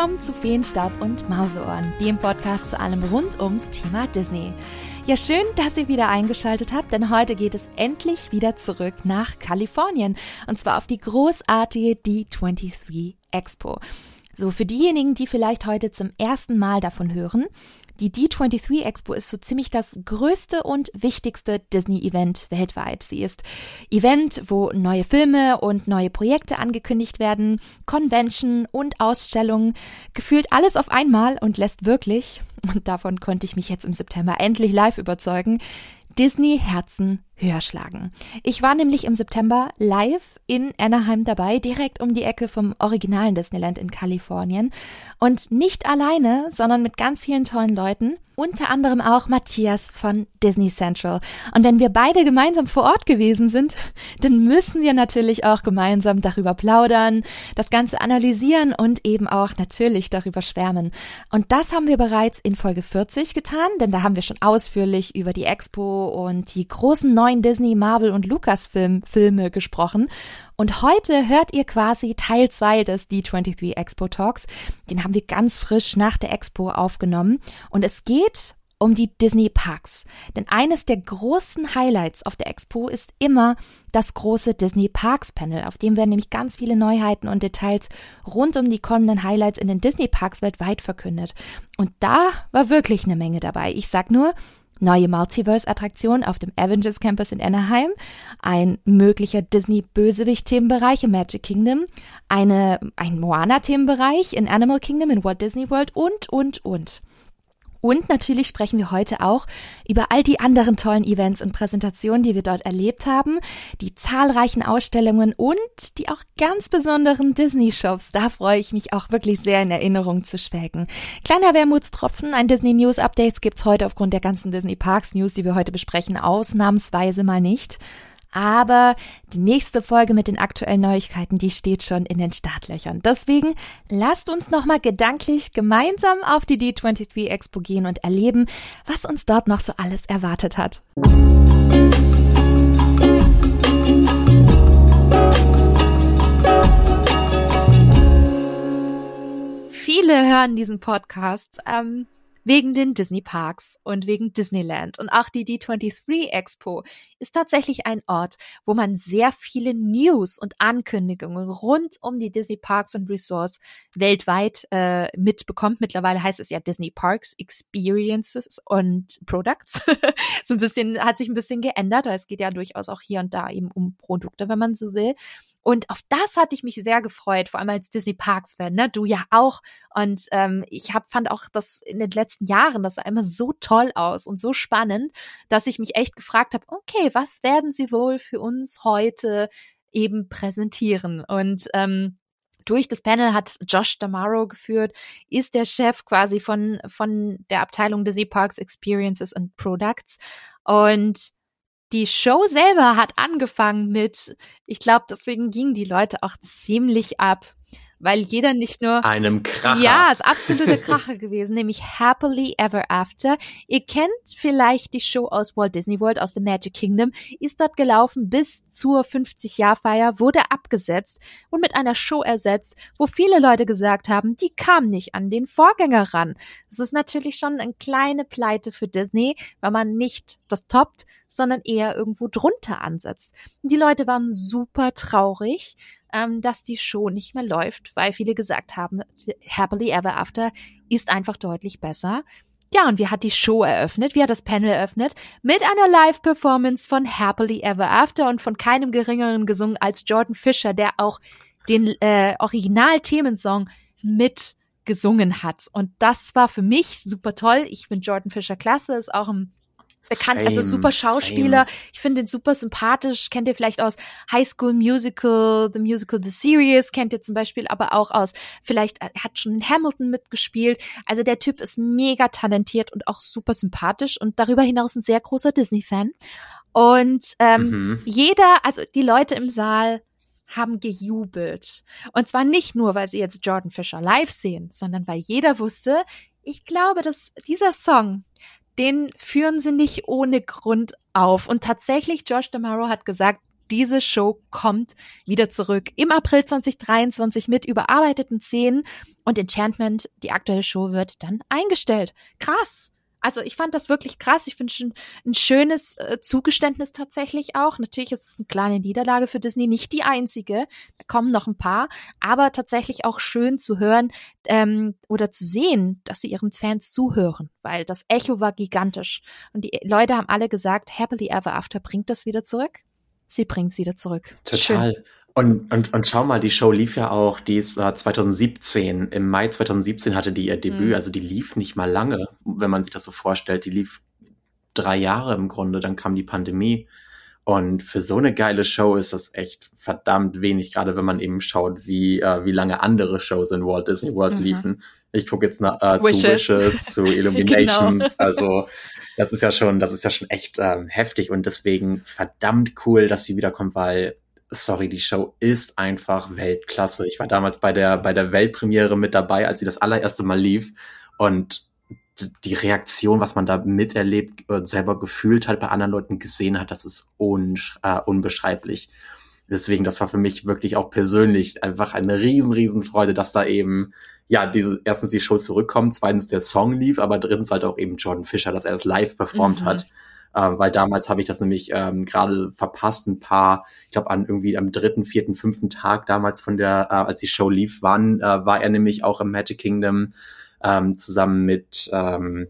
willkommen zu Feenstaub und Mauseohren, dem Podcast zu allem rund ums Thema Disney. Ja, schön, dass ihr wieder eingeschaltet habt, denn heute geht es endlich wieder zurück nach Kalifornien und zwar auf die großartige D23 Expo. So, für diejenigen, die vielleicht heute zum ersten Mal davon hören, die D23 Expo ist so ziemlich das größte und wichtigste Disney-Event weltweit. Sie ist Event, wo neue Filme und neue Projekte angekündigt werden, Convention und Ausstellungen, gefühlt alles auf einmal und lässt wirklich, und davon konnte ich mich jetzt im September endlich live überzeugen, Disney-Herzen höher schlagen. Ich war nämlich im September live in Anaheim dabei, direkt um die Ecke vom originalen Disneyland in Kalifornien. Und nicht alleine, sondern mit ganz vielen tollen Leuten. Unter anderem auch Matthias von Disney Central. Und wenn wir beide gemeinsam vor Ort gewesen sind, dann müssen wir natürlich auch gemeinsam darüber plaudern, das Ganze analysieren und eben auch natürlich darüber schwärmen. Und das haben wir bereits in Folge 40 getan, denn da haben wir schon ausführlich über die Expo und die großen neuen neuen Disney, Marvel und Lucasfilm Filme gesprochen. Und heute hört ihr quasi Teil 2 des D23 Expo Talks. Den haben wir ganz frisch nach der Expo aufgenommen. Und es geht um die Disney Parks. Denn eines der großen Highlights auf der Expo ist immer das große Disney Parks Panel, auf dem werden nämlich ganz viele Neuheiten und Details rund um die kommenden Highlights in den Disney Parks weltweit verkündet. Und da war wirklich eine Menge dabei. Ich sag nur, neue Multiverse-Attraktion auf dem Avengers Campus in Anaheim, ein möglicher Disney-Bösewicht-Themenbereich im Magic Kingdom, eine, ein Moana-Themenbereich in Animal Kingdom in Walt Disney World und, und, und. Und natürlich sprechen wir heute auch über all die anderen tollen Events und Präsentationen, die wir dort erlebt haben, die zahlreichen Ausstellungen und die auch ganz besonderen Disney-Shows. Da freue ich mich auch wirklich sehr in Erinnerung zu schwelgen. Kleiner Wermutstropfen, ein Disney News Updates gibt's heute aufgrund der ganzen Disney Parks News, die wir heute besprechen, ausnahmsweise mal nicht. Aber die nächste Folge mit den aktuellen Neuigkeiten, die steht schon in den Startlöchern. Deswegen lasst uns nochmal gedanklich gemeinsam auf die D23 Expo gehen und erleben, was uns dort noch so alles erwartet hat. Viele hören diesen Podcast. Ähm, wegen den Disney Parks und wegen Disneyland. Und auch die D23 Expo ist tatsächlich ein Ort, wo man sehr viele News und Ankündigungen rund um die Disney Parks und Resorts weltweit äh, mitbekommt. Mittlerweile heißt es ja Disney Parks Experiences und Products. so ein bisschen, hat sich ein bisschen geändert, weil es geht ja durchaus auch hier und da eben um Produkte, wenn man so will. Und auf das hatte ich mich sehr gefreut, vor allem als Disney Parks Fan, ne? Du ja auch. Und ähm, ich hab, fand auch das in den letzten Jahren, das sah immer so toll aus und so spannend, dass ich mich echt gefragt habe, okay, was werden sie wohl für uns heute eben präsentieren? Und ähm, durch das Panel hat Josh Damaro geführt, ist der Chef quasi von, von der Abteilung Disney Parks Experiences and Products. Und die Show selber hat angefangen mit, ich glaube, deswegen gingen die Leute auch ziemlich ab weil jeder nicht nur einem Kracher. Ja, ist absolute Kracher gewesen, nämlich Happily Ever After. Ihr kennt vielleicht die Show aus Walt Disney World aus dem Magic Kingdom, ist dort gelaufen bis zur 50-Jahr-Feier, wurde abgesetzt und mit einer Show ersetzt, wo viele Leute gesagt haben, die kam nicht an den Vorgänger ran. Das ist natürlich schon eine kleine Pleite für Disney, weil man nicht das toppt, sondern eher irgendwo drunter ansetzt. Die Leute waren super traurig ähm, dass die Show nicht mehr läuft, weil viele gesagt haben, Happily Ever After ist einfach deutlich besser. Ja, und wie hat die Show eröffnet? Wie hat das Panel eröffnet? Mit einer Live-Performance von Happily Ever After und von keinem geringeren gesungen als Jordan Fisher, der auch den äh, Original-Themensong mit gesungen hat. Und das war für mich super toll. Ich finde Jordan Fisher klasse, ist auch ein bekannt, same, also super Schauspieler. Same. Ich finde den super sympathisch. Kennt ihr vielleicht aus High School Musical, The Musical, The Series, kennt ihr zum Beispiel aber auch aus, vielleicht er hat schon in Hamilton mitgespielt. Also der Typ ist mega talentiert und auch super sympathisch und darüber hinaus ein sehr großer Disney-Fan. Und ähm, mhm. jeder, also die Leute im Saal haben gejubelt. Und zwar nicht nur, weil sie jetzt Jordan Fisher live sehen, sondern weil jeder wusste, ich glaube, dass dieser Song, den führen sie nicht ohne Grund auf. Und tatsächlich, Josh Damaro hat gesagt, diese Show kommt wieder zurück im April 2023 mit überarbeiteten Szenen und Enchantment, die aktuelle Show, wird dann eingestellt. Krass! Also ich fand das wirklich krass. Ich finde schon ein schönes äh, Zugeständnis tatsächlich auch. Natürlich ist es eine kleine Niederlage für Disney, nicht die einzige. Da kommen noch ein paar, aber tatsächlich auch schön zu hören ähm, oder zu sehen, dass sie ihren Fans zuhören, weil das Echo war gigantisch und die Leute haben alle gesagt, Happily Ever After bringt das wieder zurück. Sie bringt es wieder zurück. Total. Schön. Und, und, und schau mal, die Show lief ja auch, die ist äh, 2017, im Mai 2017 hatte die ihr Debüt, mhm. also die lief nicht mal lange, wenn man sich das so vorstellt. Die lief drei Jahre im Grunde, dann kam die Pandemie. Und für so eine geile Show ist das echt verdammt wenig, gerade wenn man eben schaut, wie, äh, wie lange andere Shows in Walt Disney World mhm. liefen. Ich gucke jetzt nach, äh, Wishes. zu Wishes, zu Illuminations, genau. also das ist ja schon, das ist ja schon echt ähm, heftig und deswegen verdammt cool, dass sie wiederkommt, weil sorry, die Show ist einfach Weltklasse. Ich war damals bei der, bei der Weltpremiere mit dabei, als sie das allererste Mal lief. Und die Reaktion, was man da miterlebt und selber gefühlt hat, bei anderen Leuten gesehen hat, das ist äh, unbeschreiblich. Deswegen, das war für mich wirklich auch persönlich einfach eine riesen, riesen Freude, dass da eben, ja, diese, erstens die Show zurückkommt, zweitens der Song lief, aber drittens halt auch eben Jordan Fischer, dass er das live performt mhm. hat äh, weil damals habe ich das nämlich ähm, gerade verpasst, ein paar, ich glaube an irgendwie am dritten, vierten, fünften Tag damals von der, äh, als die Show lief, waren, äh, war er nämlich auch im Magic Kingdom ähm, zusammen mit ähm,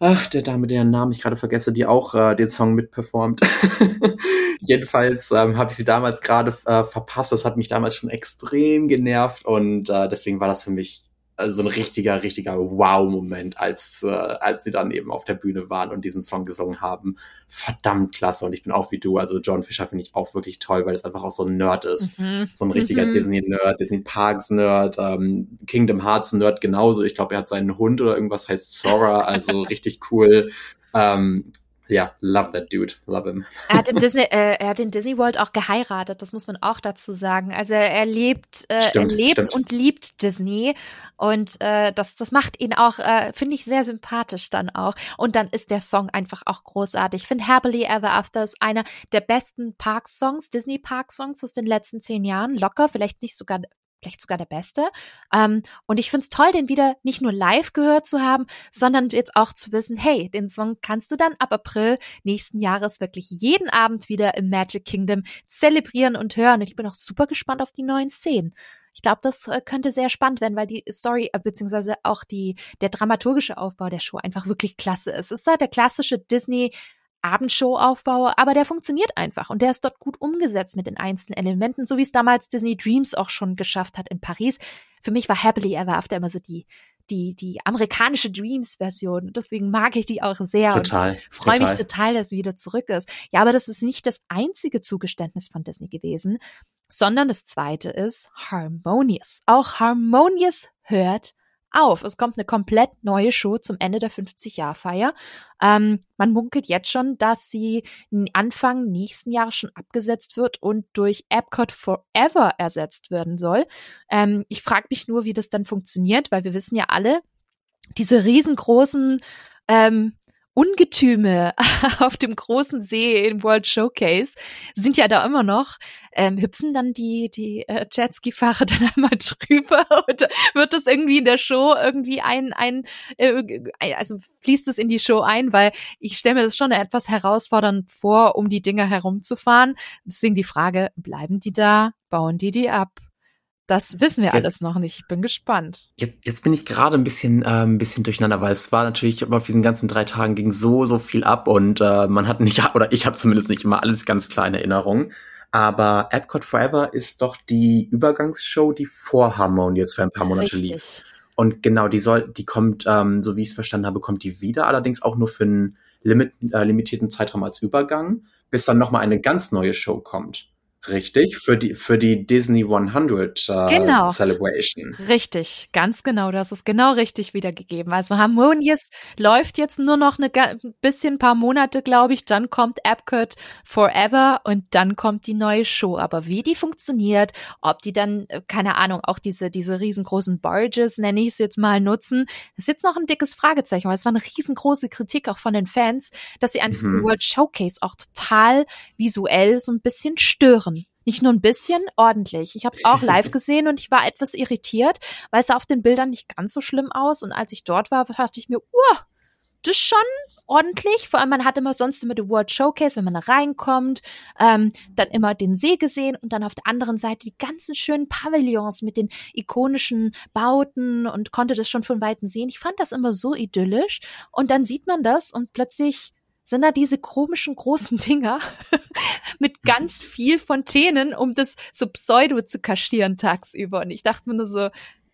ach, der Dame, deren Namen ich gerade vergesse, die auch äh, den Song mitperformt. Jedenfalls ähm, habe ich sie damals gerade äh, verpasst. Das hat mich damals schon extrem genervt und äh, deswegen war das für mich also so ein richtiger, richtiger Wow-Moment, als, äh, als sie dann eben auf der Bühne waren und diesen Song gesungen haben. Verdammt klasse. Und ich bin auch wie du. Also John Fisher finde ich auch wirklich toll, weil es einfach auch so ein Nerd ist. Mhm. So ein richtiger mhm. Disney-Nerd, Disney Parks-Nerd, ähm, Kingdom Hearts-Nerd genauso. Ich glaube, er hat seinen Hund oder irgendwas heißt Sora, also richtig cool. Ähm, ja, love that dude, love him. Er hat, im Disney, äh, er hat in Disney World auch geheiratet, das muss man auch dazu sagen. Also er lebt, äh, stimmt, er lebt stimmt. und liebt Disney und äh, das, das macht ihn auch, äh, finde ich, sehr sympathisch dann auch. Und dann ist der Song einfach auch großartig. Ich finde Happily Ever After ist einer der besten Park-Songs, Disney-Park-Songs aus den letzten zehn Jahren. Locker, vielleicht nicht sogar vielleicht sogar der beste. Ähm, und ich find's toll, den wieder nicht nur live gehört zu haben, sondern jetzt auch zu wissen, hey, den Song kannst du dann ab April nächsten Jahres wirklich jeden Abend wieder im Magic Kingdom zelebrieren und hören. Und ich bin auch super gespannt auf die neuen Szenen. Ich glaube, das äh, könnte sehr spannend werden, weil die Story äh, beziehungsweise auch die der dramaturgische Aufbau der Show einfach wirklich klasse ist. Es ist da der klassische Disney Abendshow aufbaue, aber der funktioniert einfach und der ist dort gut umgesetzt mit den einzelnen Elementen, so wie es damals Disney Dreams auch schon geschafft hat in Paris. Für mich war Happily Ever After immer so die die die amerikanische Dreams Version. Deswegen mag ich die auch sehr total, und freue mich total, dass sie wieder zurück ist. Ja, aber das ist nicht das einzige Zugeständnis von Disney gewesen, sondern das zweite ist Harmonious. Auch Harmonious hört auf. Es kommt eine komplett neue Show zum Ende der 50-Jahr-Feier. Ähm, man munkelt jetzt schon, dass sie Anfang nächsten Jahres schon abgesetzt wird und durch Epcot Forever ersetzt werden soll. Ähm, ich frage mich nur, wie das dann funktioniert, weil wir wissen ja alle, diese riesengroßen ähm, Ungetüme auf dem großen See im World Showcase sind ja da immer noch. Ähm, hüpfen dann die, die äh, Jetski-Fahrer dann einmal drüber oder wird das irgendwie in der Show irgendwie ein, ein äh, also fließt es in die Show ein, weil ich stelle mir das schon etwas herausfordernd vor, um die Dinger herumzufahren. Deswegen die Frage, bleiben die da? Bauen die die ab? Das wissen wir alles noch nicht. Ich bin gespannt. Jetzt, jetzt bin ich gerade ein bisschen, äh, ein bisschen durcheinander, weil es war natürlich auf diesen ganzen drei Tagen ging so, so viel ab und äh, man hat nicht, oder ich habe zumindest nicht immer alles ganz kleine Erinnerungen. Aber Epcot Forever ist doch die Übergangsshow, die vor Harmonious für ein paar Monate Richtig. lief. Und genau, die soll, die kommt, ähm, so wie ich es verstanden habe, kommt die wieder, allerdings auch nur für einen limit, äh, limitierten Zeitraum als Übergang, bis dann nochmal eine ganz neue Show kommt. Richtig, für die, für die Disney 100 äh, Genau. Celebration. Richtig, ganz genau. Du hast es genau richtig wiedergegeben. Also Harmonious läuft jetzt nur noch ein bisschen, paar Monate, glaube ich. Dann kommt Epcot Forever und dann kommt die neue Show. Aber wie die funktioniert, ob die dann, äh, keine Ahnung, auch diese, diese riesengroßen Barges, nenne ich es jetzt mal, nutzen, ist jetzt noch ein dickes Fragezeichen, weil es war eine riesengroße Kritik auch von den Fans, dass sie einfach Mhm. den World Showcase auch total visuell so ein bisschen stören. Nicht nur ein bisschen, ordentlich. Ich habe es auch live gesehen und ich war etwas irritiert, weil es sah auf den Bildern nicht ganz so schlimm aus. Und als ich dort war, dachte ich mir, uh, das ist schon ordentlich. Vor allem, man hat immer sonst immer die World Showcase, wenn man da reinkommt, ähm, dann immer den See gesehen und dann auf der anderen Seite die ganzen schönen Pavillons mit den ikonischen Bauten und konnte das schon von Weitem sehen. Ich fand das immer so idyllisch. Und dann sieht man das und plötzlich sind da diese komischen großen Dinger mit ganz viel Fontänen, um das so pseudo zu kaschieren tagsüber. Und ich dachte mir nur so,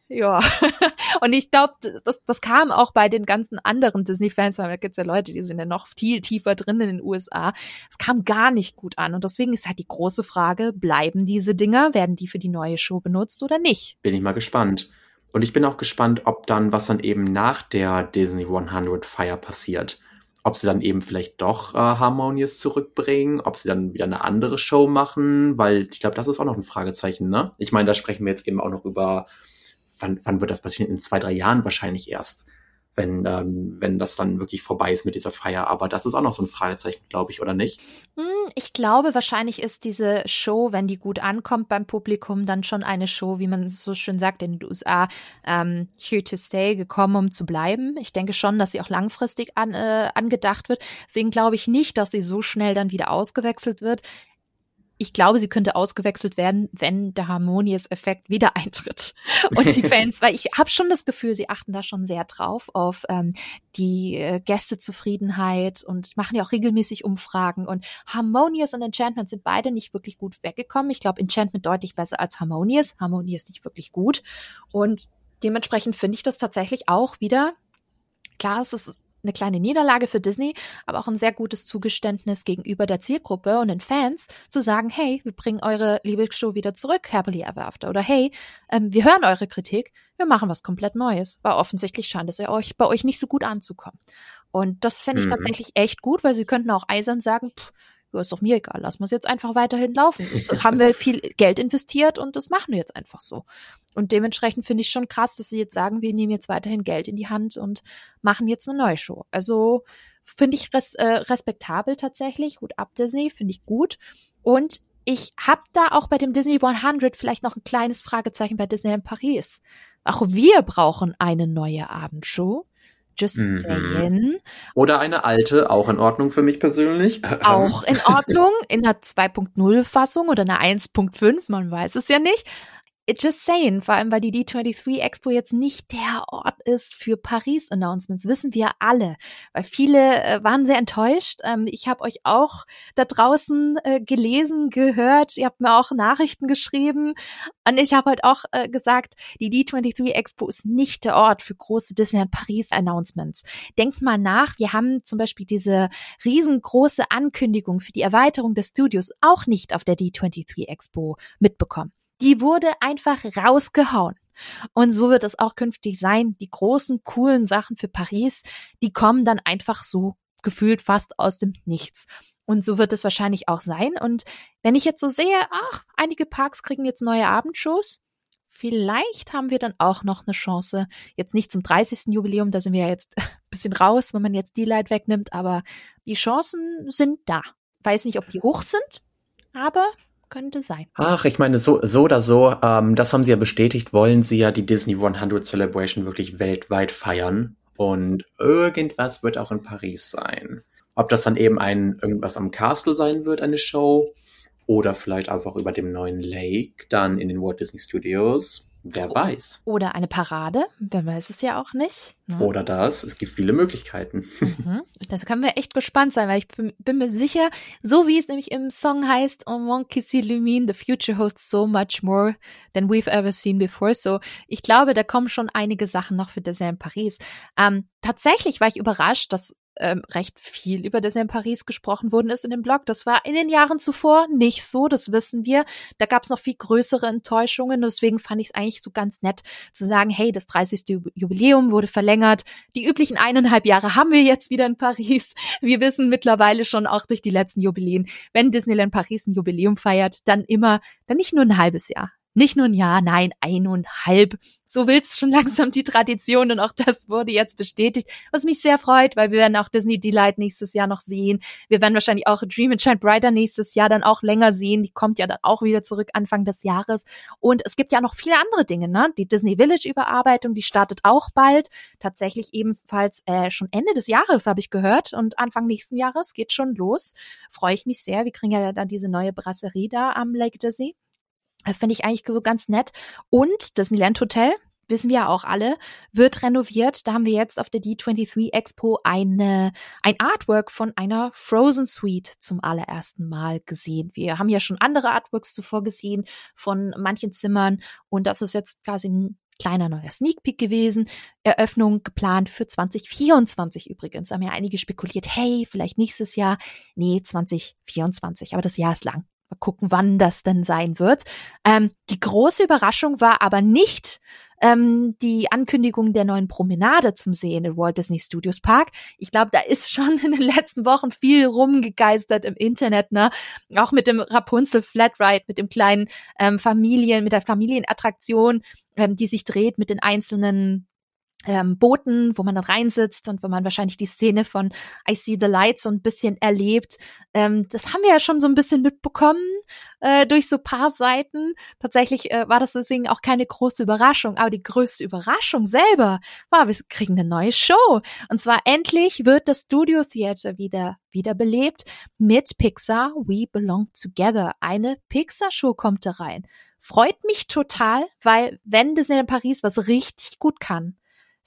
ja. Und ich glaube, das, das kam auch bei den ganzen anderen Disney-Fans, weil da gibt's ja Leute, die sind ja noch viel tiefer drin in den USA. Es kam gar nicht gut an. Und deswegen ist halt die große Frage, bleiben diese Dinger, werden die für die neue Show benutzt oder nicht? Bin ich mal gespannt. Und ich bin auch gespannt, ob dann, was dann eben nach der Disney 100 Feier passiert. Ob sie dann eben vielleicht doch äh, Harmonious zurückbringen, ob sie dann wieder eine andere Show machen, weil ich glaube, das ist auch noch ein Fragezeichen, ne? Ich meine, da sprechen wir jetzt eben auch noch über, wann, wann wird das passieren? In zwei, drei Jahren wahrscheinlich erst, wenn, ähm, wenn das dann wirklich vorbei ist mit dieser Feier. Aber das ist auch noch so ein Fragezeichen, glaube ich, oder nicht? Hm, Ich glaube, wahrscheinlich ist diese Show, wenn die gut ankommt beim Publikum, dann schon eine Show, wie man so schön sagt in den USA, ähm, here to stay, gekommen, um zu bleiben. Ich denke schon, dass sie auch langfristig an, äh, angedacht wird. Deswegen glaube ich nicht, dass sie so schnell dann wieder ausgewechselt wird. Ich glaube, sie könnte ausgewechselt werden, wenn der Harmonious-Effekt wieder eintritt. Und die Fans, weil ich habe schon das Gefühl, sie achten da schon sehr drauf, auf ähm, die äh, Gästezufriedenheit und machen ja auch regelmäßig Umfragen. Und Harmonious und Enchantment sind beide nicht wirklich gut weggekommen. Ich glaube, Enchantment deutlich besser als Harmonious. Harmonious nicht wirklich gut. Und dementsprechend finde ich das tatsächlich auch wieder, klar, es ist eine kleine Niederlage für Disney, aber auch ein sehr gutes Zugeständnis gegenüber der Zielgruppe und den Fans, zu sagen, hey, wir bringen eure Lieblingsshow wieder zurück, Happily Ever After. Oder hey, ähm, wir hören eure Kritik, wir machen was komplett Neues. Weil offensichtlich scheint es ja euch, bei euch nicht so gut anzukommen. Und das fände ich Mhm. tatsächlich echt gut, weil sie könnten auch eisern sagen, pff, ja, ist doch mir egal, lassen wir es jetzt einfach weiterhin laufen. Das haben wir viel Geld investiert und das machen wir jetzt einfach so. Und dementsprechend finde ich schon krass, dass sie jetzt sagen, wir nehmen jetzt weiterhin Geld in die Hand und machen jetzt eine neue Show. Also finde ich res äh, respektabel tatsächlich. Hut ab Disney, finde ich gut. Und ich habe da auch bei dem Disney 100 vielleicht noch ein kleines Fragezeichen bei Disneyland Paris. Auch wir brauchen eine neue Abendshow. Just Mhm. saying. Oder eine alte, auch in Ordnung für mich persönlich. Auch in Ordnung, in einer 2.0-Fassung oder einer 1.5, man weiß es ja nicht. Just saying, vor allem weil die D23 Expo jetzt nicht der Ort ist für Paris-Announcements, wissen wir alle. Weil viele äh, waren sehr enttäuscht. Ähm, ich habe euch auch da draußen äh, gelesen, gehört. Ihr habt mir auch Nachrichten geschrieben. Und ich habe heute auch äh, gesagt, die D23 Expo ist nicht der Ort für große Disneyland Paris-Announcements. Denkt mal nach, wir haben zum Beispiel diese riesengroße Ankündigung für die Erweiterung des Studios auch nicht auf der D23 Expo mitbekommen. Die wurde einfach rausgehauen. Und so wird es auch künftig sein. Die großen, coolen Sachen für Paris, die kommen dann einfach so gefühlt fast aus dem Nichts. Und so wird es wahrscheinlich auch sein. Und wenn ich jetzt so sehe, ach, einige Parks kriegen jetzt neue Abendshows, vielleicht haben wir dann auch noch eine Chance. Jetzt nicht zum 30. Jubiläum, da sind wir ja jetzt ein bisschen raus, wenn man jetzt die Light wegnimmt, aber die Chancen sind da. Weiß nicht, ob die hoch sind, aber könnte sein. Ach, ich meine, so, so oder so, ähm, das haben sie ja bestätigt, wollen sie ja die Disney 100 Celebration wirklich weltweit feiern. Und irgendwas wird auch in Paris sein. Ob das dann eben ein irgendwas am Castle sein wird, eine Show, oder vielleicht einfach über dem neuen Lake, dann in den Walt Disney Studios. Wer weiß. Oder eine Parade, wer weiß es ja auch nicht. ne? Oder das. Es gibt viele Möglichkeiten. Mhm. Das können wir echt gespannt sein, weil ich bin, bin mir sicher, so wie es nämlich im Song heißt, On Mon qui s'illumine, the future holds so much more than we've ever seen before. So, ich glaube, da kommen schon einige Sachen noch für Disneyland Paris. Ähm, tatsächlich war ich überrascht, dass ähm, recht viel über Disney in Paris gesprochen worden ist in dem Blog. Das war in den Jahren zuvor nicht so, das wissen wir. Da gab es noch viel größere Enttäuschungen. Deswegen fand ich es eigentlich so ganz nett zu sagen, hey, das 30. Jubiläum wurde verlängert. Die üblichen eineinhalb Jahre haben wir jetzt wieder in Paris. Wir wissen mittlerweile schon auch durch die letzten Jubiläen, wenn Disneyland Paris ein Jubiläum feiert, dann immer, dann nicht nur ein halbes Jahr, nicht nur ein Jahr, nein, eineinhalb. So will's schon langsam die Tradition und auch das wurde jetzt bestätigt, was mich sehr freut, weil wir werden auch Disney Delight nächstes Jahr noch sehen. Wir werden wahrscheinlich auch Dream and Shine Brighter nächstes Jahr dann auch länger sehen. Die kommt ja dann auch wieder zurück Anfang des Jahres. Und es gibt ja noch viele andere Dinge, ne? Die Disney Village Überarbeitung, die startet auch bald. Tatsächlich ebenfalls äh, schon Ende des Jahres, habe ich gehört. Und Anfang nächsten Jahres geht schon los. Freue ich mich sehr. Wir kriegen ja dann diese neue Brasserie da am Lake Disney. Finde ich eigentlich ganz nett. Und Disneyland Hotel, wissen wir ja auch alle, wird renoviert. Da haben wir jetzt auf der D23 Expo eine, ein Artwork von einer Frozen Suite zum allerersten Mal gesehen. Wir haben ja schon andere Artworks zuvor gesehen von manchen Zimmern und das ist jetzt quasi ein kleiner neuer Sneak Peek gewesen. Eröffnung geplant für 2024 übrigens. Da haben ja einige spekuliert, hey, vielleicht nächstes Jahr. Nee, 2024, aber das Jahr ist lang. Mal gucken, wann das denn sein wird. Ähm, die große Überraschung war aber nicht ähm, die Ankündigung der neuen Promenade zum Sehen in Walt Disney Studios Park. Ich glaube, da ist schon in den letzten Wochen viel rumgegeistert im Internet, ne? Auch mit dem Rapunzel Flatride, mit dem kleinen ähm, Familien, mit der Familienattraktion, ähm, die sich dreht mit den einzelnen ähm, Booten, wo man dann reinsitzt und wo man wahrscheinlich die Szene von I See the Light so ein bisschen erlebt. Ähm, das haben wir ja schon so ein bisschen mitbekommen äh, durch so paar Seiten. Tatsächlich äh, war das deswegen auch keine große Überraschung, aber die größte Überraschung selber war, wir kriegen eine neue Show. Und zwar endlich wird das Studio Theater wieder wiederbelebt mit Pixar We Belong Together. Eine Pixar-Show kommt da rein. Freut mich total, weil wenn Disney in Paris was richtig gut kann,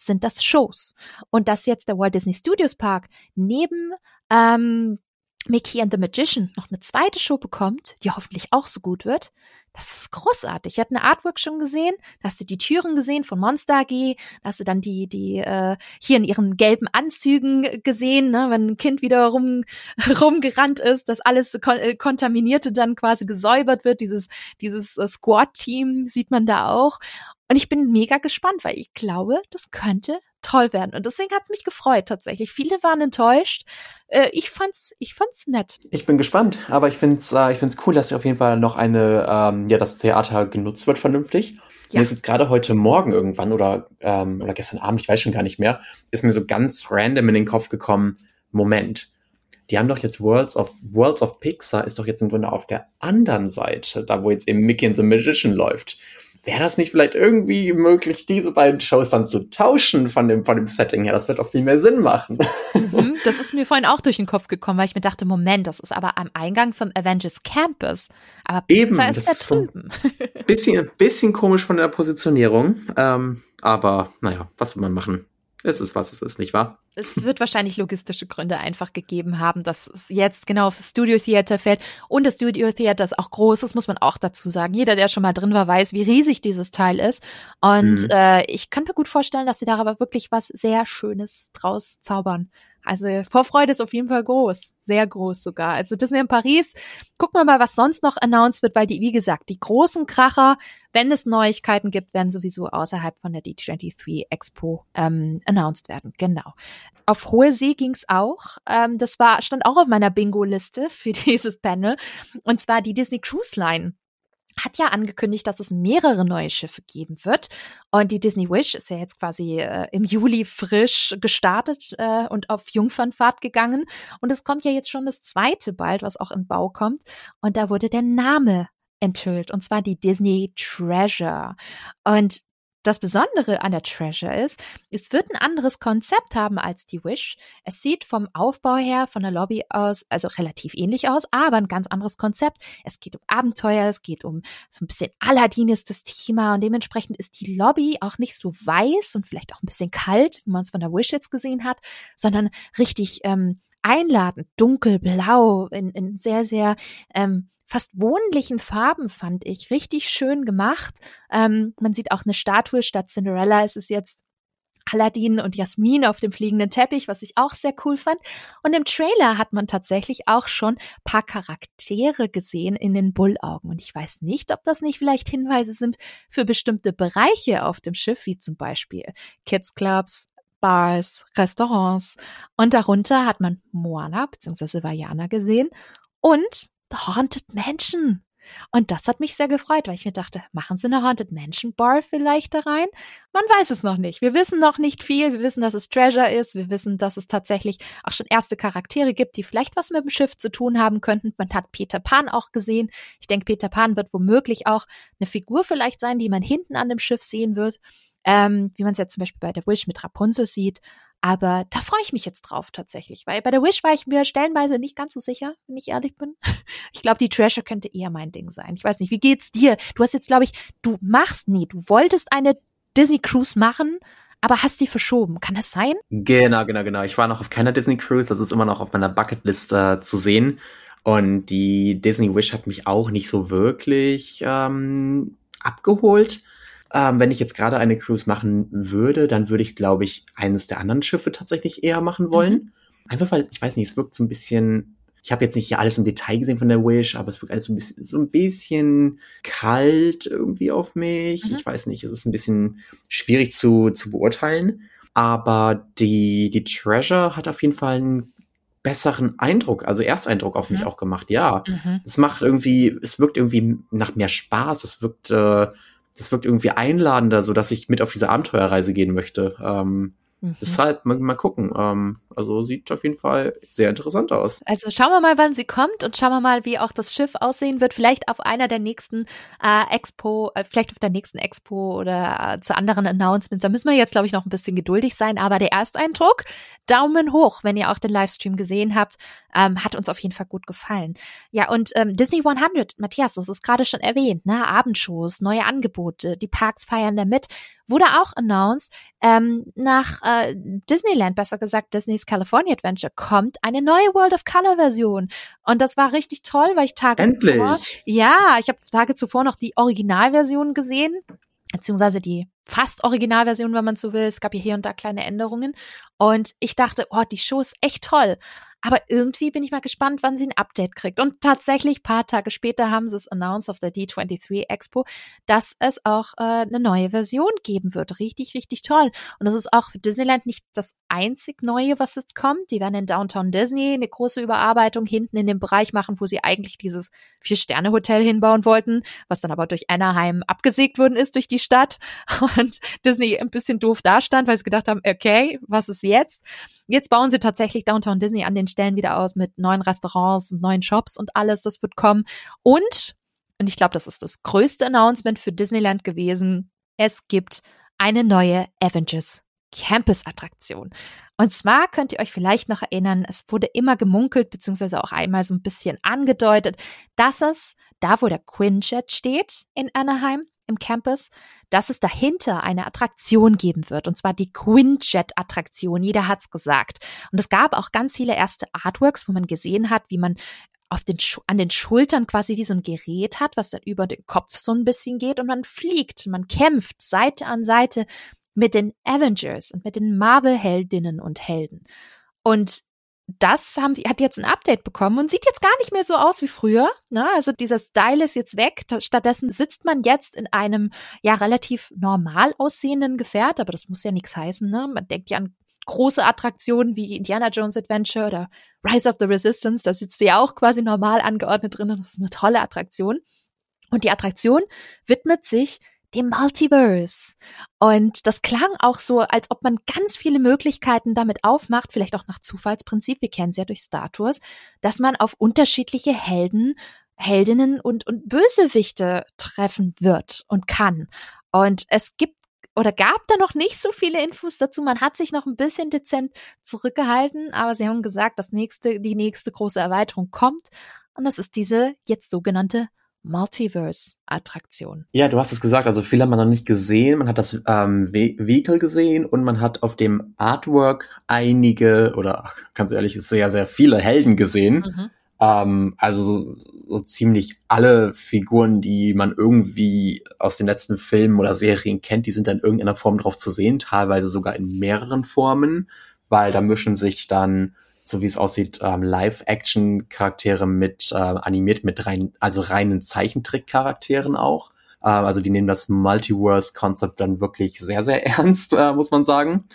sind das Shows. Und dass jetzt der Walt Disney Studios Park neben ähm, Mickey and the Magician noch eine zweite Show bekommt, die hoffentlich auch so gut wird, das ist großartig. Ich hatte eine Artwork schon gesehen, da hast du die Türen gesehen von Monster AG, da hast du dann die, die äh, hier in ihren gelben Anzügen gesehen, ne, wenn ein Kind wieder rum, rumgerannt ist, dass alles kon äh, Kontaminierte dann quasi gesäubert wird, dieses, dieses äh, Squad-Team sieht man da auch. Und ich bin mega gespannt, weil ich glaube, das könnte toll werden. Und deswegen hat es mich gefreut tatsächlich. Viele waren enttäuscht. Äh, ich fand's, ich fand's nett. Ich bin gespannt, aber ich find's, äh, ich find's cool, dass auf jeden Fall noch eine, ähm, ja, das Theater genutzt wird vernünftig. Ja. Mir ist jetzt gerade heute Morgen irgendwann oder, ähm, oder gestern Abend, ich weiß schon gar nicht mehr, ist mir so ganz random in den Kopf gekommen, Moment. Die haben doch jetzt Worlds of, Worlds of Pixar ist doch jetzt im Grunde auf der anderen Seite, da wo jetzt eben Mickey and the Magician läuft wäre das nicht vielleicht irgendwie möglich, diese beiden Shows dann zu tauschen von dem, von dem Setting her? Das wird auch viel mehr Sinn machen. Mhm, das ist mir vorhin auch durch den Kopf gekommen, weil ich mir dachte, Moment, das ist aber am Eingang vom Avengers Campus. Aber Eben, Pizza ist ja drüben. Ist bisschen, bisschen komisch von der Positionierung. Ähm, aber naja, was will man machen? Es ist, was es ist, nicht wahr? Es wird wahrscheinlich logistische Gründe einfach gegeben haben, dass es jetzt genau auf das Studio Theater fällt. Und das Studio Theater ist auch groß, das muss man auch dazu sagen. Jeder, der schon mal drin war, weiß, wie riesig dieses Teil ist. Und mhm. äh, ich kann mir gut vorstellen, dass sie da aber wirklich was sehr Schönes draus zaubern. Also Vorfreude ist auf jeden Fall groß, sehr groß sogar. Also Disney in Paris, gucken wir mal, was sonst noch announced wird, weil die, wie gesagt, die großen Kracher, wenn es Neuigkeiten gibt, werden sowieso außerhalb von der D23 Expo ähm, announced werden. Genau. Auf hohe See ging's auch. Ähm, das war stand auch auf meiner Bingo-Liste für dieses Panel. Und zwar die Disney Cruise Line hat ja angekündigt, dass es mehrere neue Schiffe geben wird. Und die Disney Wish ist ja jetzt quasi äh, im Juli frisch gestartet äh, und auf Jungfernfahrt gegangen. Und es kommt ja jetzt schon das zweite bald, was auch in Bau kommt. Und da wurde der Name enthüllt, und zwar die Disney Treasure. Und das Besondere an der Treasure ist, es wird ein anderes Konzept haben als die Wish. Es sieht vom Aufbau her, von der Lobby aus, also relativ ähnlich aus, aber ein ganz anderes Konzept. Es geht um Abenteuer, es geht um so ein bisschen Aladdin ist das Thema und dementsprechend ist die Lobby auch nicht so weiß und vielleicht auch ein bisschen kalt, wie man es von der Wish jetzt gesehen hat, sondern richtig ähm, einladend, dunkelblau, in, in sehr, sehr ähm, fast wohnlichen Farben, fand ich. Richtig schön gemacht. Ähm, man sieht auch eine Statue statt Cinderella. Es ist jetzt Aladdin und Jasmin auf dem fliegenden Teppich, was ich auch sehr cool fand. Und im Trailer hat man tatsächlich auch schon paar Charaktere gesehen in den Bullaugen. Und ich weiß nicht, ob das nicht vielleicht Hinweise sind für bestimmte Bereiche auf dem Schiff, wie zum Beispiel Kids Clubs, Bars, Restaurants. Und darunter hat man Moana bzw. Vajana gesehen und Haunted Mansion. Und das hat mich sehr gefreut, weil ich mir dachte, machen Sie eine Haunted Mansion Bar vielleicht da rein? Man weiß es noch nicht. Wir wissen noch nicht viel. Wir wissen, dass es Treasure ist. Wir wissen, dass es tatsächlich auch schon erste Charaktere gibt, die vielleicht was mit dem Schiff zu tun haben könnten. Man hat Peter Pan auch gesehen. Ich denke, Peter Pan wird womöglich auch eine Figur vielleicht sein, die man hinten an dem Schiff sehen wird. Ähm, wie man es jetzt zum Beispiel bei der Wish mit Rapunzel sieht. Aber da freue ich mich jetzt drauf tatsächlich, weil bei der Wish war ich mir stellenweise nicht ganz so sicher, wenn ich ehrlich bin. Ich glaube, die Treasure könnte eher mein Ding sein. Ich weiß nicht, wie geht's dir? Du hast jetzt, glaube ich, du machst nie, du wolltest eine Disney Cruise machen, aber hast die verschoben. Kann das sein? Genau, genau, genau. Ich war noch auf keiner Disney Cruise, das ist immer noch auf meiner Bucketlist äh, zu sehen. Und die Disney Wish hat mich auch nicht so wirklich ähm, abgeholt. Ähm, wenn ich jetzt gerade eine Cruise machen würde, dann würde ich, glaube ich, eines der anderen Schiffe tatsächlich eher machen wollen. Mhm. Einfach weil, ich weiß nicht, es wirkt so ein bisschen, ich habe jetzt nicht hier alles im Detail gesehen von der Wish, aber es wirkt alles so ein bisschen, so ein bisschen kalt irgendwie auf mich. Mhm. Ich weiß nicht, es ist ein bisschen schwierig zu, zu beurteilen. Aber die, die Treasure hat auf jeden Fall einen besseren Eindruck, also Ersteindruck auf mich mhm. auch gemacht. Ja, mhm. es macht irgendwie, es wirkt irgendwie nach mehr Spaß. Es wirkt äh, das wirkt irgendwie einladender, so dass ich mit auf diese Abenteuerreise gehen möchte. Ähm, Mhm. Deshalb mal, mal gucken. Ähm, also sieht auf jeden Fall sehr interessant aus. Also schauen wir mal, wann sie kommt und schauen wir mal, wie auch das Schiff aussehen wird. Vielleicht auf einer der nächsten äh, Expo, äh, vielleicht auf der nächsten Expo oder äh, zu anderen Announcements. Da müssen wir jetzt, glaube ich, noch ein bisschen geduldig sein. Aber der Ersteindruck, Daumen hoch, wenn ihr auch den Livestream gesehen habt, ähm, hat uns auf jeden Fall gut gefallen. Ja, und ähm, Disney 100, Matthias, das ist gerade schon erwähnt, ne? Abendshows, neue Angebote, die Parks feiern damit wurde auch announced, ähm, nach äh, Disneyland, besser gesagt Disney's California Adventure, kommt eine neue World of Color Version. Und das war richtig toll, weil ich Tage Endlich. zuvor, ja, ich habe Tage zuvor noch die Originalversion gesehen, beziehungsweise die fast Originalversion, wenn man so will. Es gab ja hier und da kleine Änderungen. Und ich dachte, oh, die Show ist echt toll. Aber irgendwie bin ich mal gespannt, wann sie ein Update kriegt. Und tatsächlich, paar Tage später haben sie es announced auf der D23 Expo, dass es auch äh, eine neue Version geben wird. Richtig, richtig toll. Und das ist auch für Disneyland nicht das einzig Neue, was jetzt kommt. Die werden in Downtown Disney eine große Überarbeitung hinten in dem Bereich machen, wo sie eigentlich dieses Vier-Sterne-Hotel hinbauen wollten, was dann aber durch Anaheim abgesägt worden ist durch die Stadt. Und Disney ein bisschen doof dastand, weil sie gedacht haben, okay, was ist jetzt? Jetzt bauen sie tatsächlich Downtown Disney an den Stellen wieder aus mit neuen Restaurants, neuen Shops und alles, das wird kommen. Und, und ich glaube, das ist das größte Announcement für Disneyland gewesen, es gibt eine neue Avengers Campus-Attraktion. Und zwar könnt ihr euch vielleicht noch erinnern, es wurde immer gemunkelt, beziehungsweise auch einmal so ein bisschen angedeutet, dass es da, wo der Quinjet steht in Anaheim, im Campus, dass es dahinter eine Attraktion geben wird, und zwar die Quinjet-Attraktion. Jeder hat's gesagt. Und es gab auch ganz viele erste Artworks, wo man gesehen hat, wie man auf den, an den Schultern quasi wie so ein Gerät hat, was dann über den Kopf so ein bisschen geht und man fliegt, man kämpft Seite an Seite mit den Avengers und mit den Marvel-Heldinnen und Helden. Und das haben hat jetzt ein Update bekommen und sieht jetzt gar nicht mehr so aus wie früher. Ne? Also dieser Style ist jetzt weg. Stattdessen sitzt man jetzt in einem ja relativ normal aussehenden Gefährt, aber das muss ja nichts heißen. Ne? Man denkt ja an große Attraktionen wie Indiana Jones Adventure oder Rise of the Resistance. Da sitzt sie ja auch quasi normal angeordnet drin. Das ist eine tolle Attraktion. Und die Attraktion widmet sich dem Multiverse. Und das klang auch so, als ob man ganz viele Möglichkeiten damit aufmacht, vielleicht auch nach Zufallsprinzip, wir kennen es ja durch Star Tours, dass man auf unterschiedliche Helden, Heldinnen und, und Bösewichte treffen wird und kann. Und es gibt oder gab da noch nicht so viele Infos dazu. Man hat sich noch ein bisschen dezent zurückgehalten, aber sie haben gesagt, das nächste, die nächste große Erweiterung kommt. Und das ist diese jetzt sogenannte Multiverse-Attraktion. Ja, du hast es gesagt, also viel hat man noch nicht gesehen. Man hat das ähm, Vehicle gesehen und man hat auf dem Artwork einige oder ganz ehrlich, sehr, sehr viele Helden gesehen. Mhm. Ähm, also so, so ziemlich alle Figuren, die man irgendwie aus den letzten Filmen oder Serien kennt, die sind dann in irgendeiner Form drauf zu sehen, teilweise sogar in mehreren Formen, weil da mischen sich dann so wie es aussieht, ähm, Live-Action-Charaktere mit äh, animiert mit rein, also reinen Zeichentrick-Charakteren auch. Äh, also die nehmen das Multiverse-Konzept dann wirklich sehr, sehr ernst, äh, muss man sagen.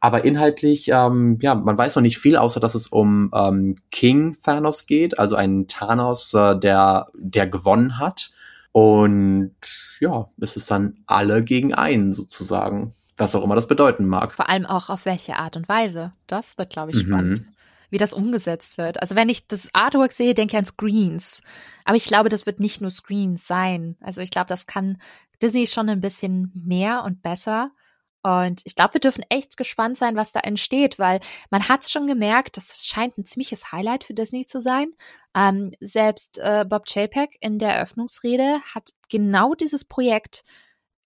Aber inhaltlich, ähm, ja, man weiß noch nicht viel, außer dass es um ähm, King Thanos geht, also einen Thanos, äh, der, der gewonnen hat. Und ja, es ist dann alle gegen einen sozusagen, was auch immer das bedeuten mag. Vor allem auch auf welche Art und Weise. Das wird, glaube ich, mhm. spannend. Mhm wie das umgesetzt wird. Also wenn ich das Artwork sehe, denke ich an Screens. Aber ich glaube, das wird nicht nur Screens sein. Also ich glaube, das kann Disney schon ein bisschen mehr und besser. Und ich glaube, wir dürfen echt gespannt sein, was da entsteht, weil man hat es schon gemerkt, das scheint ein ziemliches Highlight für Disney zu sein. Ähm, selbst äh, Bob Chapek in der Eröffnungsrede hat genau dieses Projekt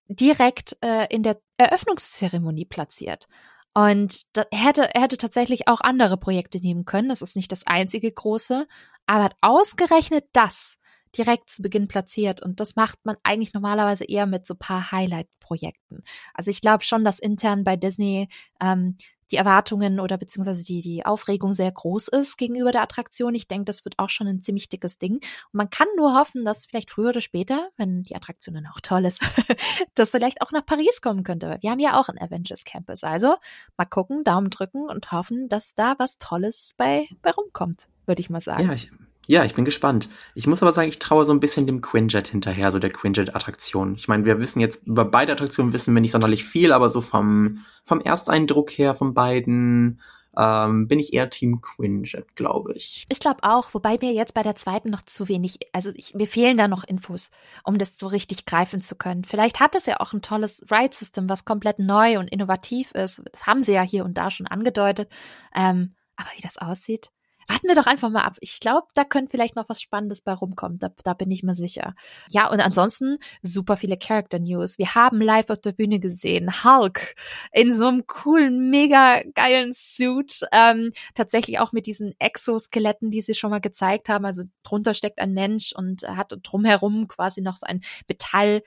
direkt äh, in der Eröffnungszeremonie platziert. Und da, er, hätte, er hätte tatsächlich auch andere Projekte nehmen können. Das ist nicht das einzige große. Aber hat ausgerechnet das direkt zu Beginn platziert. Und das macht man eigentlich normalerweise eher mit so paar Highlight-Projekten. Also ich glaube schon, dass intern bei Disney ähm, die Erwartungen oder beziehungsweise die, die Aufregung sehr groß ist gegenüber der Attraktion. Ich denke, das wird auch schon ein ziemlich dickes Ding. Und man kann nur hoffen, dass vielleicht früher oder später, wenn die Attraktion dann auch toll ist, das vielleicht auch nach Paris kommen könnte. Wir haben ja auch einen Avengers Campus. Also mal gucken, Daumen drücken und hoffen, dass da was Tolles bei, bei rumkommt, würde ich mal sagen. Ja, ich, ja, ich bin gespannt. Ich muss aber sagen, ich traue so ein bisschen dem Quinjet hinterher, so der Quinjet-Attraktion. Ich meine, wir wissen jetzt, über beide Attraktionen wissen wir nicht sonderlich viel, aber so vom, vom Ersteindruck her von beiden ähm, bin ich eher Team Quinjet, glaube ich. Ich glaube auch, wobei mir jetzt bei der zweiten noch zu wenig, also ich, mir fehlen da noch Infos, um das so richtig greifen zu können. Vielleicht hat es ja auch ein tolles Ride-System, was komplett neu und innovativ ist. Das haben sie ja hier und da schon angedeutet. Ähm, aber wie das aussieht, warten wir doch einfach mal ab. Ich glaube, da könnte vielleicht noch was Spannendes bei rumkommen. Da, da bin ich mir sicher. Ja, und ansonsten super viele Character News. Wir haben live auf der Bühne gesehen Hulk in so einem coolen, mega geilen Suit. Ähm, tatsächlich auch mit diesen Exoskeletten, die sie schon mal gezeigt haben. Also drunter steckt ein Mensch und hat drumherum quasi noch so ein Metall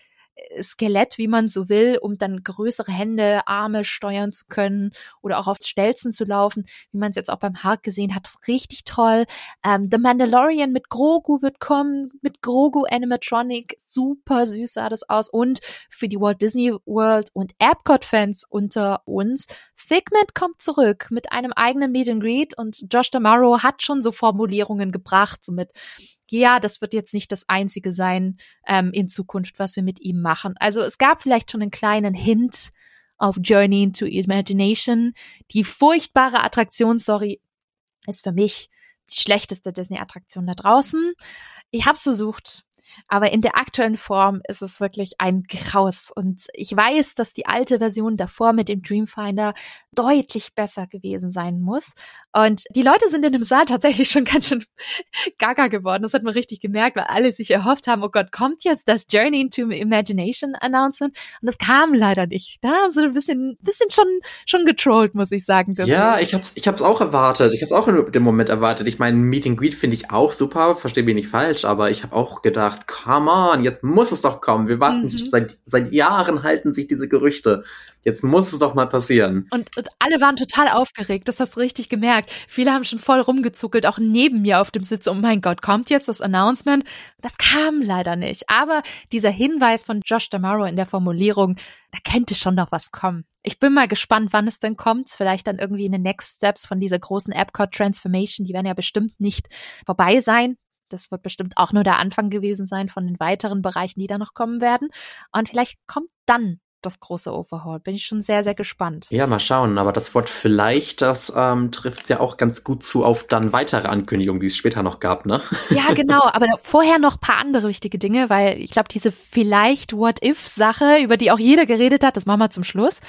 Skelett, wie man so will, um dann größere Hände, Arme steuern zu können oder auch auf Stelzen zu laufen, wie man es jetzt auch beim Hark gesehen hat. Das ist richtig toll. Ähm, The Mandalorian mit Grogu wird kommen, mit Grogu Animatronic. Super süß sah das aus. Und für die Walt Disney World und Epcot-Fans unter uns, Figment kommt zurück mit einem eigenen Meet and Greet und Josh Damaro hat schon so Formulierungen gebracht, so mit ja, das wird jetzt nicht das Einzige sein ähm, in Zukunft, was wir mit ihm machen. Also es gab vielleicht schon einen kleinen Hint auf Journey into Imagination. Die furchtbare Attraktion, sorry, ist für mich die schlechteste Disney-Attraktion da draußen. Ich habe versucht, aber in der aktuellen Form ist es wirklich ein Graus. Und ich weiß, dass die alte Version davor mit dem Dreamfinder deutlich besser gewesen sein muss. Und die Leute sind in dem Saal tatsächlich schon ganz schön gaga geworden. Das hat man richtig gemerkt, weil alle sich erhofft haben, oh Gott, kommt jetzt das Journey into Imagination Announcement? Und das kam leider nicht. Da haben sie ein bisschen, bisschen schon, schon getrollt, muss ich sagen. Ja, ich hab's, ich hab's auch erwartet. Ich hab's auch in dem Moment erwartet. Ich meine, Meet and Greet finde ich auch super, verstehe mich nicht falsch, aber ich habe auch gedacht, come on, jetzt muss es doch kommen. Wir warten mhm. seit, seit Jahren halten sich diese Gerüchte. Jetzt muss es doch mal passieren. Und, und alle waren total aufgeregt, das hast du richtig gemerkt. Viele haben schon voll rumgezuckelt, auch neben mir auf dem Sitz. Oh mein Gott, kommt jetzt das Announcement? Das kam leider nicht. Aber dieser Hinweis von Josh Damaro in der Formulierung, da könnte schon noch was kommen. Ich bin mal gespannt, wann es denn kommt. Vielleicht dann irgendwie in den Next Steps von dieser großen Epcot Transformation. Die werden ja bestimmt nicht vorbei sein. Das wird bestimmt auch nur der Anfang gewesen sein von den weiteren Bereichen, die da noch kommen werden. Und vielleicht kommt dann das große Overhaul. Bin ich schon sehr, sehr gespannt. Ja, mal schauen. Aber das Wort vielleicht, das ähm, trifft ja auch ganz gut zu auf dann weitere Ankündigungen, die es später noch gab, ne? Ja, genau. Aber vorher noch paar andere wichtige Dinge, weil ich glaube, diese vielleicht What-If-Sache, über die auch jeder geredet hat, das machen wir zum Schluss.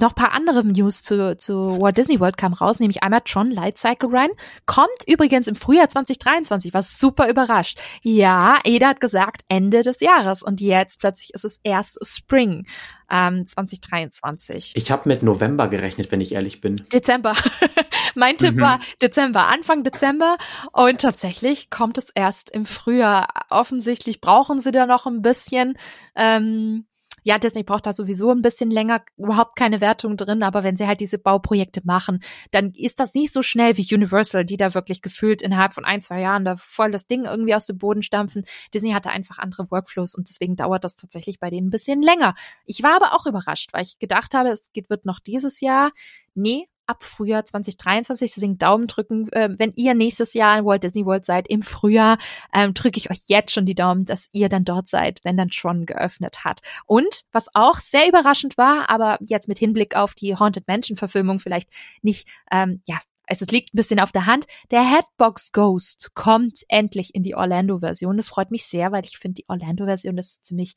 Noch paar andere News zu, zu Walt Disney World kam raus, nämlich einmal Tron Light Cycle Run. Kommt übrigens im Frühjahr 2023, was super überrascht. Ja, Eda hat gesagt Ende des Jahres und jetzt plötzlich ist es erst Spring ähm, 2023. Ich habe mit November gerechnet, wenn ich ehrlich bin. Dezember. mein Tipp mhm. war Dezember, Anfang Dezember und tatsächlich kommt es erst im Frühjahr. Offensichtlich brauchen sie da noch ein bisschen. Ähm, ja, Disney braucht da sowieso ein bisschen länger, überhaupt keine Wertung drin, aber wenn sie halt diese Bauprojekte machen, dann ist das nicht so schnell wie Universal, die da wirklich gefühlt innerhalb von ein, zwei Jahren da voll das Ding irgendwie aus dem Boden stampfen. Disney hatte einfach andere Workflows und deswegen dauert das tatsächlich bei denen ein bisschen länger. Ich war aber auch überrascht, weil ich gedacht habe, es wird noch dieses Jahr. Nee, ab Frühjahr 2023. Deswegen Daumen drücken, äh, wenn ihr nächstes Jahr in Walt Disney World seid im Frühjahr, ähm, drücke ich euch jetzt schon die Daumen, dass ihr dann dort seid, wenn dann Tron geöffnet hat. Und was auch sehr überraschend war, aber jetzt mit Hinblick auf die Haunted Mansion Verfilmung vielleicht nicht, ähm, ja, es liegt ein bisschen auf der Hand. Der Headbox Ghost kommt endlich in die Orlando-Version. Das freut mich sehr, weil ich finde, die Orlando-Version ist ziemlich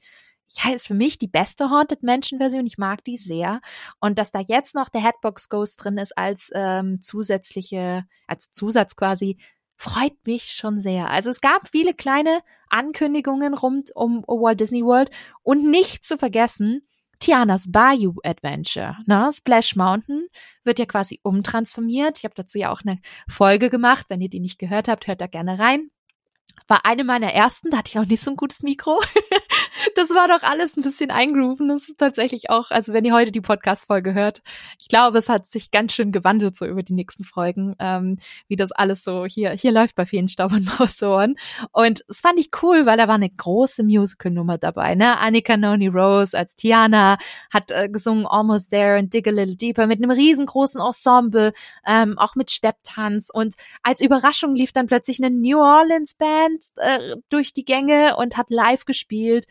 ja, ist für mich die beste Haunted Mansion Version. Ich mag die sehr. Und dass da jetzt noch der Headbox Ghost drin ist als ähm, zusätzliche, als Zusatz quasi, freut mich schon sehr. Also es gab viele kleine Ankündigungen rund um Walt Disney World und nicht zu vergessen, Tianas Bayou Adventure. Ne? Splash Mountain wird ja quasi umtransformiert. Ich habe dazu ja auch eine Folge gemacht. Wenn ihr die nicht gehört habt, hört da gerne rein war eine meiner ersten, da hatte ich noch nicht so ein gutes Mikro. das war doch alles ein bisschen eingrooven. Das ist tatsächlich auch, also wenn ihr heute die Podcast-Folge hört, ich glaube, es hat sich ganz schön gewandelt so über die nächsten Folgen, ähm, wie das alles so hier, hier läuft bei vielen Staub und Mausohren. Und es fand ich cool, weil da war eine große Musical-Nummer dabei, ne? Annika Noni Rose als Tiana hat äh, gesungen Almost There and Dig a Little Deeper mit einem riesengroßen Ensemble, ähm, auch mit Stepptanz. Und als Überraschung lief dann plötzlich eine New Orleans Band äh, durch die Gänge und hat live gespielt.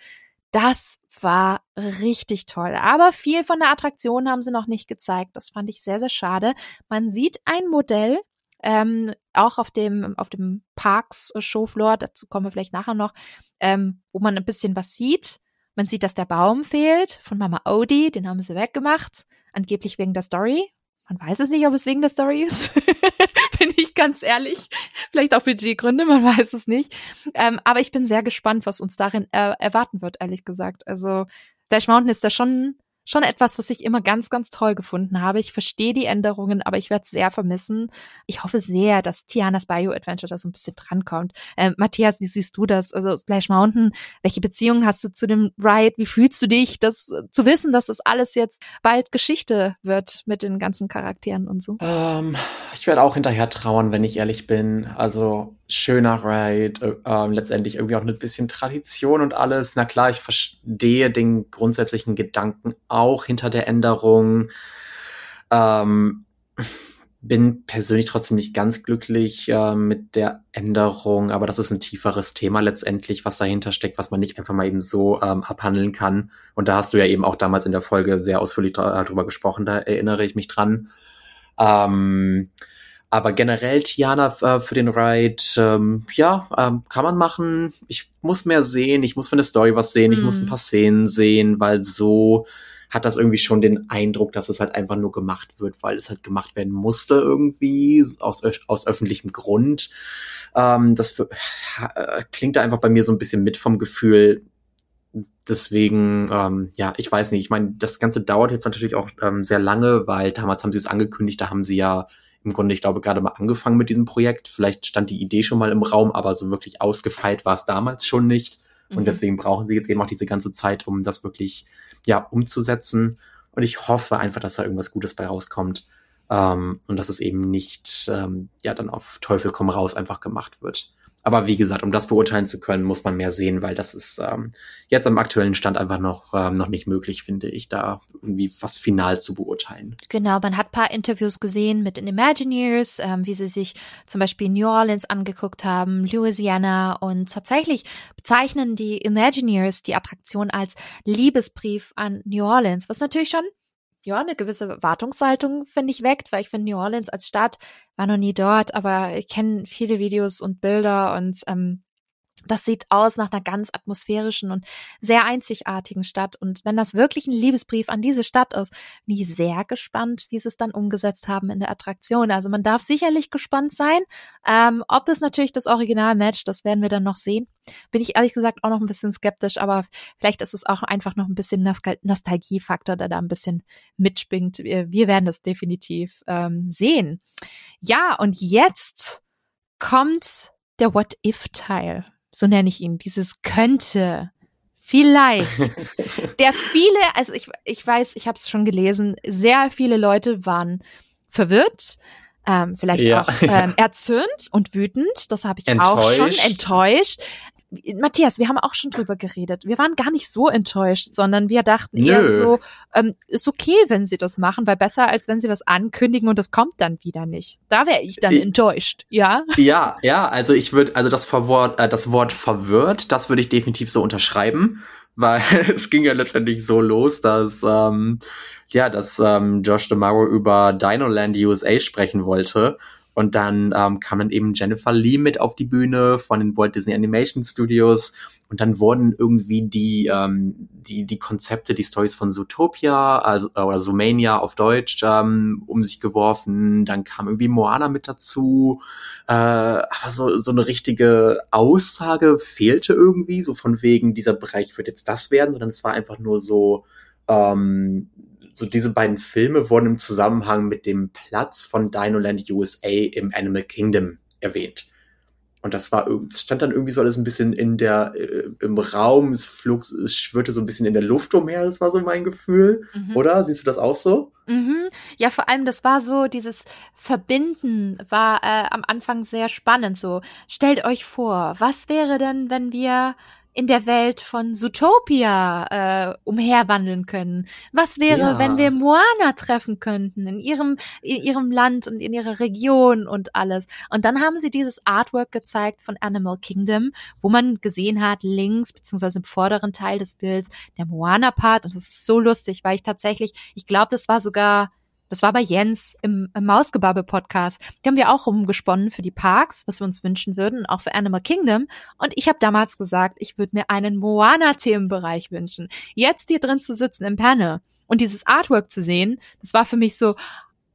Das war richtig toll. Aber viel von der Attraktion haben sie noch nicht gezeigt. Das fand ich sehr, sehr schade. Man sieht ein Modell, ähm, auch auf dem, auf dem Parks Showfloor, dazu kommen wir vielleicht nachher noch, ähm, wo man ein bisschen was sieht. Man sieht, dass der Baum fehlt von Mama Odie, den haben sie weggemacht, angeblich wegen der Story. Man weiß es nicht, ob es wegen der Story ist. bin ich ganz ehrlich. Vielleicht auch Budgetgründe, man weiß es nicht. Ähm, aber ich bin sehr gespannt, was uns darin äh, erwarten wird, ehrlich gesagt. Also Dash Mountain ist da schon schon etwas, was ich immer ganz, ganz toll gefunden habe. Ich verstehe die Änderungen, aber ich werde es sehr vermissen. Ich hoffe sehr, dass Tianas Bio Adventure da so ein bisschen drankommt. Ähm, Matthias, wie siehst du das? Also Splash Mountain, welche Beziehung hast du zu dem Ride? Wie fühlst du dich, das zu wissen, dass das alles jetzt bald Geschichte wird mit den ganzen Charakteren und so? Ähm, ich werde auch hinterher trauern, wenn ich ehrlich bin. Also schöner Ride, äh, letztendlich irgendwie auch ein bisschen Tradition und alles. Na klar, ich verstehe den grundsätzlichen Gedanken auch hinter der Änderung. Ähm, bin persönlich trotzdem nicht ganz glücklich äh, mit der Änderung, aber das ist ein tieferes Thema letztendlich, was dahinter steckt, was man nicht einfach mal eben so ähm, abhandeln kann. Und da hast du ja eben auch damals in der Folge sehr ausführlich drüber gesprochen, da erinnere ich mich dran. Ähm, aber generell Tiana äh, für den Ride, ähm, ja, ähm, kann man machen. Ich muss mehr sehen, ich muss von der Story was sehen, mm. ich muss ein mhm. paar Szenen sehen, weil so hat das irgendwie schon den Eindruck, dass es halt einfach nur gemacht wird, weil es halt gemacht werden musste irgendwie aus, aus öffentlichem Grund. Ähm, das für, äh, klingt da einfach bei mir so ein bisschen mit vom Gefühl. Deswegen, ähm, ja, ich weiß nicht. Ich meine, das Ganze dauert jetzt natürlich auch ähm, sehr lange, weil damals haben sie es angekündigt, da haben sie ja im Grunde, ich glaube, gerade mal angefangen mit diesem Projekt. Vielleicht stand die Idee schon mal im Raum, aber so wirklich ausgefeilt war es damals schon nicht. Und mhm. deswegen brauchen sie jetzt eben auch diese ganze Zeit, um das wirklich, ja, umzusetzen. Und ich hoffe einfach, dass da irgendwas Gutes bei rauskommt. Ähm, und dass es eben nicht, ähm, ja, dann auf Teufel komm raus einfach gemacht wird. Aber wie gesagt, um das beurteilen zu können, muss man mehr sehen, weil das ist ähm, jetzt am aktuellen Stand einfach noch, ähm, noch nicht möglich, finde ich, da irgendwie was final zu beurteilen. Genau, man hat paar Interviews gesehen mit den Imagineers, ähm, wie sie sich zum Beispiel New Orleans angeguckt haben, Louisiana und tatsächlich bezeichnen die Imagineers die Attraktion als Liebesbrief an New Orleans, was natürlich schon ja, eine gewisse Wartungshaltung, finde ich, weckt, weil ich finde, New Orleans als Stadt war noch nie dort, aber ich kenne viele Videos und Bilder und ähm, das sieht aus nach einer ganz atmosphärischen und sehr einzigartigen Stadt. Und wenn das wirklich ein Liebesbrief an diese Stadt ist, bin ich sehr gespannt, wie sie es dann umgesetzt haben in der Attraktion. Also man darf sicherlich gespannt sein. Ähm, ob es natürlich das Original matcht, das werden wir dann noch sehen. Bin ich ehrlich gesagt auch noch ein bisschen skeptisch, aber vielleicht ist es auch einfach noch ein bisschen Nostal Nostalgiefaktor, der da ein bisschen mitspringt. Wir, wir werden das definitiv ähm, sehen. Ja, und jetzt kommt der What-If-Teil so nenne ich ihn, dieses könnte, vielleicht, der viele, also ich, ich weiß, ich habe es schon gelesen, sehr viele Leute waren verwirrt, ähm, vielleicht ja. auch ähm, erzürnt und wütend, das habe ich enttäuscht. auch schon enttäuscht. Matthias, wir haben auch schon drüber geredet. Wir waren gar nicht so enttäuscht, sondern wir dachten Nö. eher so, ähm, ist okay, wenn sie das machen, weil besser als wenn sie was ankündigen und das kommt dann wieder nicht. Da wäre ich dann ich, enttäuscht, ja? Ja, ja, also ich würde, also das Wort, äh, das Wort verwirrt, das würde ich definitiv so unterschreiben, weil es ging ja letztendlich so los, dass ähm, ja, dass ähm, Josh DeMauro über Dinoland USA sprechen wollte und dann ähm, kam dann eben Jennifer Lee mit auf die Bühne von den Walt Disney Animation Studios. Und dann wurden irgendwie die, ähm, die, die Konzepte, die Stories von Zootopia, also, äh, oder Zoomania auf Deutsch, ähm, um sich geworfen. Dann kam irgendwie Moana mit dazu. Äh, aber so, so eine richtige Aussage fehlte irgendwie, so von wegen, dieser Bereich wird jetzt das werden, sondern es war einfach nur so, ähm, so diese beiden Filme wurden im Zusammenhang mit dem Platz von Dinoland USA im Animal Kingdom erwähnt. Und das war, es stand dann irgendwie so alles ein bisschen in der, äh, im Raum, es flog, es schwirrte so ein bisschen in der Luft umher, das war so mein Gefühl. Mhm. Oder? Siehst du das auch so? Mhm. Ja, vor allem, das war so, dieses Verbinden war äh, am Anfang sehr spannend. So, stellt euch vor, was wäre denn, wenn wir in der Welt von Zootopia äh, umherwandeln können? Was wäre, ja. wenn wir Moana treffen könnten in ihrem in ihrem Land und in ihrer Region und alles? Und dann haben sie dieses Artwork gezeigt von Animal Kingdom, wo man gesehen hat links beziehungsweise im vorderen Teil des Bilds der Moana Part und das ist so lustig, weil ich tatsächlich, ich glaube, das war sogar das war bei Jens im, im Mausgebabbel-Podcast. Die haben wir auch rumgesponnen für die Parks, was wir uns wünschen würden, auch für Animal Kingdom. Und ich habe damals gesagt, ich würde mir einen Moana-Themenbereich wünschen. Jetzt hier drin zu sitzen im Panel und dieses Artwork zu sehen, das war für mich so,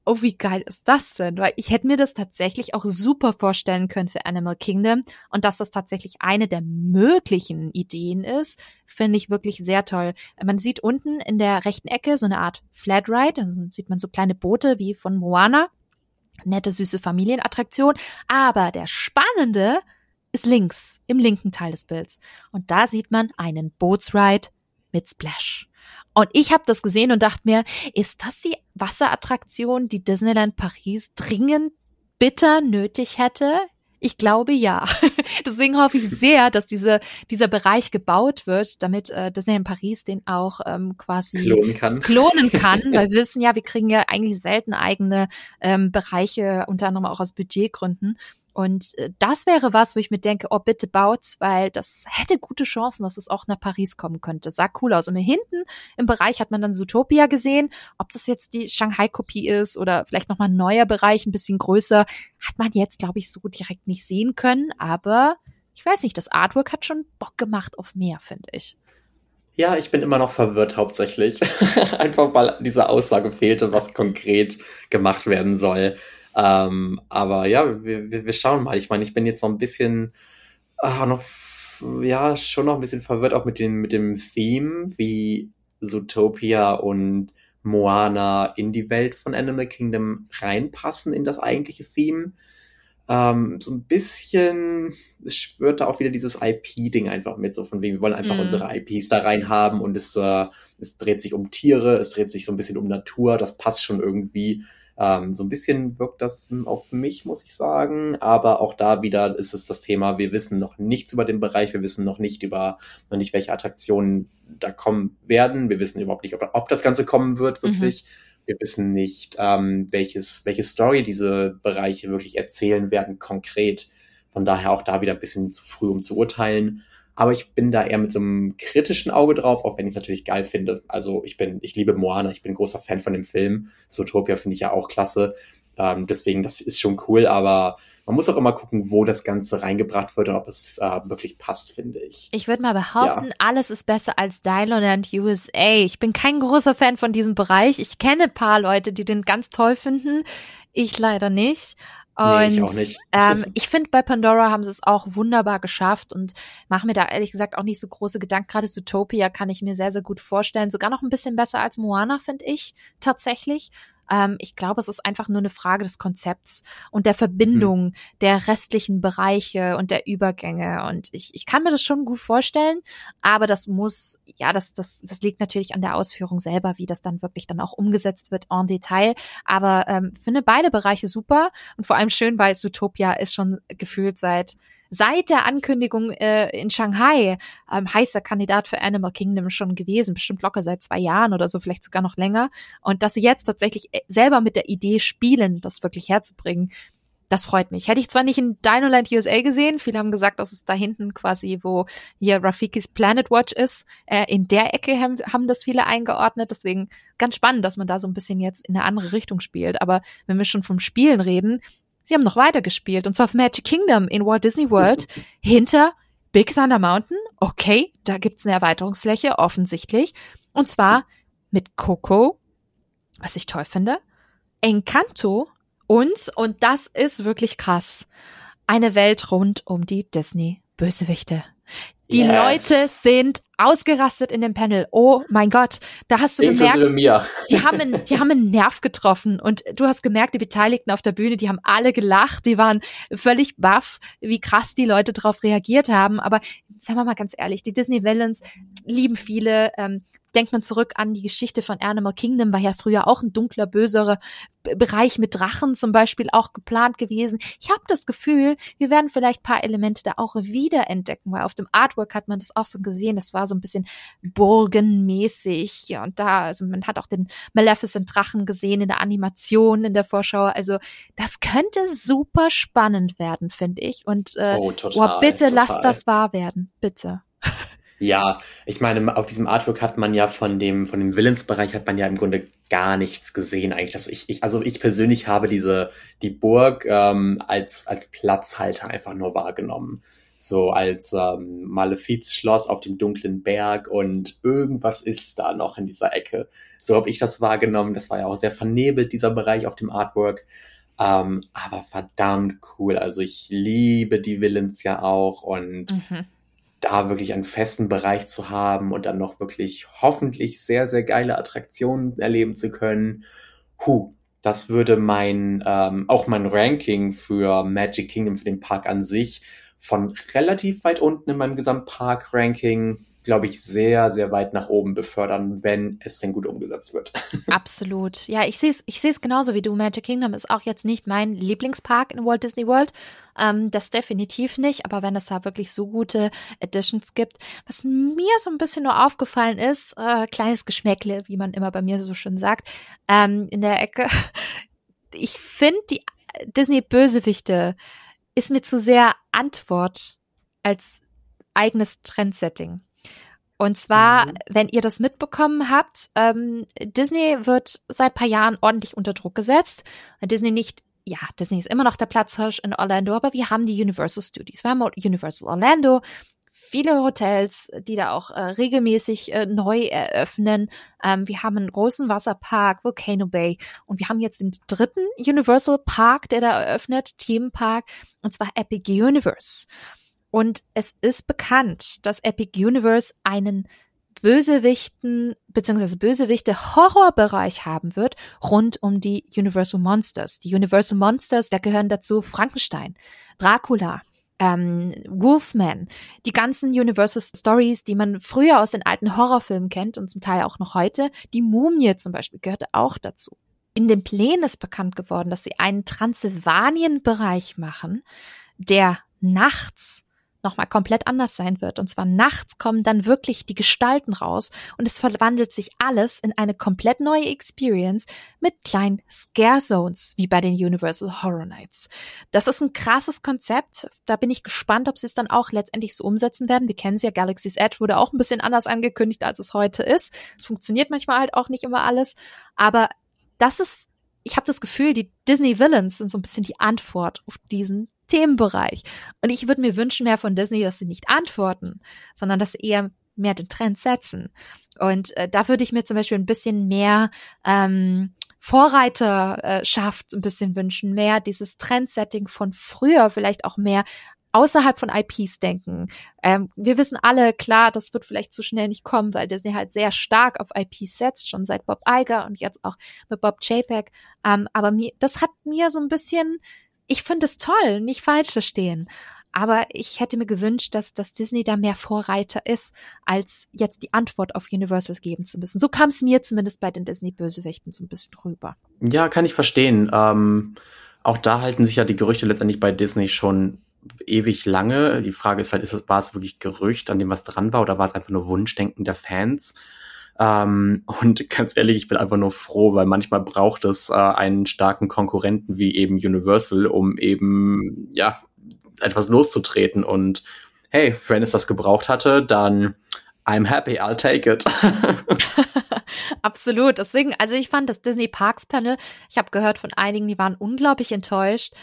oh, wie geil ist das denn? Weil ich hätte mir das tatsächlich auch super vorstellen können für Animal Kingdom. Und dass das tatsächlich eine der möglichen Ideen ist, finde ich wirklich sehr toll. Man sieht unten in der rechten Ecke so eine Art Flatride, also sieht man so kleine Boote wie von Moana. Nette, süße Familienattraktion. Aber der spannende ist links, im linken Teil des Bilds. Und da sieht man einen Bootsride mit Splash. Und ich habe das gesehen und dachte mir, ist das die Wasserattraktion, die Disneyland Paris dringend bitter nötig hätte? Ich glaube ja. Deswegen hoffe ich sehr, dass diese, dieser Bereich gebaut wird, damit äh, Disneyland Paris den auch ähm, quasi klonen kann. Klonen kann, weil wir wissen ja, wir kriegen ja eigentlich selten eigene ähm, Bereiche, unter anderem auch aus Budgetgründen. Und äh, das wäre was, wo ich mir denke, oh, bitte baut's, weil das hätte gute Chancen, dass es auch nach Paris kommen könnte. Sah cool aus. Und hinten im Bereich hat man dann Zootopia gesehen. Ob das jetzt die Shanghai-Kopie ist oder vielleicht nochmal ein neuer Bereich, ein bisschen größer, hat man jetzt, glaube ich, so direkt nicht sehen können. Aber ich weiß nicht, das Artwork hat schon Bock gemacht auf mehr, finde ich. Ja, ich bin immer noch verwirrt hauptsächlich. Einfach weil diese Aussage fehlte, was konkret gemacht werden soll. Ähm, aber ja, wir, wir schauen mal. Ich meine, ich bin jetzt noch ein bisschen ah, noch, ja, schon noch ein bisschen verwirrt auch mit dem, mit dem Theme, wie Zootopia und Moana in die Welt von Animal Kingdom reinpassen in das eigentliche Theme. Ähm, so ein bisschen es schwört da auch wieder dieses IP-Ding einfach mit, so von wegen, wir wollen einfach mm. unsere IPs da rein haben und es, äh, es dreht sich um Tiere, es dreht sich so ein bisschen um Natur, das passt schon irgendwie. Ähm, so ein bisschen wirkt das auf mich, muss ich sagen. Aber auch da wieder ist es das Thema, wir wissen noch nichts über den Bereich, wir wissen noch nicht über, noch nicht, welche Attraktionen da kommen werden. Wir wissen überhaupt nicht, ob, ob das Ganze kommen wird, mhm. wirklich. Mhm. Wir wissen nicht, ähm, welches, welche Story diese Bereiche wirklich erzählen werden, konkret. Von daher auch da wieder ein bisschen zu früh, um zu urteilen. Aber ich bin da eher mit so einem kritischen Auge drauf, auch wenn ich es natürlich geil finde. Also ich bin, ich liebe Moana, ich bin großer Fan von dem Film. Zootopia finde ich ja auch klasse. Ähm, deswegen, das ist schon cool, aber man muss auch immer gucken, wo das Ganze reingebracht wird und ob es äh, wirklich passt, finde ich. Ich würde mal behaupten, ja. alles ist besser als Dylanland USA. Ich bin kein großer Fan von diesem Bereich. Ich kenne ein paar Leute, die den ganz toll finden. Ich leider nicht. Und nee, ich, auch nicht. ähm, ich finde, bei Pandora haben sie es auch wunderbar geschafft und mache mir da ehrlich gesagt auch nicht so große Gedanken. Gerade Zootopia kann ich mir sehr, sehr gut vorstellen. Sogar noch ein bisschen besser als Moana, finde ich tatsächlich. Ähm, ich glaube, es ist einfach nur eine Frage des Konzepts und der Verbindung mhm. der restlichen Bereiche und der Übergänge. Und ich, ich kann mir das schon gut vorstellen, aber das muss, ja, das, das, das liegt natürlich an der Ausführung selber, wie das dann wirklich dann auch umgesetzt wird en Detail. Aber ähm, finde beide Bereiche super und vor allem schön, weil Zootopia ist schon gefühlt seit seit der Ankündigung äh, in Shanghai ähm, heißer Kandidat für Animal Kingdom schon gewesen, bestimmt locker seit zwei Jahren oder so, vielleicht sogar noch länger. Und dass sie jetzt tatsächlich äh, selber mit der Idee spielen, das wirklich herzubringen, das freut mich. Hätte ich zwar nicht in Dinoland USA gesehen, viele haben gesagt, dass es da hinten quasi, wo hier Rafikis Planet Watch ist, äh, in der Ecke haben, haben das viele eingeordnet. Deswegen ganz spannend, dass man da so ein bisschen jetzt in eine andere Richtung spielt. Aber wenn wir schon vom Spielen reden, Sie haben noch weiter gespielt und zwar auf Magic Kingdom in Walt Disney World hinter Big Thunder Mountain. Okay, da gibt's eine Erweiterungsfläche, offensichtlich. Und zwar mit Coco, was ich toll finde, Encanto und, und das ist wirklich krass, eine Welt rund um die Disney-Bösewichte. Die yes. Leute sind ausgerastet in dem Panel. Oh mein Gott, da hast du Inklusive gemerkt, mir. die haben einen, die haben einen Nerv getroffen und du hast gemerkt, die Beteiligten auf der Bühne, die haben alle gelacht, die waren völlig baff, wie krass die Leute darauf reagiert haben. Aber sagen wir mal ganz ehrlich, die Disney Villains lieben viele. Ähm, denkt man zurück an die Geschichte von Animal Kingdom, war ja früher auch ein dunkler, böserer Bereich mit Drachen zum Beispiel auch geplant gewesen. Ich habe das Gefühl, wir werden vielleicht paar Elemente da auch wiederentdecken, weil auf dem Artwork hat man das auch so gesehen. Das war so ein bisschen burgenmäßig. Ja, und da, also man hat auch den Maleficent Drachen gesehen in der Animation, in der Vorschau. Also das könnte super spannend werden, finde ich. Und äh, oh, total, oh, bitte total. lasst das wahr werden. Bitte. Ja, ich meine, auf diesem Artwork hat man ja von dem, von dem Willensbereich hat man ja im Grunde gar nichts gesehen eigentlich. Also ich, ich, also ich persönlich habe diese, die Burg ähm, als, als Platzhalter einfach nur wahrgenommen. So als ähm, Malefizschloss auf dem dunklen Berg und irgendwas ist da noch in dieser Ecke. So habe ich das wahrgenommen. Das war ja auch sehr vernebelt, dieser Bereich auf dem Artwork. Ähm, aber verdammt cool. Also ich liebe die Villains ja auch und mhm da wirklich einen festen Bereich zu haben und dann noch wirklich hoffentlich sehr, sehr geile Attraktionen erleben zu können. Huh, das würde mein, ähm, auch mein Ranking für Magic Kingdom, für den Park an sich, von relativ weit unten in meinem Gesamtpark-Ranking glaube ich, sehr, sehr weit nach oben befördern, wenn es denn gut umgesetzt wird. Absolut. Ja, ich sehe es ich genauso wie du. Magic Kingdom ist auch jetzt nicht mein Lieblingspark in Walt Disney World. Ähm, das definitiv nicht. Aber wenn es da wirklich so gute Editions gibt, was mir so ein bisschen nur aufgefallen ist, äh, kleines Geschmäckle, wie man immer bei mir so schön sagt, ähm, in der Ecke. Ich finde, die Disney-Bösewichte ist mir zu sehr Antwort als eigenes Trendsetting. Und zwar, mhm. wenn ihr das mitbekommen habt, ähm, Disney wird seit paar Jahren ordentlich unter Druck gesetzt. Disney nicht, ja, Disney ist immer noch der Platzhirsch in Orlando, aber wir haben die Universal Studios. Wir haben Universal Orlando, viele Hotels, die da auch äh, regelmäßig äh, neu eröffnen. Ähm, wir haben einen großen Wasserpark, Volcano Bay, und wir haben jetzt den dritten Universal Park, der da eröffnet, Themenpark, und zwar Epic Universe. Und es ist bekannt, dass Epic Universe einen Bösewichten bzw. Bösewichte Horrorbereich haben wird rund um die Universal Monsters. Die Universal Monsters, da gehören dazu Frankenstein, Dracula, ähm, Wolfman, die ganzen Universal Stories, die man früher aus den alten Horrorfilmen kennt und zum Teil auch noch heute. Die Mumie zum Beispiel gehört auch dazu. In den Plänen ist bekannt geworden, dass sie einen Transsilvanien-Bereich machen, der nachts nochmal komplett anders sein wird. Und zwar nachts kommen dann wirklich die Gestalten raus und es verwandelt sich alles in eine komplett neue Experience mit kleinen Scare Zones, wie bei den Universal Horror Nights. Das ist ein krasses Konzept. Da bin ich gespannt, ob sie es dann auch letztendlich so umsetzen werden. Wir kennen es ja, Galaxy's Edge wurde auch ein bisschen anders angekündigt, als es heute ist. Es funktioniert manchmal halt auch nicht immer alles. Aber das ist, ich habe das Gefühl, die Disney Villains sind so ein bisschen die Antwort auf diesen Themenbereich. Und ich würde mir wünschen mehr von Disney, dass sie nicht antworten, sondern dass sie eher mehr den Trend setzen. Und äh, da würde ich mir zum Beispiel ein bisschen mehr ähm, Vorreiterschaft ein bisschen wünschen, mehr dieses Trendsetting von früher, vielleicht auch mehr außerhalb von IPs denken. Ähm, wir wissen alle, klar, das wird vielleicht zu schnell nicht kommen, weil Disney halt sehr stark auf IPs setzt, schon seit Bob Iger und jetzt auch mit Bob Chapek. Ähm, aber mir, das hat mir so ein bisschen, ich finde es toll, nicht falsch verstehen. Aber ich hätte mir gewünscht, dass, dass Disney da mehr Vorreiter ist, als jetzt die Antwort auf Universal geben zu müssen. So kam es mir zumindest bei den Disney-Bösewichten so ein bisschen rüber. Ja, kann ich verstehen. Ähm, auch da halten sich ja die Gerüchte letztendlich bei Disney schon ewig lange. Die Frage ist halt, ist es, war es wirklich Gerücht, an dem was dran war, oder war es einfach nur Wunschdenken der Fans? Ähm, und ganz ehrlich, ich bin einfach nur froh, weil manchmal braucht es äh, einen starken Konkurrenten wie eben Universal, um eben, ja, etwas loszutreten. Und hey, wenn es das gebraucht hatte, dann I'm happy, I'll take it. Absolut. Deswegen, also ich fand das Disney Parks Panel, ich habe gehört von einigen, die waren unglaublich enttäuscht,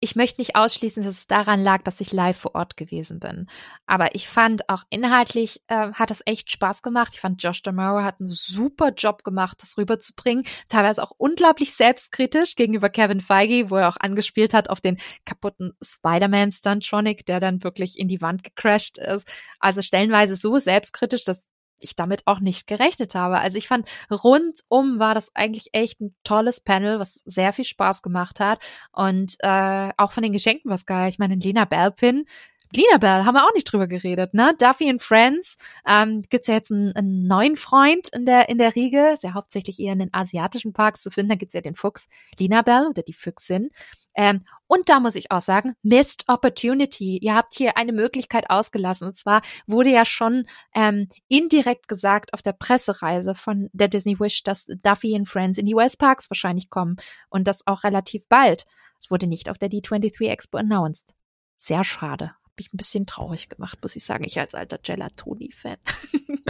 ich möchte nicht ausschließen, dass es daran lag, dass ich live vor Ort gewesen bin. Aber ich fand auch inhaltlich äh, hat das echt Spaß gemacht. Ich fand Josh Damaro hat einen super Job gemacht, das rüberzubringen. Teilweise auch unglaublich selbstkritisch gegenüber Kevin Feige, wo er auch angespielt hat auf den kaputten Spider-Man Stuntronic, der dann wirklich in die Wand gecrashed ist. Also stellenweise so selbstkritisch, dass ich damit auch nicht gerechnet habe. Also ich fand, rundum war das eigentlich echt ein tolles Panel, was sehr viel Spaß gemacht hat. Und äh, auch von den Geschenken was geil. Ich meine, Lena Bell-Pin, Lina Bell, haben wir auch nicht drüber geredet, ne? Duffy and Friends, ähm, gibt's ja jetzt einen, einen neuen Freund in der, in der Riege, ist ja hauptsächlich eher in den asiatischen Parks zu finden, da gibt's ja den Fuchs Lina Bell oder die Füchsin. Ähm, und da muss ich auch sagen, Missed Opportunity. Ihr habt hier eine Möglichkeit ausgelassen. Und zwar wurde ja schon ähm, indirekt gesagt auf der Pressereise von der Disney Wish, dass Duffy and Friends in die US Parks wahrscheinlich kommen und das auch relativ bald. Es wurde nicht auf der D23 Expo announced. Sehr schade mich ein bisschen traurig gemacht, muss ich sagen. Ich als alter Gelatoni-Fan.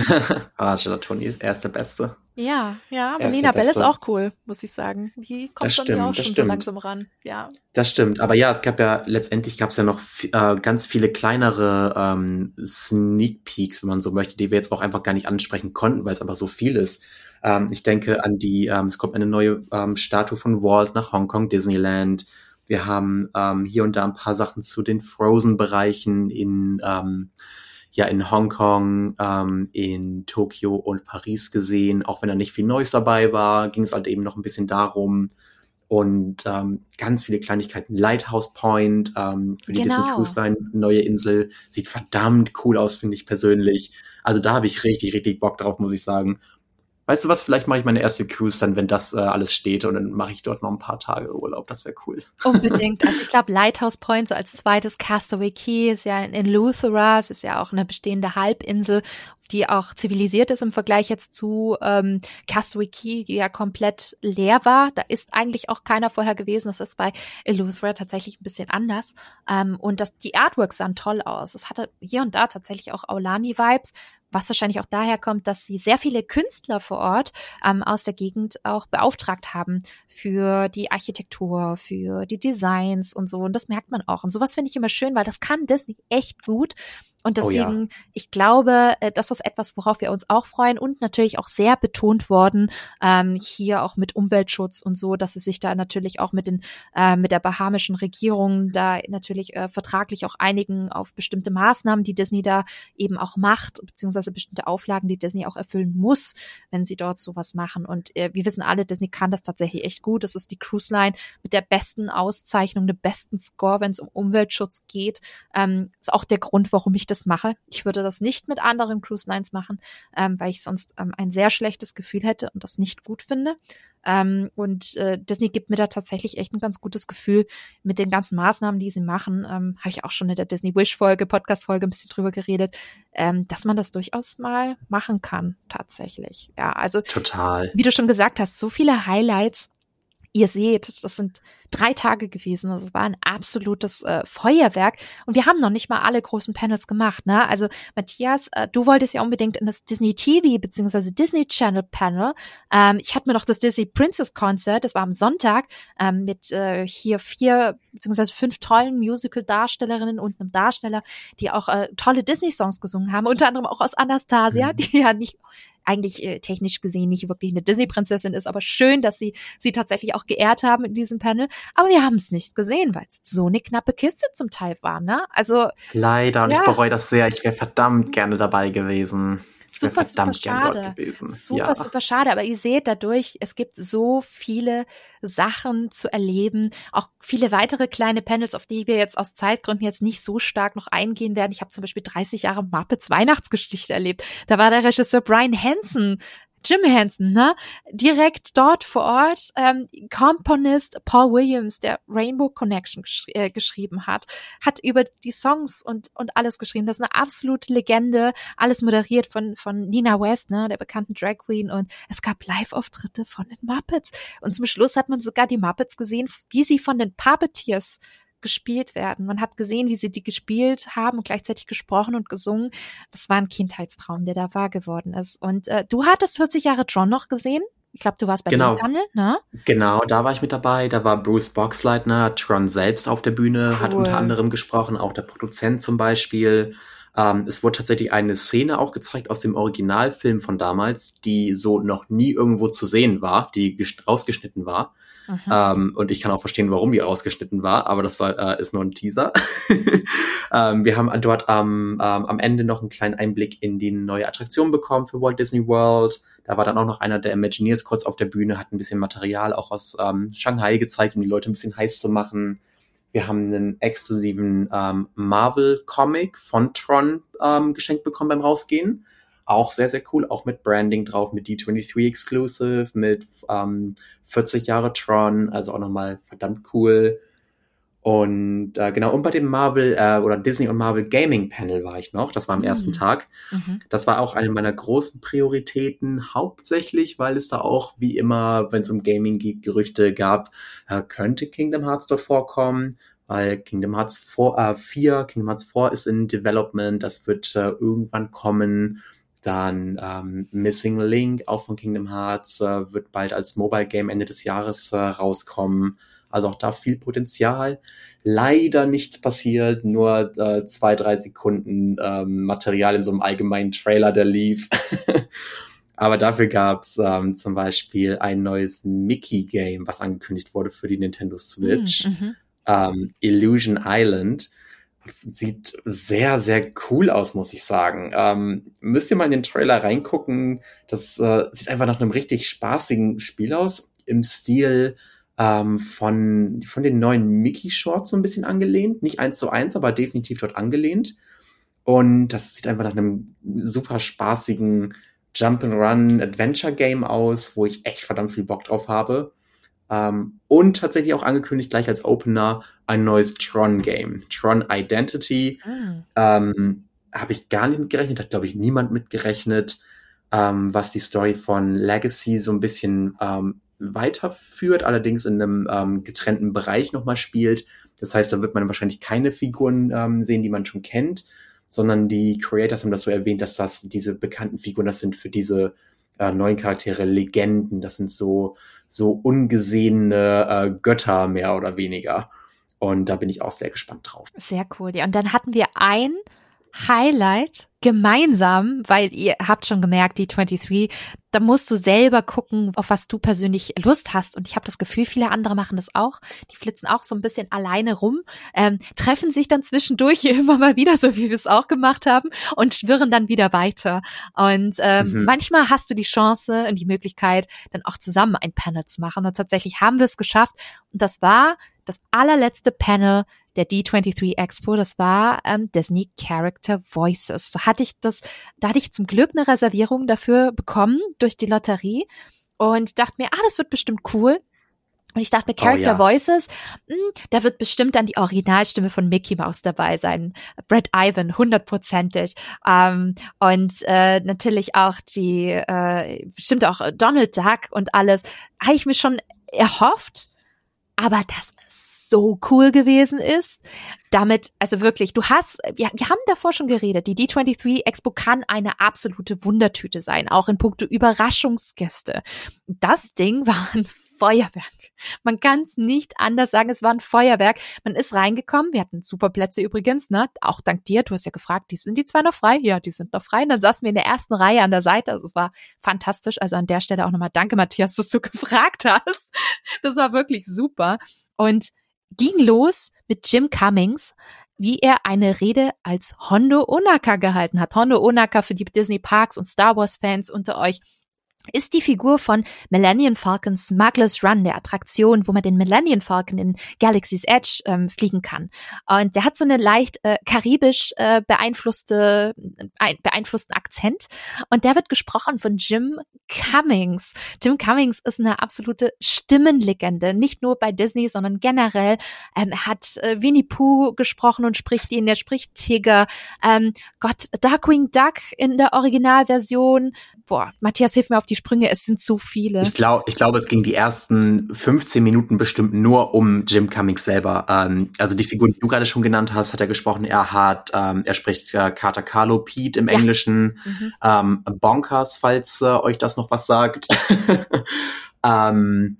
ah, Gelatoni, er ist der Beste. Ja, ja, aber Lena Bell ist auch cool, muss ich sagen. Die kommt das bei stimmt, auch schon stimmt. so langsam ran. Ja. Das stimmt. Aber ja, es gab ja, letztendlich gab es ja noch äh, ganz viele kleinere ähm, Sneak Peeks, wenn man so möchte, die wir jetzt auch einfach gar nicht ansprechen konnten, weil es einfach so viel ist. Ähm, ich denke an die, ähm, es kommt eine neue ähm, Statue von Walt nach Hongkong, Disneyland. Wir haben ähm, hier und da ein paar Sachen zu den Frozen-Bereichen in, ähm, ja, in Hongkong, ähm, in Tokio und Paris gesehen. Auch wenn da nicht viel Neues dabei war, ging es halt eben noch ein bisschen darum. Und ähm, ganz viele Kleinigkeiten. Lighthouse Point ähm, für die Genau. Disney Cruise Line, neue Insel. Sieht verdammt cool aus, finde ich persönlich. Also da habe ich richtig, richtig Bock drauf, muss ich sagen. Weißt du was, vielleicht mache ich meine erste Cruise dann, wenn das äh, alles steht und dann mache ich dort noch ein paar Tage Urlaub. Das wäre cool. Unbedingt. Also ich glaube, Lighthouse Point so als zweites Castaway Key ist ja in Eleuthera, es ist ja auch eine bestehende Halbinsel, die auch zivilisiert ist im Vergleich jetzt zu ähm, Castaway Key, die ja komplett leer war. Da ist eigentlich auch keiner vorher gewesen. Das ist bei Eleuthera tatsächlich ein bisschen anders. Ähm, und das, die Artworks sahen toll aus. Es hatte hier und da tatsächlich auch Aulani-Vibes was wahrscheinlich auch daher kommt, dass sie sehr viele Künstler vor Ort ähm, aus der Gegend auch beauftragt haben für die Architektur, für die Designs und so. Und das merkt man auch. Und sowas finde ich immer schön, weil das kann Disney echt gut. Und Oh ja. deswegen, ich glaube, äh, das ist etwas, worauf wir uns auch freuen und natürlich auch sehr betont worden, ähm, hier auch mit Umweltschutz und so, dass sie sich da natürlich auch mit den, äh, mit der bahamischen Regierung da natürlich äh, vertraglich auch einigen auf bestimmte Maßnahmen, die Disney da eben auch macht, beziehungsweise bestimmte Auflagen, die Disney auch erfüllen muss, wenn sie dort sowas machen. Und äh, wir wissen alle, Disney kann das tatsächlich echt gut. Das ist die Cruise Line mit der besten Auszeichnung, dem besten Score, wenn es um Umweltschutz geht. Ähm, ist auch der Grund, warum ich das mache. Ich würde das nicht mit anderen Cruise Lines machen, ähm, weil ich sonst ähm, ein sehr schlechtes Gefühl hätte und das nicht gut finde. Ähm, und äh, Disney gibt mir da tatsächlich echt ein ganz gutes Gefühl mit den ganzen Maßnahmen, die sie machen. Ähm, Habe ich auch schon in der Disney Wish Folge, Podcast Folge ein bisschen drüber geredet, ähm, dass man das durchaus mal machen kann, tatsächlich. Ja, also Total. wie du schon gesagt hast, so viele Highlights Ihr seht, das sind drei Tage gewesen. Das war ein absolutes äh, Feuerwerk. Und wir haben noch nicht mal alle großen Panels gemacht. Ne? Also Matthias, äh, du wolltest ja unbedingt in das Disney TV bzw. Disney Channel Panel. Ähm, ich hatte mir noch das Disney Princess Concert, das war am Sonntag, ähm, mit äh, hier vier bzw. fünf tollen Musical-Darstellerinnen und einem Darsteller, die auch äh, tolle Disney-Songs gesungen haben. Unter anderem auch aus Anastasia, mhm. die ja nicht eigentlich äh, technisch gesehen nicht wirklich eine Disney-Prinzessin ist, aber schön, dass sie sie tatsächlich auch geehrt haben in diesem Panel. Aber wir haben es nicht gesehen, weil es so eine knappe Kiste zum Teil war, ne? Also leider und ja. ich bereue das sehr. Ich wäre verdammt gerne dabei gewesen super, super schade. Super, ja. super schade. Aber ihr seht dadurch, es gibt so viele Sachen zu erleben. Auch viele weitere kleine Panels, auf die wir jetzt aus Zeitgründen jetzt nicht so stark noch eingehen werden. Ich habe zum Beispiel 30 Jahre Muppets Weihnachtsgeschichte erlebt. Da war der Regisseur Brian Hansen Jim Henson, ne? Direkt dort vor Ort, ähm, Komponist Paul Williams, der Rainbow Connection gesch äh, geschrieben hat, hat über die Songs und, und alles geschrieben. Das ist eine absolute Legende. Alles moderiert von, von Nina West, ne? Der bekannten Drag Queen. Und es gab Live-Auftritte von den Muppets. Und zum Schluss hat man sogar die Muppets gesehen, wie sie von den Puppeteers gespielt werden. Man hat gesehen, wie sie die gespielt haben und gleichzeitig gesprochen und gesungen. Das war ein Kindheitstraum, der da wahr geworden ist. Und äh, du hattest 40 Jahre John noch gesehen. Ich glaube, du warst bei genau. dem Panel, ne? Genau, da war ich mit dabei. Da war Bruce Boxleitner, Tron selbst auf der Bühne, cool. hat unter anderem gesprochen, auch der Produzent zum Beispiel. Ähm, es wurde tatsächlich eine Szene auch gezeigt aus dem Originalfilm von damals, die so noch nie irgendwo zu sehen war, die rausgeschnitten war. Mhm. Ähm, und ich kann auch verstehen, warum die ausgeschnitten war, aber das war, äh, ist nur ein Teaser. ähm, wir haben dort ähm, am Ende noch einen kleinen Einblick in die neue Attraktion bekommen für Walt Disney World. Da war dann auch noch einer der Imagineers kurz auf der Bühne, hat ein bisschen Material auch aus ähm, Shanghai gezeigt, um die Leute ein bisschen heiß zu machen. Wir haben einen exklusiven ähm, Marvel-Comic von Tron ähm, geschenkt bekommen beim Rausgehen. Auch sehr, sehr cool, auch mit Branding drauf, mit D23 Exclusive, mit ähm, 40 Jahre Tron, also auch nochmal verdammt cool. Und äh, genau, und bei dem Marvel äh, oder Disney und Marvel Gaming Panel war ich noch. Das war am mhm. ersten Tag. Mhm. Das war auch eine meiner großen Prioritäten, hauptsächlich, weil es da auch, wie immer, wenn es um Gaming geht, Gerüchte gab, äh, könnte Kingdom Hearts dort vorkommen weil Kingdom Hearts 4, äh, 4, Kingdom Hearts 4 ist in Development, das wird äh, irgendwann kommen. Dann ähm, Missing Link, auch von Kingdom Hearts, äh, wird bald als Mobile Game Ende des Jahres äh, rauskommen. Also auch da viel Potenzial. Leider nichts passiert, nur äh, zwei, drei Sekunden ähm, Material in so einem allgemeinen Trailer, der lief. Aber dafür gab's ähm, zum Beispiel ein neues Mickey-Game, was angekündigt wurde für die Nintendo Switch. Mm, mhm. Ähm, Illusion Island sieht sehr, sehr cool aus, muss ich sagen. Ähm, müsst ihr mal in den Trailer reingucken. Das äh, sieht einfach nach einem richtig spaßigen Spiel aus. Im Stil ähm, von, von den neuen Mickey Shorts so ein bisschen angelehnt. Nicht eins zu eins, aber definitiv dort angelehnt. Und das sieht einfach nach einem super spaßigen Jump'n'Run Adventure Game aus, wo ich echt verdammt viel Bock drauf habe. Ähm, und tatsächlich auch angekündigt gleich als Opener ein neues Tron-Game. Tron Identity. Mhm. Ähm, Habe ich gar nicht mitgerechnet, hat, glaube ich, niemand mitgerechnet, ähm, was die Story von Legacy so ein bisschen ähm, weiterführt, allerdings in einem ähm, getrennten Bereich nochmal spielt. Das heißt, da wird man wahrscheinlich keine Figuren ähm, sehen, die man schon kennt, sondern die Creators haben das so erwähnt, dass das diese bekannten Figuren, das sind für diese äh, neuen Charaktere Legenden, das sind so so ungesehene äh, Götter mehr oder weniger. Und da bin ich auch sehr gespannt drauf. Sehr cool. Ja, und dann hatten wir ein Highlight gemeinsam, weil ihr habt schon gemerkt, die 23, da musst du selber gucken, auf was du persönlich Lust hast. Und ich habe das Gefühl, viele andere machen das auch. Die flitzen auch so ein bisschen alleine rum, ähm, treffen sich dann zwischendurch immer mal wieder, so wie wir es auch gemacht haben, und schwirren dann wieder weiter. Und ähm, mhm. manchmal hast du die Chance und die Möglichkeit, dann auch zusammen ein Panel zu machen. Und tatsächlich haben wir es geschafft. Und das war das allerletzte Panel der D23 Expo, das war ähm, Disney Character Voices. So hatte ich das, da hatte ich zum Glück eine Reservierung dafür bekommen durch die Lotterie und dachte mir, ah, das wird bestimmt cool. Und ich dachte mir, Character oh, ja. Voices, mh, hm, da wird bestimmt dann die Originalstimme von Mickey Mouse dabei sein. Brad Ivan, hundertprozentig. Ähm, und äh, natürlich auch die, äh, bestimmt auch Donald Duck und alles. Habe ich mir schon erhofft, aber das so cool gewesen ist. Damit, also wirklich, du hast, ja, wir haben davor schon geredet, die D23 Expo kann eine absolute Wundertüte sein, auch in puncto Überraschungsgäste. Das Ding war ein Feuerwerk. Man kann es nicht anders sagen, es war ein Feuerwerk. Man ist reingekommen, wir hatten super Plätze übrigens, ne? Auch dank dir, du hast ja gefragt, die sind die zwei noch frei? Ja, die sind noch frei. Und dann saßen wir in der ersten Reihe an der Seite. Also es war fantastisch. Also an der Stelle auch nochmal danke, Matthias, dass du gefragt hast. Das war wirklich super. Und ging los mit Jim Cummings, wie er eine Rede als Hondo Onaka gehalten hat. Hondo Onaka für die Disney Parks und Star Wars Fans unter euch ist die Figur von Millennium Falcon Smuggler's Run, der Attraktion, wo man den Millennium Falcon in Galaxy's Edge ähm, fliegen kann. Und der hat so eine leicht äh, karibisch äh, beeinflusste, äh, beeinflussten Akzent. Und der wird gesprochen von Jim Cummings. Jim Cummings ist eine absolute Stimmenlegende, nicht nur bei Disney, sondern generell. Ähm, er hat äh, Winnie Pooh gesprochen und spricht ihn, der spricht Tiger. Ähm, Gott, Darkwing Duck in der Originalversion. Boah, Matthias, hilf mir auf die Sprünge, es sind so viele. Ich glaube, ich glaube, es ging die ersten 15 Minuten bestimmt nur um Jim Cummings selber. Ähm, also die Figur, die du gerade schon genannt hast, hat er gesprochen. Er hat, ähm, er spricht äh, Carter Carlo Pete im ja. Englischen. Mhm. Ähm, Bonkers, falls äh, euch das noch was sagt. ähm,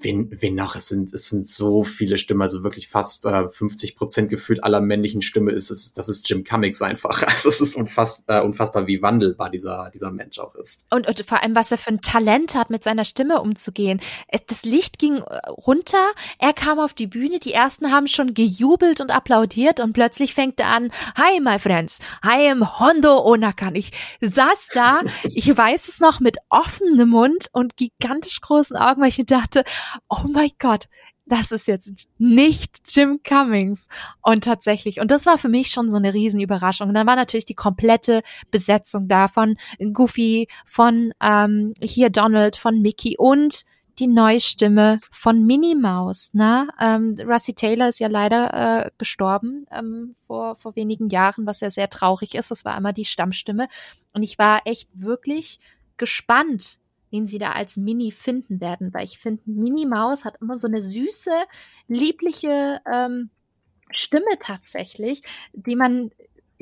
wen, wen noch? Es sind, es sind so viele Stimmen, also wirklich fast äh, 50 Prozent gefühlt aller männlichen Stimme ist es, das ist Jim Cummings einfach. Also es ist unfass, äh, unfassbar, wie wandelbar dieser, dieser Mensch auch ist. Und, und vor allem, was er für ein Talent hat, mit seiner Stimme umzugehen. Es, das Licht ging äh, runter, er kam auf die Bühne, die ersten haben schon gejubelt und applaudiert und plötzlich fängt er an, Hi, my friends, I am Hondo Onakan. Ich saß da, ich weiß es noch, mit offenem Mund und gigantisch großen Augen, weil ich mir dachte, oh mein Gott, das ist jetzt nicht Jim Cummings. Und tatsächlich, und das war für mich schon so eine Riesenüberraschung. Und dann war natürlich die komplette Besetzung da von Goofy, von ähm, hier Donald, von Mickey und die Neustimme von Minnie Maus. Ne? Ähm, Russie Taylor ist ja leider äh, gestorben ähm, vor, vor wenigen Jahren, was ja sehr traurig ist. Das war immer die Stammstimme. Und ich war echt wirklich gespannt, wen sie da als Mini finden werden, weil ich finde, Mini Maus hat immer so eine süße, liebliche ähm, Stimme tatsächlich, die man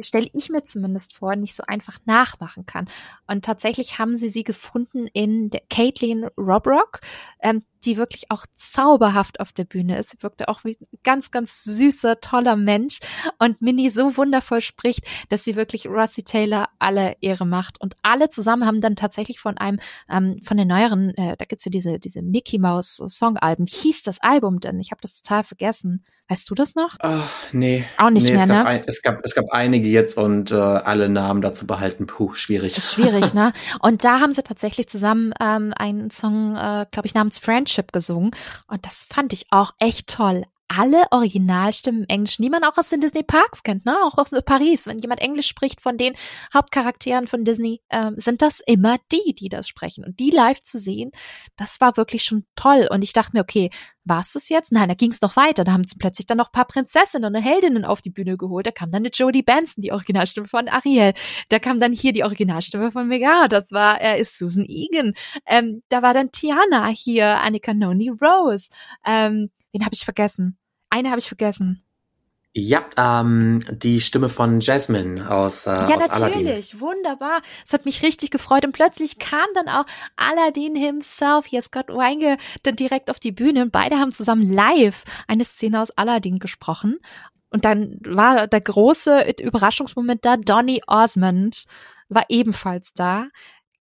stelle ich mir zumindest vor, nicht so einfach nachmachen kann. Und tatsächlich haben sie sie gefunden in der Caitlin Robrock, ähm, die wirklich auch zauberhaft auf der Bühne ist. Sie wirkte auch wie ein ganz, ganz süßer, toller Mensch und Minnie so wundervoll spricht, dass sie wirklich Rossi Taylor alle Ehre macht. Und alle zusammen haben dann tatsächlich von einem, ähm, von den neueren, äh, da gibt's ja diese, diese Mickey Mouse Songalben. Wie hieß das Album denn? Ich habe das total vergessen. Weißt du das noch? Ach, nee. Auch nicht nee, mehr, es ne? Ein, es, gab, es gab einige jetzt und äh, alle Namen dazu behalten. Puh, schwierig. Schwierig, ne? Und da haben sie tatsächlich zusammen ähm, einen Song, äh, glaube ich, namens Friendship gesungen. Und das fand ich auch echt toll alle Originalstimmen im Englischen, die man auch aus den Disney Parks kennt, ne? Auch aus Paris. Wenn jemand Englisch spricht von den Hauptcharakteren von Disney, äh, sind das immer die, die das sprechen. Und die live zu sehen, das war wirklich schon toll. Und ich dachte mir, okay, war es das jetzt? Nein, da ging es noch weiter. Da haben sie plötzlich dann noch paar Prinzessinnen und Heldinnen auf die Bühne geholt. Da kam dann eine Jodie Benson, die Originalstimme von Ariel. Da kam dann hier die Originalstimme von Megara. Das war, er ist Susan Egan. Ähm, da war dann Tiana hier, Annika Noni Rose. Ähm, Wen habe ich vergessen? Eine habe ich vergessen. Ja, ähm, die Stimme von Jasmine aus, äh, ja, aus Aladdin. natürlich, wunderbar. Es hat mich richtig gefreut und plötzlich kam dann auch Aladdin himself, hier Scott Wange, dann direkt auf die Bühne und beide haben zusammen live eine Szene aus Aladdin gesprochen. Und dann war der große Überraschungsmoment da. Donny Osmond war ebenfalls da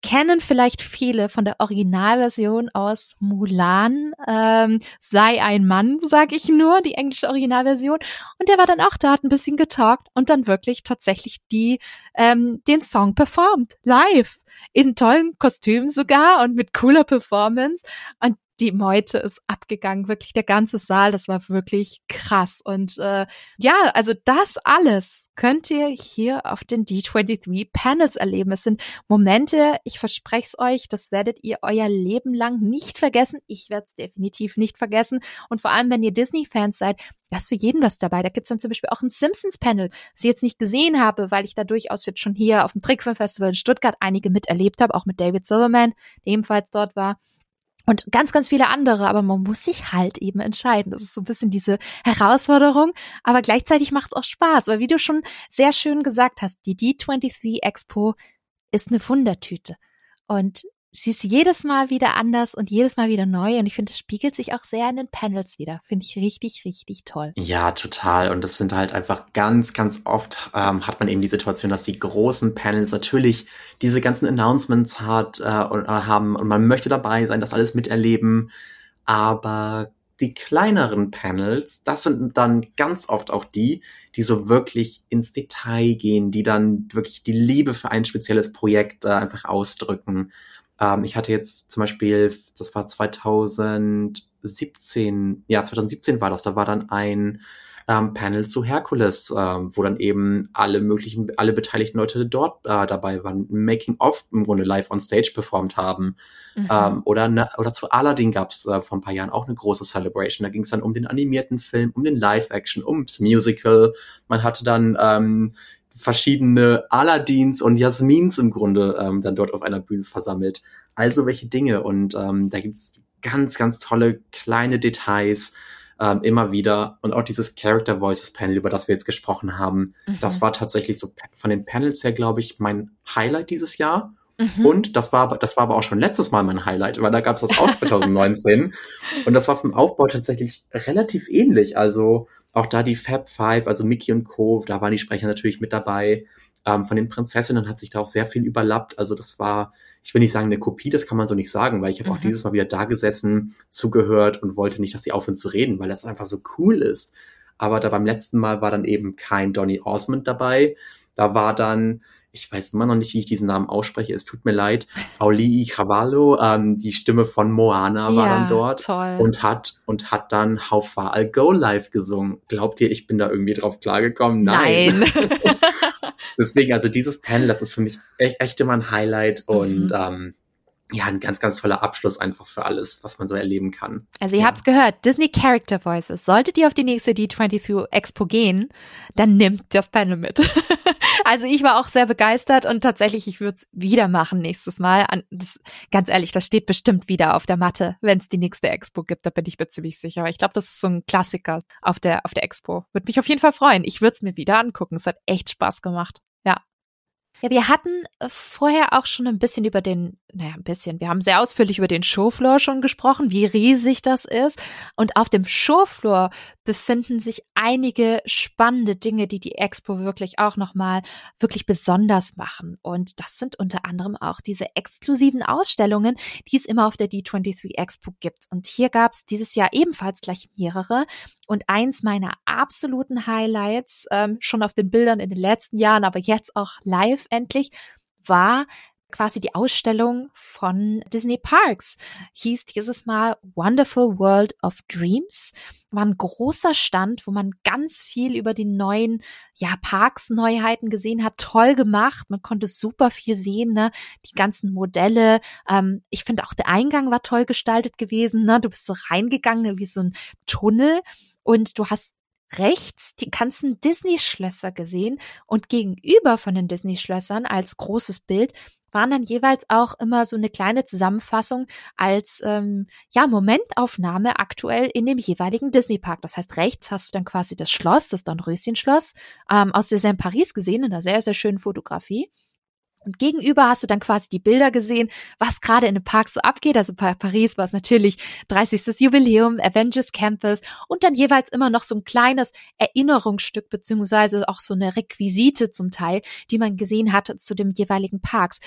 kennen vielleicht viele von der Originalversion aus Mulan. Ähm, sei ein Mann, sag ich nur, die englische Originalversion. Und der war dann auch da, hat ein bisschen getalkt und dann wirklich tatsächlich die ähm, den Song performt, live, in tollen Kostümen sogar und mit cooler Performance. Und die Meute ist abgegangen, wirklich der ganze Saal, das war wirklich krass. Und äh, ja, also das alles könnt ihr hier auf den D23 Panels erleben. Es sind Momente, ich verspreche es euch, das werdet ihr euer Leben lang nicht vergessen. Ich werde es definitiv nicht vergessen. Und vor allem, wenn ihr Disney-Fans seid, da ist für jeden was dabei. Da gibt's dann zum Beispiel auch ein Simpsons-Panel, das ich jetzt nicht gesehen habe, weil ich da durchaus jetzt schon hier auf dem Trickfilm Festival in Stuttgart einige miterlebt habe, auch mit David Silverman, der ebenfalls dort war. Und ganz, ganz viele andere, aber man muss sich halt eben entscheiden. Das ist so ein bisschen diese Herausforderung, aber gleichzeitig macht es auch Spaß, weil wie du schon sehr schön gesagt hast, die D23 Expo ist eine Wundertüte. Und sie ist jedes Mal wieder anders und jedes Mal wieder neu. Und ich finde, es spiegelt sich auch sehr in den Panels wieder. Finde ich richtig, richtig toll. Ja, total. Und das sind halt einfach ganz, ganz oft ähm, hat man eben die Situation, dass die großen Panels natürlich diese ganzen Announcements hat äh, und, äh, haben und man möchte dabei sein, das alles miterleben. Aber die kleineren Panels, das sind dann ganz oft auch die, die so wirklich ins Detail gehen, die dann wirklich die Liebe für ein spezielles Projekt äh, einfach ausdrücken. Ähm, ich hatte jetzt zum Beispiel, das war 2017, ja, 2017 war das, da war dann ein ähm, Panel zu Hercules, ähm, wo dann eben alle möglichen, alle beteiligten Leute dort äh, dabei waren, Making-of im Grunde live on Stage performt haben. Mhm. Ähm, oder, ne, oder zu Aladdin gab es äh, vor ein paar Jahren auch eine große Celebration. Da ging es dann um den animierten Film, um den Live-Action, ums Musical. Man hatte dann ähm, verschiedene Aladdins und Jasmins im Grunde ähm, dann dort auf einer Bühne versammelt. Also welche Dinge. Und ähm, da gibt's ganz, ganz tolle kleine Details ähm, immer wieder. Und auch dieses Character Voices Panel, über das wir jetzt gesprochen haben, mhm. das war tatsächlich so von den Panels her, glaube ich, mein Highlight dieses Jahr. Mhm. Und das war, das war aber auch schon letztes Mal mein Highlight, weil da gab es das auch 2019. und das war vom Aufbau tatsächlich relativ ähnlich. Also auch da die Fab Five, also Mickey und Co., da waren die Sprecher natürlich mit dabei. Ähm, von den Prinzessinnen hat sich da auch sehr viel überlappt. Also das war, ich will nicht sagen eine Kopie, das kann man so nicht sagen, weil ich habe mhm. auch dieses Mal wieder da gesessen, zugehört und wollte nicht, dass sie aufhören zu reden, weil das einfach so cool ist. Aber da beim letzten Mal war dann eben kein Donny Osmond dabei. Da war dann ich weiß immer noch nicht, wie ich diesen Namen ausspreche, es tut mir leid, Aulii Cavallo, ähm, die Stimme von Moana war ja, dann dort toll. und hat und hat dann How Far I'll Go live gesungen. Glaubt ihr, ich bin da irgendwie drauf klargekommen? Nein. Nein. Deswegen, also dieses Panel, das ist für mich echt, echt immer ein Highlight und mhm. ähm, ja, ein ganz, ganz toller Abschluss einfach für alles, was man so erleben kann. Also ihr ja. habt's gehört, Disney Character Voices. Solltet ihr auf die nächste D23 Expo gehen, dann nimmt das Panel mit. also ich war auch sehr begeistert und tatsächlich, ich würde es wieder machen nächstes Mal. Das, ganz ehrlich, das steht bestimmt wieder auf der Matte, wenn es die nächste Expo gibt, da bin ich mir ziemlich sicher. Ich glaube, das ist so ein Klassiker auf der, auf der Expo. Würde mich auf jeden Fall freuen. Ich würde es mir wieder angucken. Es hat echt Spaß gemacht. Ja. Ja, wir hatten äh, vorher auch schon ein bisschen über den, naja, ein bisschen, wir haben sehr ausführlich über den Showfloor schon gesprochen, wie riesig das ist. Und auf dem Showfloor befinden sich einige spannende Dinge, die die Expo wirklich auch nochmal wirklich besonders machen. Und das sind unter anderem auch diese exklusiven Ausstellungen, die es immer auf der D23 Expo gibt. Und hier gab es dieses Jahr ebenfalls gleich mehrere. Und eins meiner absoluten Highlights, ähm, schon auf den Bildern in den letzten Jahren, aber jetzt auch live endlich, war quasi die Ausstellung von Disney Parks. Hieß dieses Mal Wonderful World of Dreams. War ein großer Stand, wo man ganz viel über die neuen, ja, Parks-Neuheiten gesehen hat. Toll gemacht. Man konnte super viel sehen, ne? Die ganzen Modelle. Ähm, ich finde auch der Eingang war toll gestaltet gewesen, ne? Du bist so reingegangen wie so ein Tunnel und du hast rechts die ganzen Disney-Schlösser gesehen und gegenüber von den Disney-Schlössern als großes Bild waren dann jeweils auch immer so eine kleine Zusammenfassung als ähm, ja Momentaufnahme aktuell in dem jeweiligen Disney-Park. Das heißt, rechts hast du dann quasi das Schloss, das Dornröschen-Schloss, ähm, aus Disneyland Paris gesehen in einer sehr, sehr schönen Fotografie. Und gegenüber hast du dann quasi die Bilder gesehen, was gerade in dem Park so abgeht. Also bei Paris war es natürlich 30. Jubiläum, Avengers Campus und dann jeweils immer noch so ein kleines Erinnerungsstück beziehungsweise auch so eine Requisite zum Teil, die man gesehen hat zu dem jeweiligen Parks.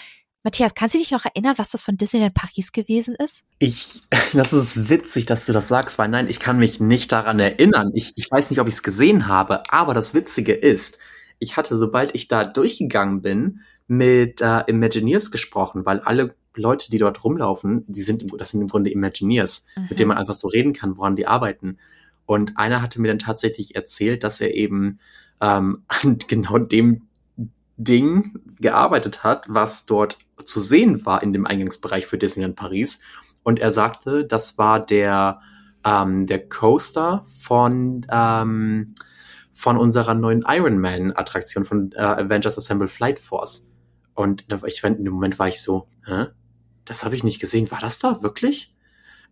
Matthias, kannst du dich noch erinnern, was das von Disneyland Paris gewesen ist? Ich, das ist witzig, dass du das sagst, weil nein, ich kann mich nicht daran erinnern. Ich, ich weiß nicht, ob ich es gesehen habe, aber das Witzige ist, ich hatte, sobald ich da durchgegangen bin, mit äh, Imagineers gesprochen, weil alle Leute, die dort rumlaufen, die sind das sind im Grunde Imagineers, mhm. mit denen man einfach so reden kann, woran die arbeiten. Und einer hatte mir dann tatsächlich erzählt, dass er eben ähm, an genau dem Ding gearbeitet hat, was dort zu sehen war in dem Eingangsbereich für Disneyland Paris. Und er sagte, das war der, ähm, der Coaster von ähm, von unserer neuen Iron Man Attraktion von äh, Avengers Assemble Flight Force. Und ich, in dem Moment war ich so, hä? Das habe ich nicht gesehen. War das da wirklich?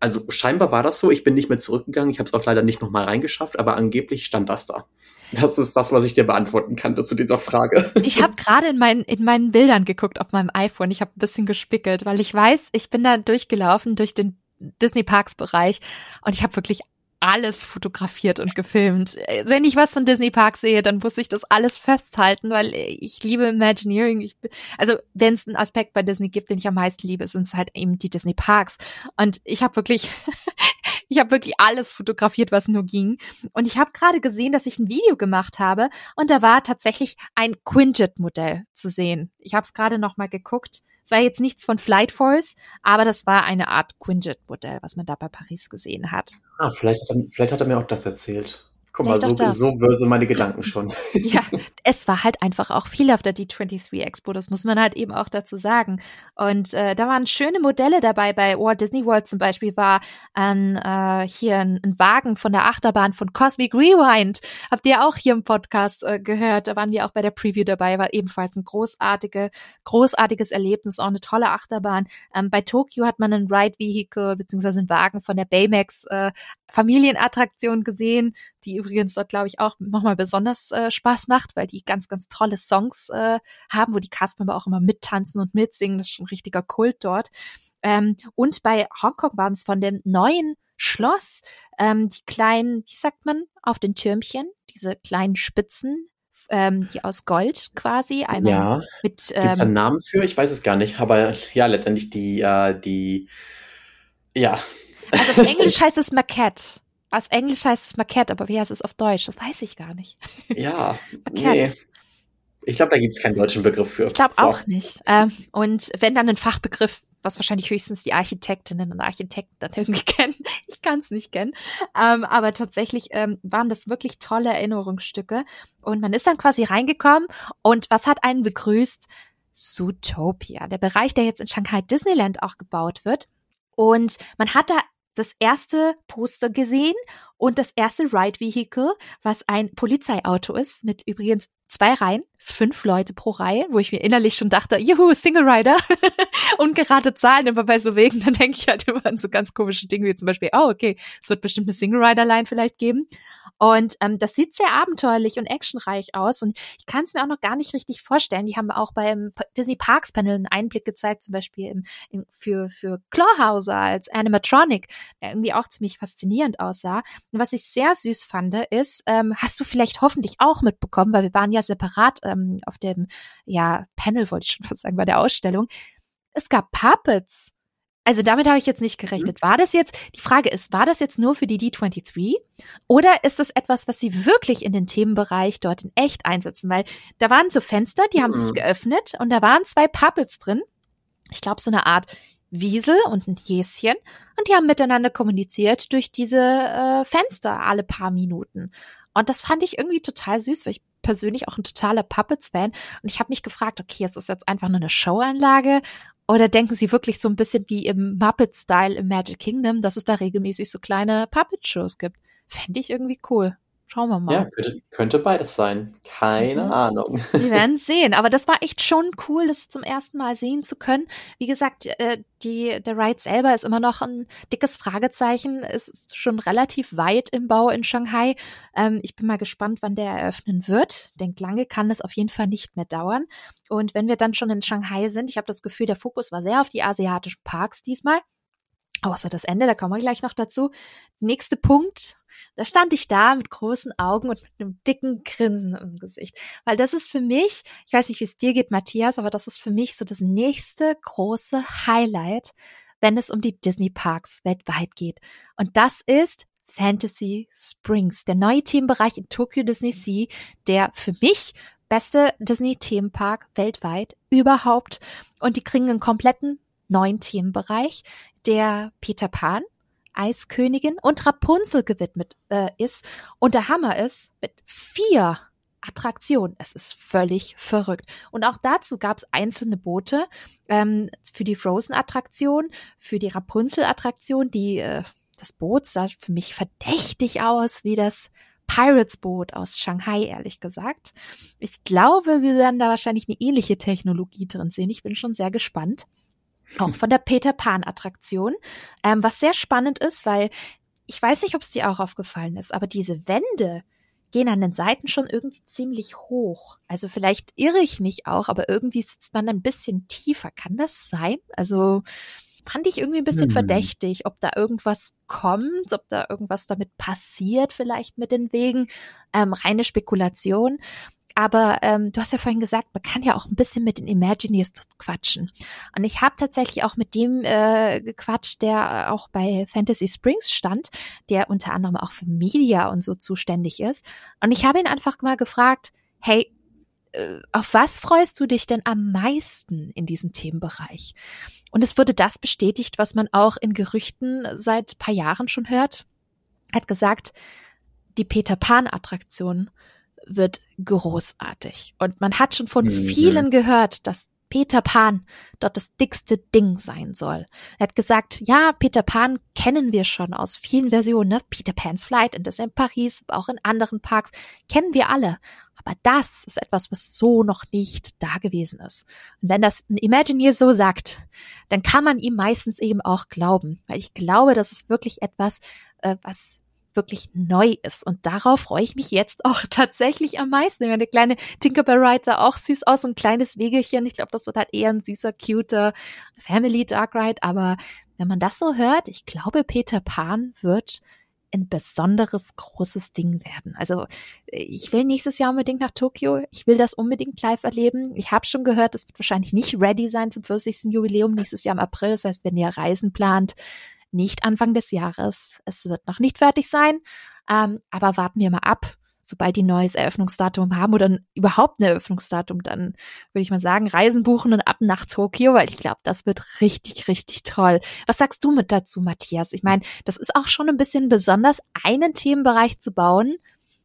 Also scheinbar war das so. Ich bin nicht mehr zurückgegangen. Ich habe es auch leider nicht nochmal reingeschafft, aber angeblich stand das da. Das ist das, was ich dir beantworten kann zu dieser Frage. Ich habe gerade in meinen, in meinen Bildern geguckt auf meinem iPhone. Ich habe ein bisschen gespickelt, weil ich weiß, ich bin da durchgelaufen durch den Disney Parks Bereich und ich habe wirklich alles fotografiert und gefilmt. Wenn ich was von Disney Park sehe, dann muss ich das alles festhalten, weil ich liebe Imagineering. Ich, also wenn es einen Aspekt bei Disney gibt, den ich am meisten liebe, sind es halt eben die Disney Parks. Und ich habe wirklich, ich habe wirklich alles fotografiert, was nur ging. Und ich habe gerade gesehen, dass ich ein Video gemacht habe und da war tatsächlich ein Quinjet-Modell zu sehen. Ich habe es gerade noch mal geguckt. Es war jetzt nichts von Flight Force, aber das war eine Art Quinjet-Modell, was man da bei Paris gesehen hat. Ah, vielleicht hat, vielleicht hat er mir auch das erzählt. Guck mal, so, so böse meine Gedanken schon. ja, es war halt einfach auch viel auf der D23 Expo, das muss man halt eben auch dazu sagen. Und äh, da waren schöne Modelle dabei. Bei Walt Disney World zum Beispiel war ein, äh, hier ein, ein Wagen von der Achterbahn von Cosmic Rewind. Habt ihr auch hier im Podcast äh, gehört? Da waren wir auch bei der Preview dabei. War ebenfalls ein großartige, großartiges Erlebnis, auch eine tolle Achterbahn. Ähm, bei Tokio hat man ein Ride Vehicle beziehungsweise einen Wagen von der Baymax äh, Familienattraktion gesehen, die übrigens dort, glaube ich, auch nochmal besonders äh, Spaß macht, weil die ganz, ganz tolle Songs äh, haben, wo die Castmember auch immer mittanzen und mitsingen. Das ist schon ein richtiger Kult dort. Ähm, und bei Hongkong waren es von dem neuen Schloss, ähm, die kleinen, wie sagt man, auf den Türmchen, diese kleinen Spitzen, ähm, die aus Gold quasi. Einmal ja. mit. Ähm, Gibt es einen Namen für? Ich weiß es gar nicht, aber ja, letztendlich die, äh, die, ja, also auf Englisch heißt es Maquette. Auf Englisch heißt es Maquette, aber wie heißt es auf Deutsch? Das weiß ich gar nicht. Ja, Maquette. Nee. Ich glaube, da gibt es keinen deutschen Begriff für. Ich glaube so. auch nicht. Ähm, und wenn dann ein Fachbegriff, was wahrscheinlich höchstens die Architektinnen und Architekten dann irgendwie kennen. Ich kann es nicht kennen. Ähm, aber tatsächlich ähm, waren das wirklich tolle Erinnerungsstücke. Und man ist dann quasi reingekommen und was hat einen begrüßt? Zootopia, der Bereich, der jetzt in Shanghai Disneyland auch gebaut wird. Und man hat da das erste Poster gesehen und das erste Ride Vehicle, was ein Polizeiauto ist, mit übrigens zwei Reihen, fünf Leute pro Reihe, wo ich mir innerlich schon dachte, juhu, Single Rider und gerade Zahlen immer bei so Wegen, dann denke ich halt immer an so ganz komische Dinge wie zum Beispiel, oh, okay, es wird bestimmt eine Single Rider Line vielleicht geben. Und ähm, das sieht sehr abenteuerlich und actionreich aus. Und ich kann es mir auch noch gar nicht richtig vorstellen. Die haben auch beim Disney Parks Panel einen Einblick gezeigt, zum Beispiel im, im, für, für Clawhauser als Animatronic, der irgendwie auch ziemlich faszinierend aussah. Und was ich sehr süß fand, ist, ähm, hast du vielleicht hoffentlich auch mitbekommen, weil wir waren ja separat ähm, auf dem ja, Panel, wollte ich schon fast sagen, bei der Ausstellung. Es gab Puppets. Also damit habe ich jetzt nicht gerechnet. War das jetzt, die Frage ist, war das jetzt nur für die D23 oder ist das etwas, was sie wirklich in den Themenbereich dort in echt einsetzen? Weil da waren so Fenster, die haben sich geöffnet und da waren zwei Puppets drin. Ich glaube, so eine Art Wiesel und ein Häschen und die haben miteinander kommuniziert durch diese äh, Fenster alle paar Minuten. Und das fand ich irgendwie total süß, weil ich persönlich auch ein totaler Puppets-Fan und ich habe mich gefragt, okay, ist das jetzt einfach nur eine Showanlage oder denken Sie wirklich so ein bisschen wie im Muppet-Style im Magic Kingdom, dass es da regelmäßig so kleine Puppet-Shows gibt? Fände ich irgendwie cool. Schauen wir mal. Ja, könnte, könnte beides sein. Keine mhm. Ahnung. Wir werden sehen. Aber das war echt schon cool, das zum ersten Mal sehen zu können. Wie gesagt, äh, die, der Ride selber ist immer noch ein dickes Fragezeichen. Es ist schon relativ weit im Bau in Shanghai. Ähm, ich bin mal gespannt, wann der eröffnen wird. Denk lange kann es auf jeden Fall nicht mehr dauern. Und wenn wir dann schon in Shanghai sind, ich habe das Gefühl, der Fokus war sehr auf die asiatischen Parks diesmal. Außer das Ende, da kommen wir gleich noch dazu. Nächster Punkt, da stand ich da mit großen Augen und mit einem dicken Grinsen im Gesicht. Weil das ist für mich, ich weiß nicht, wie es dir geht, Matthias, aber das ist für mich so das nächste große Highlight, wenn es um die Disney Parks weltweit geht. Und das ist Fantasy Springs, der neue Themenbereich in Tokyo Disney Sea, der für mich beste Disney-Themenpark weltweit überhaupt. Und die kriegen einen kompletten neuen Themenbereich, der Peter Pan, Eiskönigin und Rapunzel gewidmet äh, ist. Und der Hammer ist, mit vier Attraktionen. Es ist völlig verrückt. Und auch dazu gab es einzelne Boote ähm, für die Frozen-Attraktion, für die Rapunzel-Attraktion. Die äh, das Boot sah für mich verdächtig aus, wie das Pirates-Boot aus Shanghai, ehrlich gesagt. Ich glaube, wir werden da wahrscheinlich eine ähnliche Technologie drin sehen. Ich bin schon sehr gespannt. Auch von der Peter Pan Attraktion, ähm, was sehr spannend ist, weil ich weiß nicht, ob es dir auch aufgefallen ist, aber diese Wände gehen an den Seiten schon irgendwie ziemlich hoch. Also vielleicht irre ich mich auch, aber irgendwie sitzt man ein bisschen tiefer. Kann das sein? Also fand ich irgendwie ein bisschen hm. verdächtig, ob da irgendwas kommt, ob da irgendwas damit passiert, vielleicht mit den Wegen. Ähm, reine Spekulation. Aber ähm, du hast ja vorhin gesagt, man kann ja auch ein bisschen mit den Imagineers quatschen. Und ich habe tatsächlich auch mit dem äh, gequatscht, der auch bei Fantasy Springs stand, der unter anderem auch für Media und so zuständig ist. Und ich habe ihn einfach mal gefragt, hey, äh, auf was freust du dich denn am meisten in diesem Themenbereich? Und es wurde das bestätigt, was man auch in Gerüchten seit paar Jahren schon hört. Er hat gesagt, die Peter Pan Attraktion wird großartig. Und man hat schon von mhm. vielen gehört, dass Peter Pan dort das dickste Ding sein soll. Er hat gesagt, ja, Peter Pan kennen wir schon aus vielen Versionen. Ne? Peter Pan's Flight in Disneyland Paris, auch in anderen Parks, kennen wir alle. Aber das ist etwas, was so noch nicht da gewesen ist. Und wenn das ein Imagineer so sagt, dann kann man ihm meistens eben auch glauben. Weil ich glaube, das ist wirklich etwas, äh, was wirklich neu ist. Und darauf freue ich mich jetzt auch tatsächlich am meisten. Meine kleine Tinkerbell Ride sah auch süß aus, so ein kleines Wegelchen. Ich glaube, das wird halt eher ein süßer, cuter Family Dark Ride. Aber wenn man das so hört, ich glaube, Peter Pan wird ein besonderes großes Ding werden. Also ich will nächstes Jahr unbedingt nach Tokio. Ich will das unbedingt live erleben. Ich habe schon gehört, es wird wahrscheinlich nicht ready sein zum 40. Jubiläum nächstes Jahr im April. Das heißt, wenn ihr Reisen plant, nicht Anfang des Jahres. Es wird noch nicht fertig sein, ähm, aber warten wir mal ab. Sobald die neues Eröffnungsdatum haben oder überhaupt ein Eröffnungsdatum, dann würde ich mal sagen, Reisen buchen und ab nach Tokio, weil ich glaube, das wird richtig, richtig toll. Was sagst du mit dazu, Matthias? Ich meine, das ist auch schon ein bisschen besonders, einen Themenbereich zu bauen,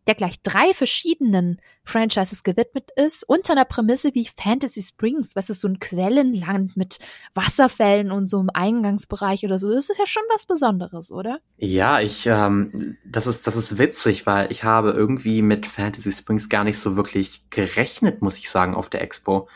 der gleich drei verschiedenen Franchises gewidmet ist, unter einer Prämisse wie Fantasy Springs, was ist so ein Quellenland mit Wasserfällen und so im Eingangsbereich oder so. Das ist ja schon was Besonderes, oder? Ja, ich, ähm, das ist, das ist witzig, weil ich habe irgendwie mit Fantasy Springs gar nicht so wirklich gerechnet, muss ich sagen, auf der Expo.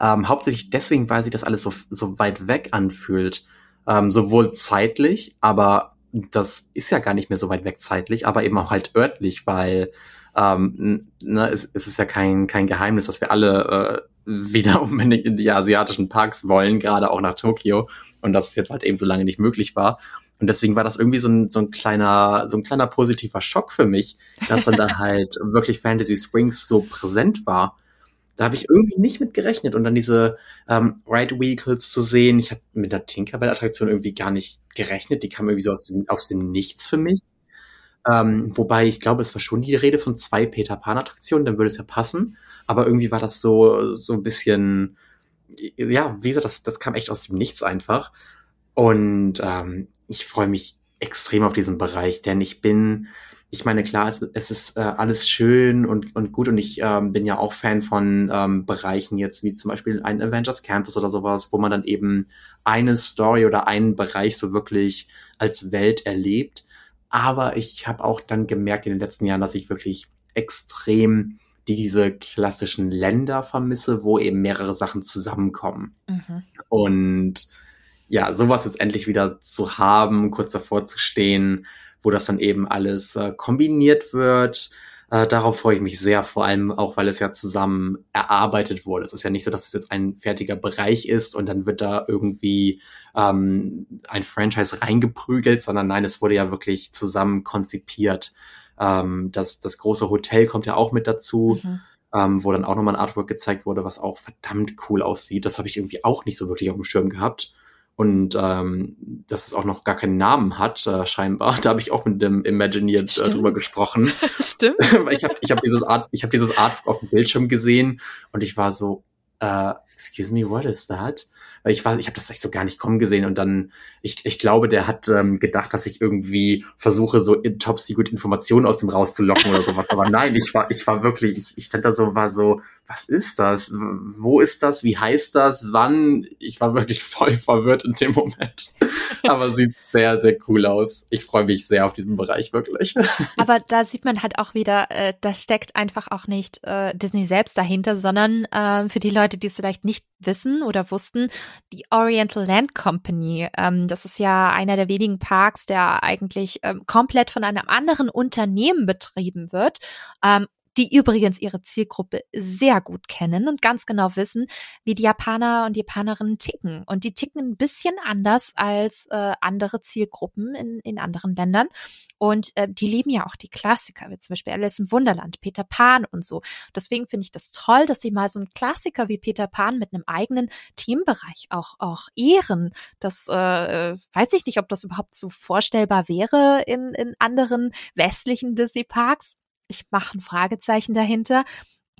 Ähm, hauptsächlich deswegen, weil sich das alles so, so weit weg anfühlt. Ähm, sowohl zeitlich, aber das ist ja gar nicht mehr so weit weg zeitlich, aber eben auch halt örtlich, weil ähm, ne, es, es ist ja kein, kein Geheimnis, dass wir alle äh, wieder unbedingt in die asiatischen Parks wollen, gerade auch nach Tokio. Und dass es jetzt halt eben so lange nicht möglich war. Und deswegen war das irgendwie so ein, so ein kleiner, so ein kleiner positiver Schock für mich, dass dann da halt wirklich Fantasy Springs so präsent war. Da habe ich irgendwie nicht mit gerechnet. Und dann diese ähm, Ride Vehicles zu sehen, ich habe mit der Tinkerbell-Attraktion irgendwie gar nicht gerechnet. Die kam irgendwie so aus dem, aus dem Nichts für mich. Ähm, wobei ich glaube, es war schon die Rede von zwei Peter Pan-Attraktionen, dann würde es ja passen. Aber irgendwie war das so, so ein bisschen, ja, wie gesagt, das, das kam echt aus dem Nichts einfach. Und ähm, ich freue mich extrem auf diesen Bereich, denn ich bin ich meine, klar, es, es ist äh, alles schön und, und gut und ich ähm, bin ja auch Fan von ähm, Bereichen jetzt wie zum Beispiel ein Avengers Campus oder sowas, wo man dann eben eine Story oder einen Bereich so wirklich als Welt erlebt. Aber ich habe auch dann gemerkt in den letzten Jahren, dass ich wirklich extrem diese klassischen Länder vermisse, wo eben mehrere Sachen zusammenkommen. Mhm. Und ja, sowas jetzt endlich wieder zu haben, kurz davor zu stehen, wo das dann eben alles äh, kombiniert wird. Äh, darauf freue ich mich sehr, vor allem auch, weil es ja zusammen erarbeitet wurde. Es ist ja nicht so, dass es jetzt ein fertiger Bereich ist und dann wird da irgendwie ähm, ein Franchise reingeprügelt, sondern nein, es wurde ja wirklich zusammen konzipiert. Ähm, das, das große Hotel kommt ja auch mit dazu. Mhm. Ähm, wo dann auch nochmal ein Artwork gezeigt wurde, was auch verdammt cool aussieht. Das habe ich irgendwie auch nicht so wirklich auf dem Schirm gehabt und ähm, dass es auch noch gar keinen Namen hat, äh, scheinbar. Da habe ich auch mit dem Imagineer äh, drüber gesprochen. Stimmt. ich habe ich hab dieses Art, ich habe dieses Art auf dem Bildschirm gesehen und ich war so, äh, excuse me, what is that? weil ich war, ich habe das echt so gar nicht kommen gesehen und dann, ich, ich glaube, der hat ähm, gedacht, dass ich irgendwie versuche, so in Top Secret Informationen aus dem rauszulocken oder sowas. Aber nein, ich war, ich war wirklich, ich, ich stand da so, war so, was ist das? Wo ist das? Wie heißt das? Wann? Ich war wirklich voll verwirrt in dem Moment. Aber sieht sehr, sehr cool aus. Ich freue mich sehr auf diesen Bereich, wirklich. Aber da sieht man halt auch wieder, äh, da steckt einfach auch nicht äh, Disney selbst dahinter, sondern äh, für die Leute, die es vielleicht nicht wissen oder wussten, die Oriental Land Company, ähm, das ist ja einer der wenigen Parks, der eigentlich ähm, komplett von einem anderen Unternehmen betrieben wird ähm, die übrigens ihre Zielgruppe sehr gut kennen und ganz genau wissen, wie die Japaner und Japanerinnen ticken. Und die ticken ein bisschen anders als äh, andere Zielgruppen in, in anderen Ländern. Und äh, die lieben ja auch die Klassiker, wie zum Beispiel Alice im Wunderland, Peter Pan und so. Deswegen finde ich das toll, dass sie mal so einen Klassiker wie Peter Pan mit einem eigenen Themenbereich auch, auch ehren. Das äh, weiß ich nicht, ob das überhaupt so vorstellbar wäre in, in anderen westlichen Disney-Parks ich mache ein Fragezeichen dahinter.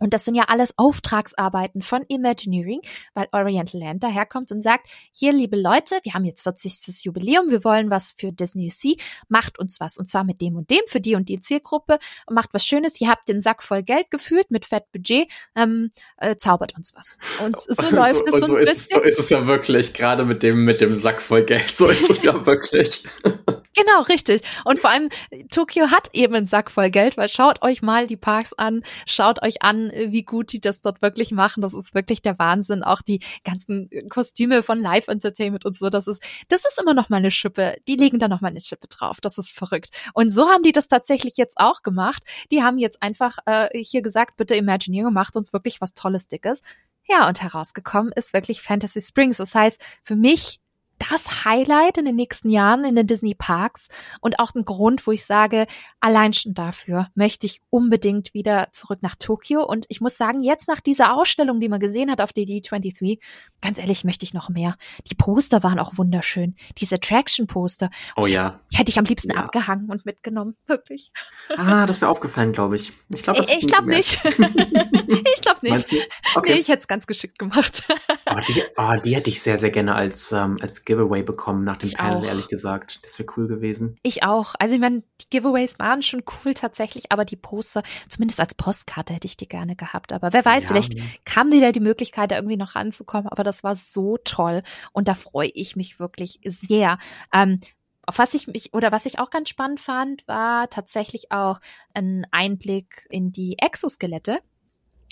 Und das sind ja alles Auftragsarbeiten von Imagineering, weil Oriental Land daherkommt und sagt, hier, liebe Leute, wir haben jetzt 40. Jubiläum, wir wollen was für Disney Sea, macht uns was. Und zwar mit dem und dem, für die und die Zielgruppe, und macht was Schönes. Ihr habt den Sack voll Geld geführt mit Fettbudget, ähm, äh, zaubert uns was. Und so läuft es so, so ein ist, bisschen. So ist es ja wirklich, gerade mit dem, mit dem Sack voll Geld, so ist es ja wirklich. Genau, richtig. Und vor allem, Tokio hat eben einen Sack voll Geld, weil schaut euch mal die Parks an, schaut euch an, wie gut die das dort wirklich machen. Das ist wirklich der Wahnsinn. Auch die ganzen Kostüme von Live Entertainment und so, das ist, das ist immer noch mal eine Schippe. Die legen da noch mal eine Schippe drauf. Das ist verrückt. Und so haben die das tatsächlich jetzt auch gemacht. Die haben jetzt einfach äh, hier gesagt, bitte Imagineering macht uns wirklich was Tolles, Dickes. Ja, und herausgekommen ist wirklich Fantasy Springs. Das heißt, für mich das Highlight in den nächsten Jahren in den Disney Parks und auch ein Grund, wo ich sage, allein schon dafür möchte ich unbedingt wieder zurück nach Tokio. Und ich muss sagen, jetzt nach dieser Ausstellung, die man gesehen hat auf der D23, ganz ehrlich, möchte ich noch mehr. Die Poster waren auch wunderschön. Diese Attraction-Poster. Oh ja. Hätte ich am liebsten ja. abgehangen und mitgenommen. Wirklich. Ah, das wäre aufgefallen, glaube ich. Ich glaube ich, glaub nicht. ich glaube nicht. Okay. Nee, ich hätte es ganz geschickt gemacht. oh, die, oh, die hätte ich sehr, sehr gerne als, ähm, als Giveaway bekommen nach dem ich Panel, auch. ehrlich gesagt. Das wäre cool gewesen. Ich auch. Also ich meine, die Giveaways waren schon cool tatsächlich, aber die Poster, zumindest als Postkarte hätte ich die gerne gehabt. Aber wer weiß, ja. vielleicht kam wieder die Möglichkeit, da irgendwie noch ranzukommen. Aber das war so toll und da freue ich mich wirklich sehr. Ähm, auf was ich mich oder was ich auch ganz spannend fand, war tatsächlich auch ein Einblick in die Exoskelette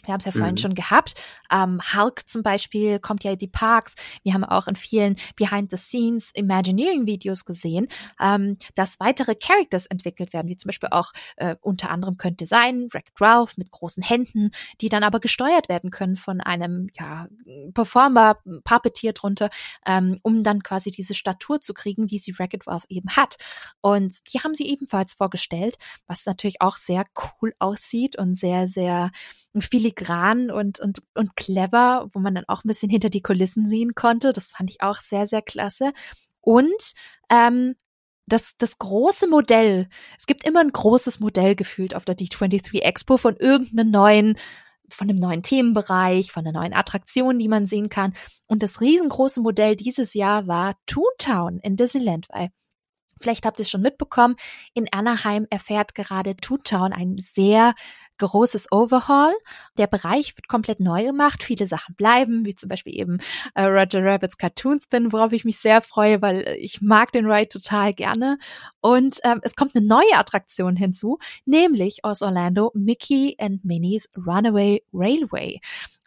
wir haben es ja vorhin mhm. schon gehabt. Ähm, Hulk zum Beispiel kommt ja in die Parks. Wir haben auch in vielen Behind-the-Scenes Imagineering-Videos gesehen, ähm, dass weitere Characters entwickelt werden, wie zum Beispiel auch äh, unter anderem könnte sein Wreck Ralph mit großen Händen, die dann aber gesteuert werden können von einem ja, Performer, Puppeteer drunter, ähm, um dann quasi diese Statur zu kriegen, wie sie Wreck Ralph eben hat. Und die haben sie ebenfalls vorgestellt, was natürlich auch sehr cool aussieht und sehr, sehr filigran und, und, und clever, wo man dann auch ein bisschen hinter die Kulissen sehen konnte. Das fand ich auch sehr, sehr klasse. Und ähm, das, das große Modell, es gibt immer ein großes Modell gefühlt auf der D23 Expo von irgendeinem neuen, von einem neuen Themenbereich, von einer neuen Attraktion, die man sehen kann. Und das riesengroße Modell dieses Jahr war Toontown in Disneyland, weil Vielleicht habt ihr es schon mitbekommen, in Anaheim erfährt gerade Toontown ein sehr großes Overhaul. Der Bereich wird komplett neu gemacht. Viele Sachen bleiben, wie zum Beispiel eben äh, Roger Rabbits Cartoon Spin, worauf ich mich sehr freue, weil ich mag den Ride total gerne. Und ähm, es kommt eine neue Attraktion hinzu, nämlich aus Orlando Mickey and Minnie's Runaway Railway.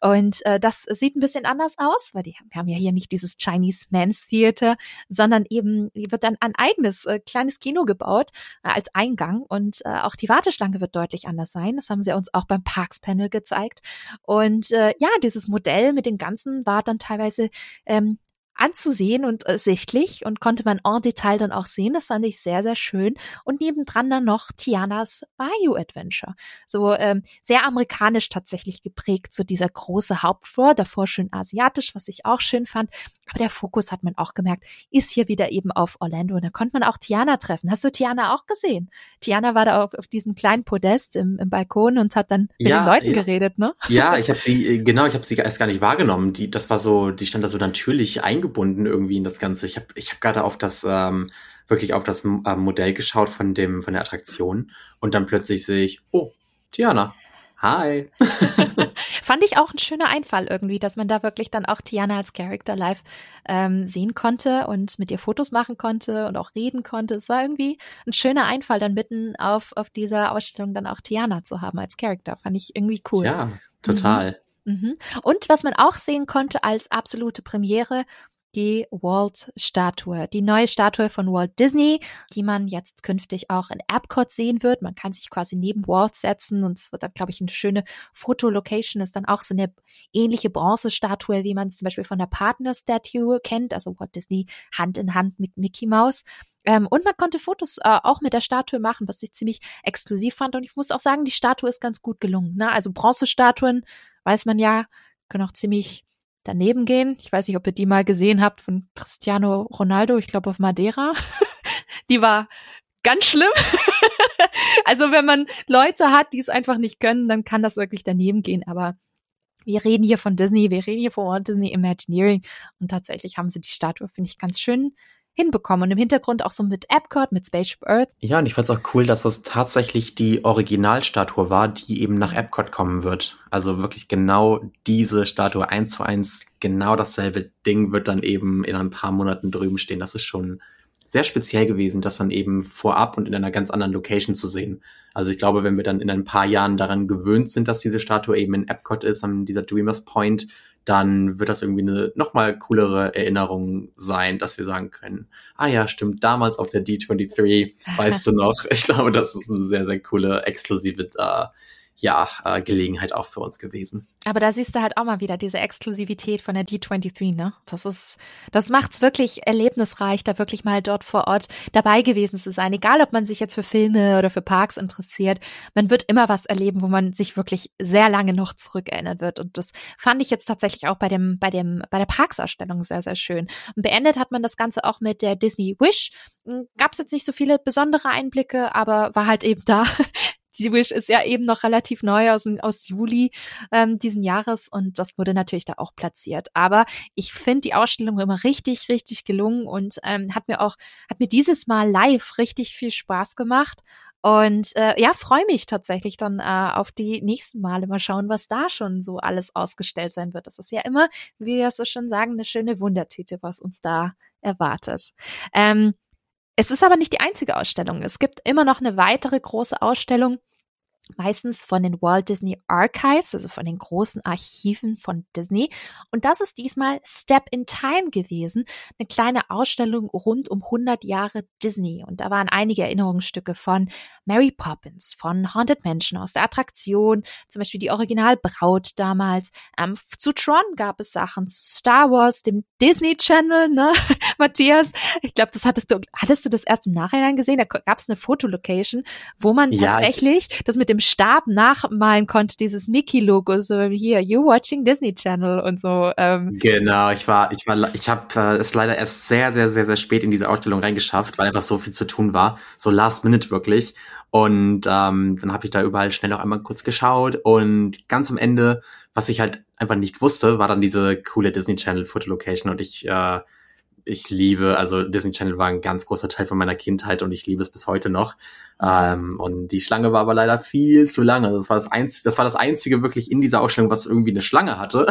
Und äh, das sieht ein bisschen anders aus, weil die wir haben ja hier nicht dieses Chinese Men's Theater, sondern eben wird dann ein eigenes äh, kleines Kino gebaut äh, als Eingang und äh, auch die Warteschlange wird deutlich anders sein. Das haben sie uns auch beim Parks Panel gezeigt. Und äh, ja, dieses Modell mit den ganzen war dann teilweise ähm, anzusehen und äh, sichtlich und konnte man en Detail dann auch sehen. Das fand ich sehr, sehr schön. Und nebendran dann noch Tianas Bayou Adventure. So ähm, sehr amerikanisch tatsächlich geprägt, so dieser große Hauptflor, davor schön asiatisch, was ich auch schön fand. Aber der Fokus hat man auch gemerkt, ist hier wieder eben auf Orlando. Und da konnte man auch Tiana treffen. Hast du Tiana auch gesehen? Tiana war da auf, auf diesem kleinen Podest im, im Balkon und hat dann mit ja, den Leuten ja. geredet, ne? Ja, ich habe sie, äh, genau, ich habe sie erst gar nicht wahrgenommen. Die, das war so, die stand da so natürlich eingebunden irgendwie in das Ganze. Ich habe ich hab gerade auf das, ähm, wirklich auf das äh, Modell geschaut von dem, von der Attraktion und dann plötzlich sehe ich, oh, Tiana. Hi. Fand ich auch ein schöner Einfall irgendwie, dass man da wirklich dann auch Tiana als Character live ähm, sehen konnte und mit ihr Fotos machen konnte und auch reden konnte. Es war irgendwie ein schöner Einfall, dann mitten auf, auf dieser Ausstellung dann auch Tiana zu haben als Character. Fand ich irgendwie cool. Ja, total. Mhm. Mhm. Und was man auch sehen konnte als absolute Premiere, die Walt-Statue, die neue Statue von Walt Disney, die man jetzt künftig auch in Epcot sehen wird. Man kann sich quasi neben Walt setzen und es wird dann, glaube ich, eine schöne Fotolocation. Ist dann auch so eine ähnliche Bronzestatue, wie man es zum Beispiel von der Partner-Statue kennt, also Walt Disney Hand in Hand mit Mickey Mouse. Ähm, und man konnte Fotos äh, auch mit der Statue machen, was ich ziemlich exklusiv fand. Und ich muss auch sagen, die Statue ist ganz gut gelungen. Ne? Also Bronzestatuen, weiß man ja, können auch ziemlich daneben gehen. Ich weiß nicht, ob ihr die mal gesehen habt von Cristiano Ronaldo, ich glaube auf Madeira. die war ganz schlimm. also wenn man Leute hat, die es einfach nicht können, dann kann das wirklich daneben gehen. Aber wir reden hier von Disney, wir reden hier von Walt Disney Imagineering und tatsächlich haben sie die Statue, finde ich, ganz schön hinbekommen. Und im Hintergrund auch so mit Epcot, mit Spaceship Earth. Ja, und ich fand es auch cool, dass das tatsächlich die Originalstatue war, die eben nach Epcot kommen wird. Also wirklich genau diese Statue eins zu eins, genau dasselbe Ding wird dann eben in ein paar Monaten drüben stehen. Das ist schon sehr speziell gewesen, das dann eben vorab und in einer ganz anderen Location zu sehen. Also ich glaube, wenn wir dann in ein paar Jahren daran gewöhnt sind, dass diese Statue eben in Epcot ist, an dieser Dreamers Point, dann wird das irgendwie eine nochmal coolere Erinnerung sein, dass wir sagen können, ah ja, stimmt, damals auf der D23, weißt du noch, ich glaube, das ist eine sehr, sehr coole, exklusive äh, ja, äh, Gelegenheit auch für uns gewesen. Aber da siehst du halt auch mal wieder diese Exklusivität von der D23, ne? Das ist, das macht's wirklich erlebnisreich, da wirklich mal dort vor Ort dabei gewesen zu sein. Egal, ob man sich jetzt für Filme oder für Parks interessiert, man wird immer was erleben, wo man sich wirklich sehr lange noch zurückerinnern wird. Und das fand ich jetzt tatsächlich auch bei dem, bei dem, bei der Parksausstellung sehr, sehr schön. Und beendet hat man das Ganze auch mit der Disney Wish. Gab's jetzt nicht so viele besondere Einblicke, aber war halt eben da die Wish ist ja eben noch relativ neu aus, aus Juli ähm, diesen Jahres und das wurde natürlich da auch platziert. Aber ich finde die Ausstellung immer richtig, richtig gelungen und ähm, hat mir auch, hat mir dieses Mal live richtig viel Spaß gemacht. Und äh, ja, freue mich tatsächlich dann äh, auf die nächsten Male. Mal schauen, was da schon so alles ausgestellt sein wird. Das ist ja immer, wie wir so schon sagen, eine schöne Wundertüte, was uns da erwartet. Ähm, es ist aber nicht die einzige Ausstellung. Es gibt immer noch eine weitere große Ausstellung, meistens von den Walt Disney Archives, also von den großen Archiven von Disney. Und das ist diesmal Step in Time gewesen, eine kleine Ausstellung rund um 100 Jahre Disney. Und da waren einige Erinnerungsstücke von Mary Poppins, von Haunted Mansion aus der Attraktion, zum Beispiel die Originalbraut damals. Ähm, zu Tron gab es Sachen, zu Star Wars, dem Disney Channel, ne, Matthias? Ich glaube, das hattest du, hattest du das erst im Nachhinein gesehen? Da gab es eine Fotolocation, wo man ja, tatsächlich das mit dem dem Stab nachmalen konnte, dieses Mickey-Logo, so hier, you watching Disney Channel und so. Ähm. Genau, ich war, ich war, ich habe äh, es leider erst sehr, sehr, sehr, sehr spät in diese Ausstellung reingeschafft, weil einfach so viel zu tun war, so last minute wirklich. Und ähm, dann habe ich da überall schnell noch einmal kurz geschaut und ganz am Ende, was ich halt einfach nicht wusste, war dann diese coole Disney Channel Fotolocation und ich äh, ich liebe, also Disney Channel war ein ganz großer Teil von meiner Kindheit und ich liebe es bis heute noch. Ähm, und die Schlange war aber leider viel zu lange. Das war das, einzige, das war das einzige wirklich in dieser Ausstellung, was irgendwie eine Schlange hatte.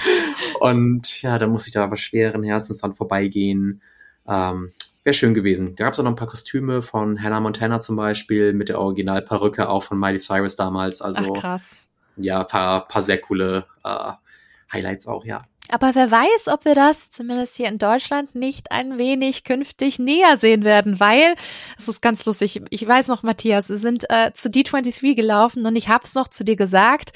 und ja, da musste ich da aber schweren Herzens dann vorbeigehen. Ähm, Wäre schön gewesen. Da gab es auch noch ein paar Kostüme von Hannah Montana zum Beispiel mit der Originalperücke auch von Miley Cyrus damals. Also Ach, krass. Ja, paar, paar sehr coole äh, Highlights auch, ja. Aber wer weiß, ob wir das zumindest hier in Deutschland nicht ein wenig künftig näher sehen werden, weil es ist ganz lustig. Ich weiß noch, Matthias, wir sind äh, zu D23 gelaufen und ich habe es noch zu dir gesagt.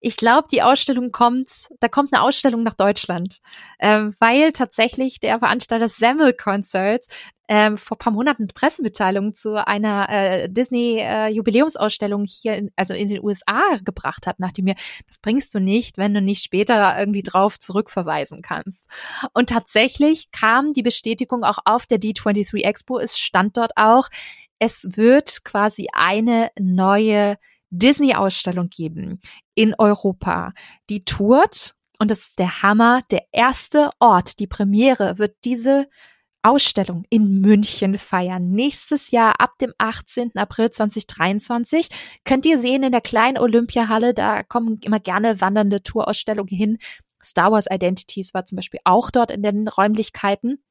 Ich glaube, die Ausstellung kommt, da kommt eine Ausstellung nach Deutschland, ähm, weil tatsächlich der Veranstalter Semmel Concerts ähm, vor paar Monaten Pressemitteilung zu einer äh, Disney äh, hier, in, also in den USA gebracht hat, nachdem mir, das bringst du nicht, wenn du nicht später irgendwie drauf zurückverweisen kannst. Und tatsächlich kam die Bestätigung auch auf der D23 Expo, es stand dort auch, es wird quasi eine neue Disney-Ausstellung geben in Europa. Die tourt und das ist der Hammer. Der erste Ort, die Premiere wird diese Ausstellung in München feiern. Nächstes Jahr ab dem 18. April 2023 könnt ihr sehen in der kleinen Olympiahalle. Da kommen immer gerne wandernde Tourausstellungen hin. Star Wars Identities war zum Beispiel auch dort in den Räumlichkeiten.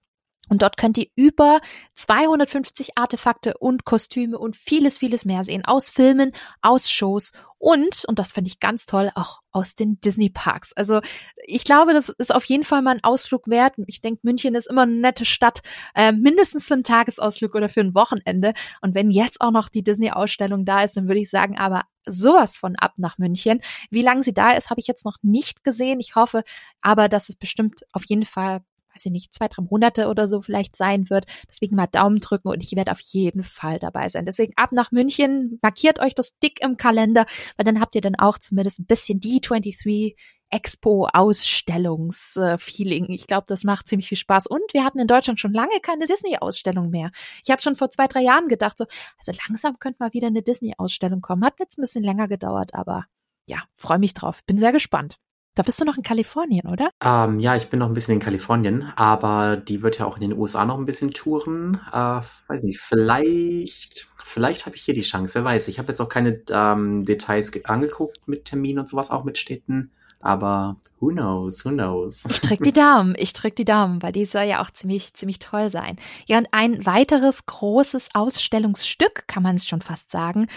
Und dort könnt ihr über 250 Artefakte und Kostüme und vieles, vieles mehr sehen. Aus Filmen, aus Shows und, und das finde ich ganz toll, auch aus den Disney Parks. Also ich glaube, das ist auf jeden Fall mal ein Ausflug wert. Ich denke, München ist immer eine nette Stadt, äh, mindestens für einen Tagesausflug oder für ein Wochenende. Und wenn jetzt auch noch die Disney-Ausstellung da ist, dann würde ich sagen, aber sowas von ab nach München. Wie lange sie da ist, habe ich jetzt noch nicht gesehen. Ich hoffe aber, dass es bestimmt auf jeden Fall weiß ich nicht, zwei, drei Monate oder so vielleicht sein wird. Deswegen mal Daumen drücken und ich werde auf jeden Fall dabei sein. Deswegen ab nach München, markiert euch das dick im Kalender, weil dann habt ihr dann auch zumindest ein bisschen die 23 Expo Ausstellungsfeeling. Ich glaube, das macht ziemlich viel Spaß. Und wir hatten in Deutschland schon lange keine Disney-Ausstellung mehr. Ich habe schon vor zwei, drei Jahren gedacht, so, also langsam könnte mal wieder eine Disney-Ausstellung kommen. Hat jetzt ein bisschen länger gedauert, aber ja, freue mich drauf. Bin sehr gespannt. Da bist du noch in Kalifornien, oder? Ähm, ja, ich bin noch ein bisschen in Kalifornien, aber die wird ja auch in den USA noch ein bisschen touren. Äh, weiß nicht, vielleicht, vielleicht habe ich hier die Chance, wer weiß. Ich habe jetzt auch keine ähm, Details angeguckt mit Terminen und sowas, auch mit Städten. Aber who knows, who knows. Ich drück die Daumen, ich drück die Daumen, weil die soll ja auch ziemlich, ziemlich toll sein. Ja, und ein weiteres großes Ausstellungsstück, kann man es schon fast sagen,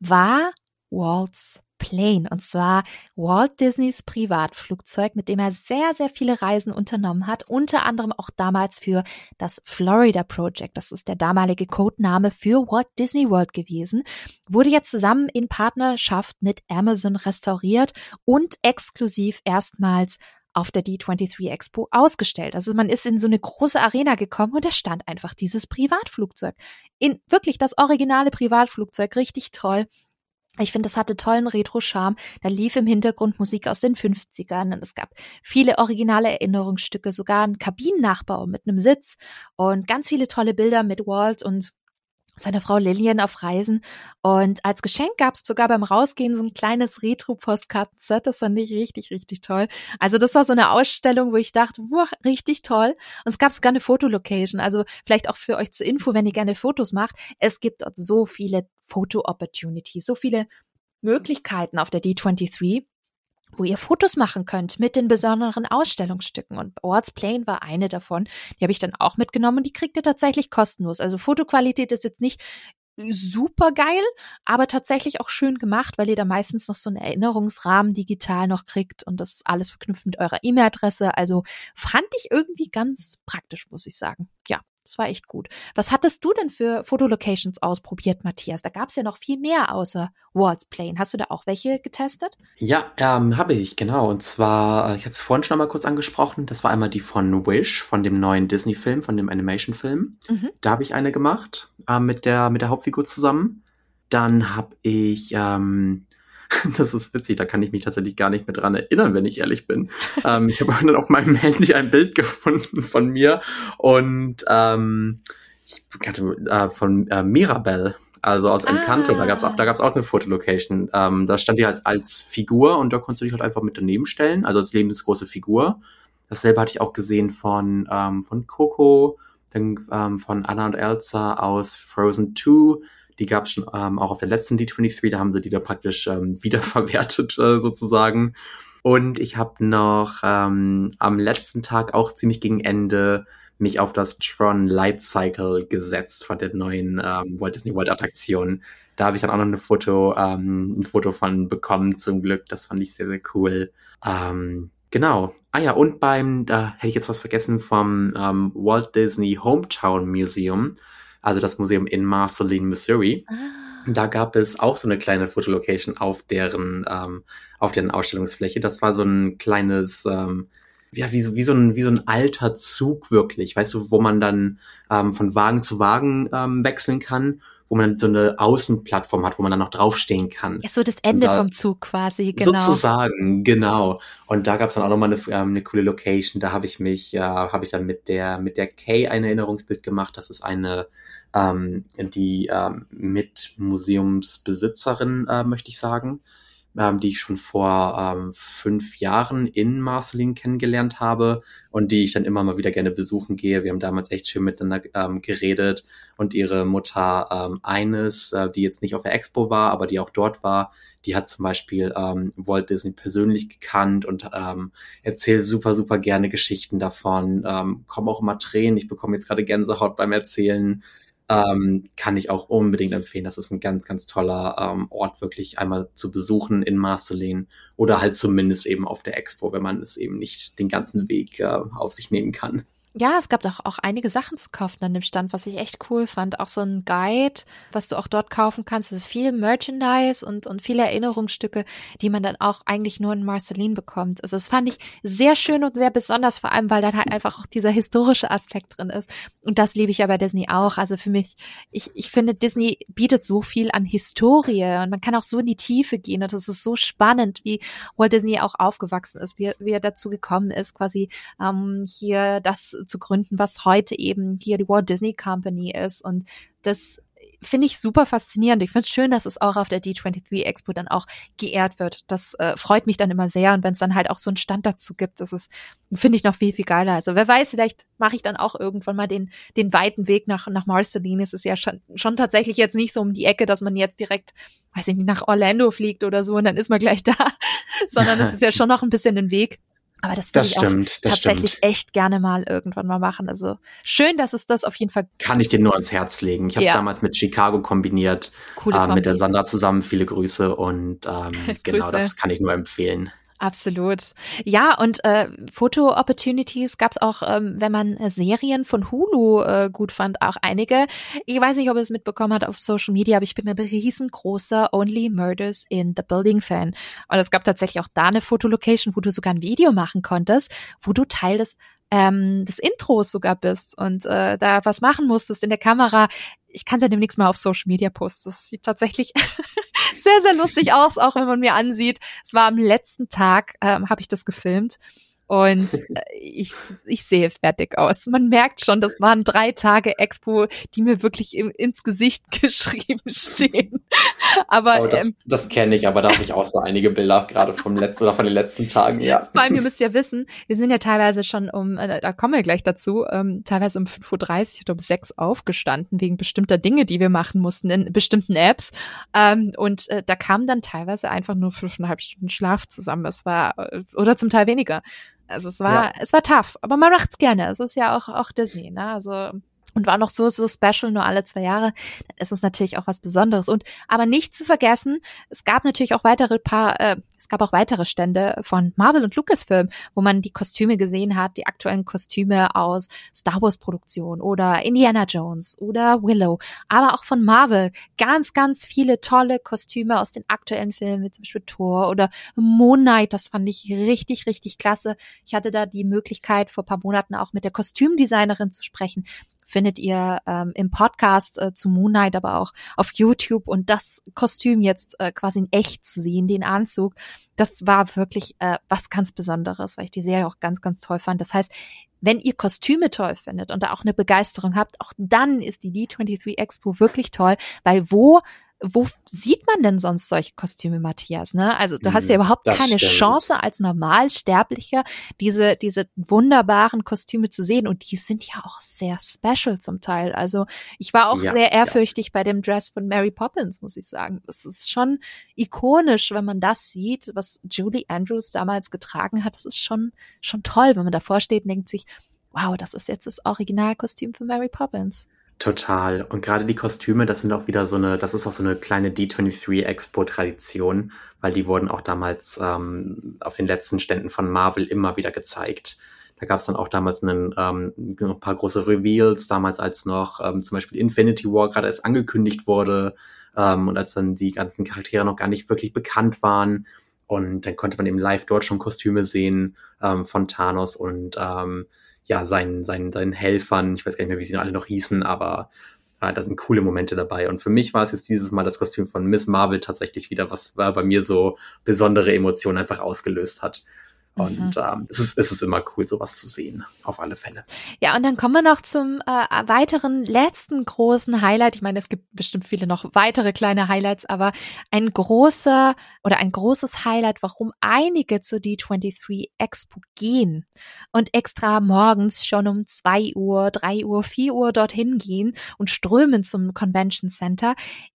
war Walt's Plane und zwar Walt Disneys Privatflugzeug, mit dem er sehr, sehr viele Reisen unternommen hat, unter anderem auch damals für das Florida Project. Das ist der damalige Codename für Walt Disney World gewesen, wurde jetzt zusammen in Partnerschaft mit Amazon restauriert und exklusiv erstmals auf der D23 Expo ausgestellt. Also man ist in so eine große Arena gekommen und da stand einfach dieses Privatflugzeug. In wirklich das originale Privatflugzeug, richtig toll. Ich finde, das hatte tollen Retro-Charme. Da lief im Hintergrund Musik aus den 50ern und es gab viele originale Erinnerungsstücke, sogar ein Kabinennachbau mit einem Sitz und ganz viele tolle Bilder mit Walt und seine Frau Lillian auf Reisen. Und als Geschenk gab es sogar beim Rausgehen so ein kleines Retro-Postkartenset. Das fand ich richtig, richtig toll. Also das war so eine Ausstellung, wo ich dachte, wow, richtig toll. Und es gab sogar eine Fotolocation. Also vielleicht auch für euch zur Info, wenn ihr gerne Fotos macht. Es gibt dort so viele Foto-Opportunities, so viele Möglichkeiten auf der D23 wo ihr Fotos machen könnt mit den besonderen Ausstellungsstücken. Und Ortsplane war eine davon. Die habe ich dann auch mitgenommen und die kriegt ihr tatsächlich kostenlos. Also Fotoqualität ist jetzt nicht super geil, aber tatsächlich auch schön gemacht, weil ihr da meistens noch so einen Erinnerungsrahmen digital noch kriegt und das ist alles verknüpft mit eurer E-Mail-Adresse. Also fand ich irgendwie ganz praktisch, muss ich sagen. Ja, das war echt gut. Was hattest du denn für Fotolocations ausprobiert, Matthias? Da gab es ja noch viel mehr außer Walls Plane. Hast du da auch welche getestet? Ja, ähm, habe ich, genau. Und zwar, äh, ich hatte es vorhin schon mal kurz angesprochen, das war einmal die von Wish, von dem neuen Disney-Film, von dem Animation-Film. Mhm. Da habe ich eine gemacht, äh, mit, der, mit der Hauptfigur zusammen. Dann habe ich ähm, Das ist witzig, da kann ich mich tatsächlich gar nicht mehr dran erinnern, wenn ich ehrlich bin. ähm, ich habe dann auf meinem Handy ein Bild gefunden von mir und ähm, ich hatte äh, von äh, Mirabelle, also aus Encanto, ah. da gab's auch, da gab's auch eine Fotolocation. Ähm, da stand die als, als Figur und da konntest du dich halt einfach mit daneben stellen, also als lebensgroße Figur. Dasselbe hatte ich auch gesehen von, ähm, von Coco, dann ähm, von Anna und Elsa aus Frozen 2, die gab es schon ähm, auch auf der letzten D23, da haben sie die da praktisch ähm, wiederverwertet äh, sozusagen. Und ich habe noch ähm, am letzten Tag auch ziemlich gegen Ende mich auf das Tron Light Cycle gesetzt von der neuen ähm, Walt Disney World Attraktion. Da habe ich dann auch noch eine Foto, ähm, ein Foto von bekommen, zum Glück. Das fand ich sehr, sehr cool. Ähm, genau. Ah ja, und beim, da hätte ich jetzt was vergessen, vom ähm, Walt Disney Hometown Museum also das Museum in Marceline, Missouri. Ah. Da gab es auch so eine kleine Fotolocation auf deren, ähm, auf deren Ausstellungsfläche. Das war so ein kleines, ähm, ja, wie so, wie so ein, wie so ein alter Zug wirklich, weißt du, wo man dann ähm, von Wagen zu Wagen ähm, wechseln kann, wo man so eine Außenplattform hat, wo man dann noch draufstehen kann. Ja, so das Ende da, vom Zug quasi, genau. Sozusagen, genau. Und da gab es dann auch nochmal eine, ähm, eine coole Location. Da habe ich mich, äh, habe ich dann mit der, mit der Kay ein Erinnerungsbild gemacht. Das ist eine ähm, die ähm, mit Museumsbesitzerin, äh, möchte ich sagen. Ähm, die ich schon vor ähm, fünf Jahren in Marceline kennengelernt habe und die ich dann immer mal wieder gerne besuchen gehe. Wir haben damals echt schön miteinander ähm, geredet und ihre Mutter ähm, Eines, äh, die jetzt nicht auf der Expo war, aber die auch dort war, die hat zum Beispiel ähm, Walt Disney persönlich gekannt und ähm, erzählt super, super gerne Geschichten davon. Ähm, kommen auch immer Tränen. Ich bekomme jetzt gerade Gänsehaut beim Erzählen. Ähm, kann ich auch unbedingt empfehlen. Das ist ein ganz, ganz toller ähm, Ort, wirklich einmal zu besuchen in Marceline oder halt zumindest eben auf der Expo, wenn man es eben nicht den ganzen Weg äh, auf sich nehmen kann. Ja, es gab auch, auch einige Sachen zu kaufen an dem Stand, was ich echt cool fand. Auch so ein Guide, was du auch dort kaufen kannst. Also viel Merchandise und, und viele Erinnerungsstücke, die man dann auch eigentlich nur in Marceline bekommt. Also das fand ich sehr schön und sehr besonders, vor allem, weil dann halt einfach auch dieser historische Aspekt drin ist. Und das liebe ich ja bei Disney auch. Also für mich, ich, ich finde, Disney bietet so viel an Historie und man kann auch so in die Tiefe gehen. Und das ist so spannend, wie Walt Disney auch aufgewachsen ist, wie, wie er dazu gekommen ist, quasi ähm, hier das zu gründen, was heute eben hier die Walt Disney Company ist. Und das finde ich super faszinierend. Ich finde es schön, dass es auch auf der D23 Expo dann auch geehrt wird. Das äh, freut mich dann immer sehr. Und wenn es dann halt auch so einen Stand dazu gibt, das ist, finde ich noch viel, viel geiler. Also wer weiß, vielleicht mache ich dann auch irgendwann mal den, den weiten Weg nach, nach Marceline. Es ist ja schon, schon tatsächlich jetzt nicht so um die Ecke, dass man jetzt direkt, weiß ich nicht, nach Orlando fliegt oder so und dann ist man gleich da, sondern es ist ja schon noch ein bisschen ein Weg. Aber das würde ich stimmt, auch tatsächlich stimmt. echt gerne mal irgendwann mal machen. Also schön, dass es das auf jeden Fall. Kann ich dir nur ans Herz legen. Ich habe es Ja. damals mit Chicago kombiniert, äh, mit der. Sandra zusammen. Viele Grüße und ähm, genau, Grüße. das kann ich nur empfehlen. Absolut. Ja, und äh, Foto-Opportunities gab es auch, ähm, wenn man äh, Serien von Hulu äh, gut fand, auch einige. Ich weiß nicht, ob ihr es mitbekommen habt auf Social Media, aber ich bin ein riesengroßer Only Murders in the Building-Fan. Und es gab tatsächlich auch da eine Fotolocation, wo du sogar ein Video machen konntest, wo du Teil des ähm, des Intros sogar bist und äh, da was machen musstest in der Kamera. Ich kann es ja demnächst mal auf Social Media posten. Das sieht tatsächlich sehr, sehr lustig aus, auch wenn man mir ansieht. Es war am letzten Tag, ähm, habe ich das gefilmt. Und äh, ich, ich sehe fertig aus. Man merkt schon, das waren drei Tage Expo, die mir wirklich im, ins Gesicht geschrieben stehen. Aber Oh, das ähm, das kenne ich, aber da habe ich auch so einige Bilder, gerade vom letzten oder von den letzten Tagen, ja. Vor allem, ihr müsst ja wissen, wir sind ja teilweise schon um, äh, da kommen wir gleich dazu, ähm, teilweise um 5.30 Uhr oder um 6 Uhr aufgestanden, wegen bestimmter Dinge, die wir machen mussten in bestimmten Apps. Ähm, und äh, da kamen dann teilweise einfach nur fünfeinhalb Stunden Schlaf zusammen. Es war, äh, oder zum Teil weniger. Also es war, Ja. es war tough, aber man macht's gerne. Es ist ja auch, auch Disney, ne? Also, und war noch so, so special, nur alle zwei Jahre, dann ist es natürlich auch was Besonderes. Und aber nicht zu vergessen, es gab natürlich auch weitere paar, äh, es gab auch weitere Stände von Marvel und Lucasfilm, wo man die Kostüme gesehen hat, die aktuellen Kostüme aus Star Wars Produktion oder Indiana Jones oder Willow, aber auch von Marvel. Ganz, ganz viele tolle Kostüme aus den aktuellen Filmen, wie zum Beispiel Thor oder Moon Knight. Das fand ich richtig, richtig klasse. Ich hatte da die Möglichkeit, vor paar Monaten auch mit der Kostümdesignerin zu sprechen findet ihr ähm, im Podcast äh, zu Moon Knight, aber auch auf YouTube und das Kostüm jetzt äh, quasi in echt zu sehen, den Anzug, das war wirklich äh, was ganz Besonderes, weil ich die Serie auch ganz, ganz toll fand. Das heißt, wenn ihr Kostüme toll findet und da auch eine Begeisterung habt, auch dann ist die D23 Expo wirklich toll, weil wo wo sieht man denn sonst solche Kostüme, Matthias? Ne? Also du hast ja Hm, überhaupt das keine stimmt. Chance als Normalsterblicher diese diese wunderbaren Kostüme zu sehen und die sind ja auch sehr special zum Teil. Also ich war auch Ja, sehr ja. ehrfürchtig bei dem Dress von Mary Poppins, muss ich sagen. Das ist schon ikonisch, wenn man das sieht, was Julie Andrews damals getragen hat. Das ist schon schon toll, wenn man davor steht und denkt sich, wow, das ist jetzt das Originalkostüm von Mary Poppins. Total. Und gerade die Kostüme, das sind auch wieder so eine, das ist auch so eine kleine D23 Expo-Tradition, weil die wurden auch damals ähm, auf den letzten Ständen von Marvel immer wieder gezeigt. Da gab es dann auch damals einen, ähm, ein paar große Reveals, damals als noch ähm, zum Beispiel Infinity War gerade erst angekündigt wurde ähm, und als dann die ganzen Charaktere noch gar nicht wirklich bekannt waren. Und dann konnte man eben live dort schon Kostüme sehen ähm, von Thanos und ähm, ja, seinen, seinen, seinen Helfern. Ich weiß gar nicht mehr, wie sie alle noch hießen, aber äh, da sind coole Momente dabei. Und für mich war es jetzt dieses Mal das Kostüm von Miss Marvel tatsächlich wieder, was war bei mir so besondere Emotionen einfach ausgelöst hat. Und mhm. ähm, es, ist, es ist immer cool, sowas zu sehen, auf alle Fälle. Ja, und dann kommen wir noch zum äh, weiteren, letzten großen Highlight. Ich meine, es gibt bestimmt viele noch weitere kleine Highlights, aber ein großer oder ein großes Highlight, warum einige zur D23 Expo gehen und extra morgens schon um zwei Uhr, drei Uhr, vier Uhr dorthin gehen und strömen zum Convention Center,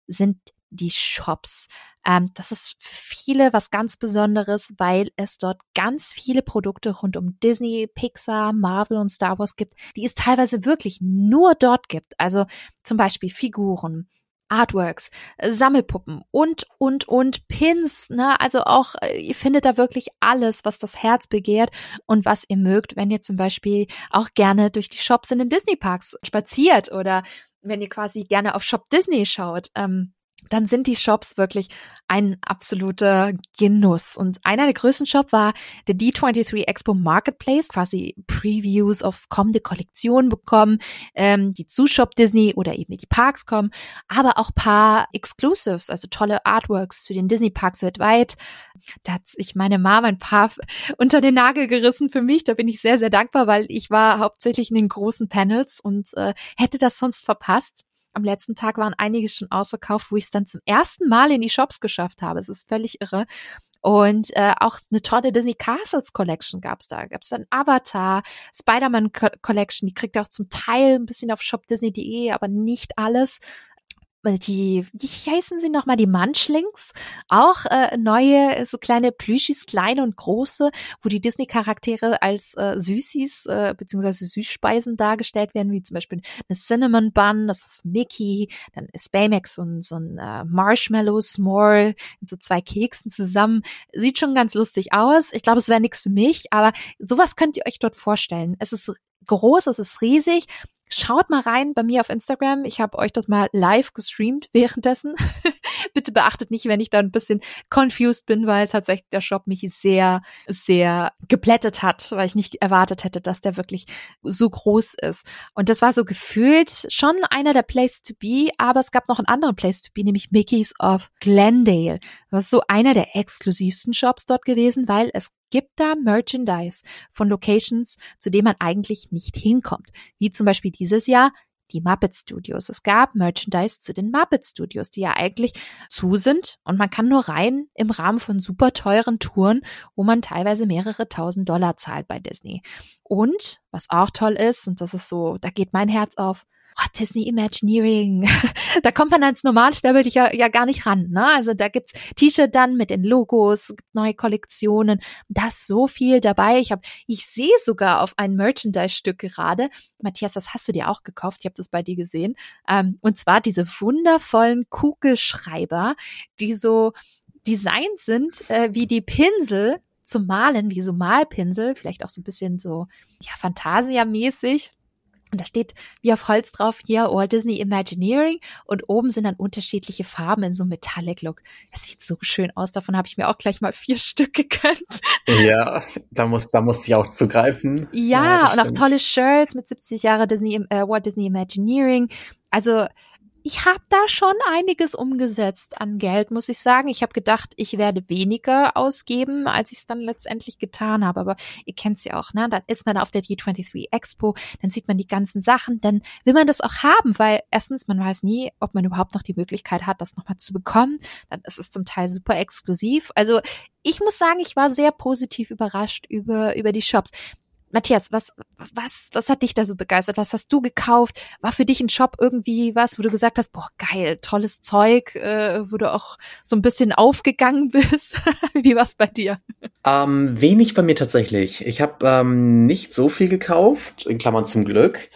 sind die Shops. Ähm, das ist für viele was ganz Besonderes, weil es dort ganz viele Produkte rund um Disney, Pixar, Marvel und Star Wars gibt, die es teilweise wirklich nur dort gibt. Also zum Beispiel Figuren, Artworks, Sammelpuppen und, und, und Pins, ne? Also auch, äh, ihr findet da wirklich alles, was das Herz begehrt und was ihr mögt, wenn ihr zum Beispiel auch gerne durch die Shops in den Disney Parks spaziert oder wenn ihr quasi gerne auf Shop Disney schaut. Ähm, dann sind die Shops wirklich ein absoluter Genuss. Und einer der größten Shops war der D23 Expo Marketplace, quasi Previews auf kommende Kollektionen bekommen, ähm, die zu Shop Disney oder eben in die Parks kommen, aber auch paar Exclusives, also tolle Artworks zu den Disney Parks weltweit. Da hat sich meine Mama ein paar unter den Nagel gerissen für mich. Da bin ich sehr, sehr dankbar, weil ich war hauptsächlich in den großen Panels und äh, hätte das sonst verpasst am letzten Tag waren einige schon ausverkauft, wo ich es dann zum ersten Mal in die Shops geschafft habe. Es ist völlig irre. Und äh, auch eine tolle Disney Castles Collection gab's da. Gab's dann Avatar, Spider-Man Collection, die kriegt ihr auch zum Teil ein bisschen auf shopdisney.de, aber nicht alles die, wie heißen sie nochmal, die Munchlings, auch äh, neue, so kleine Plüschis, kleine und große, wo die Disney-Charaktere als äh, Süßis äh, beziehungsweise Süßspeisen dargestellt werden, wie zum Beispiel eine Cinnamon Bun, das ist Mickey, dann ist Baymax und so ein äh, Marshmallow S'more in so zwei Keksen zusammen. Sieht schon ganz lustig aus. Ich glaube, es wäre nichts für mich, aber sowas könnt ihr euch dort vorstellen. Es ist groß, es ist riesig Schaut mal rein bei mir auf Instagram. Ich habe euch das mal live gestreamt währenddessen. Bitte beachtet nicht, wenn ich da ein bisschen confused bin, weil tatsächlich der Shop mich sehr, sehr geplättet hat, weil ich nicht erwartet hätte, dass der wirklich so groß ist. Und das war so gefühlt schon einer der Place to be, aber es gab noch einen anderen Place to be, nämlich Mickey's of Glendale. Das ist so einer der exklusivsten Shops dort gewesen, weil es gibt da Merchandise von Locations, zu denen man eigentlich nicht hinkommt. Wie zum Beispiel dieses Jahr die Muppet Studios. Es gab Merchandise zu den Muppet Studios, die ja eigentlich zu sind und man kann nur rein im Rahmen von super teuren Touren, wo man teilweise mehrere tausend Dollar zahlt bei Disney. Und was auch toll ist, und das ist so, da geht mein Herz auf, oh, Disney Imagineering. da kommt man als Normalsterblicher ja gar nicht ran. Ne? Also da gibt's T-Shirt dann mit den Logos, neue Kollektionen. Da ist so viel dabei. Ich habe, ich sehe sogar auf ein Merchandise-Stück gerade. Matthias, das hast du dir auch gekauft. Ich habe das bei dir gesehen. Ähm, und zwar diese wundervollen Kugelschreiber, die so designt sind äh, wie die Pinsel zum Malen, wie so Malpinsel, vielleicht auch so ein bisschen so, ja, Fantasia-mäßig. Und da steht wie auf Holz drauf hier Walt Disney Imagineering und oben sind dann unterschiedliche Farben in so Metallic Look. Das sieht so schön aus. Davon habe ich mir auch gleich mal vier Stück gegönnt. Ja, da muss, da musste ich auch zugreifen. Ja, ja und auch tolle Shirts mit 70 Jahre Disney, äh, Walt Disney Imagineering. Also ich habe da schon einiges umgesetzt an Geld, muss ich sagen. Ich habe gedacht, ich werde weniger ausgeben, als ich es dann letztendlich getan habe. Aber ihr kennt's ja auch, ne? Dann ist man auf der D23 Expo, dann sieht man die ganzen Sachen, dann will man das auch haben, weil erstens, man weiß nie, ob man überhaupt noch die Möglichkeit hat, das nochmal zu bekommen. Dann ist es zum Teil super exklusiv. Also ich muss sagen, ich war sehr positiv überrascht über, über die Shops. Matthias, was, was, was hat dich da so begeistert? Was hast du gekauft? War für dich ein Shop irgendwie was, wo du gesagt hast, boah, geil, tolles Zeug, äh, wo du auch so ein bisschen aufgegangen bist? Wie war's bei dir? Ähm, wenig bei mir tatsächlich. Ich habe ähm, nicht so viel gekauft, in Klammern zum Glück.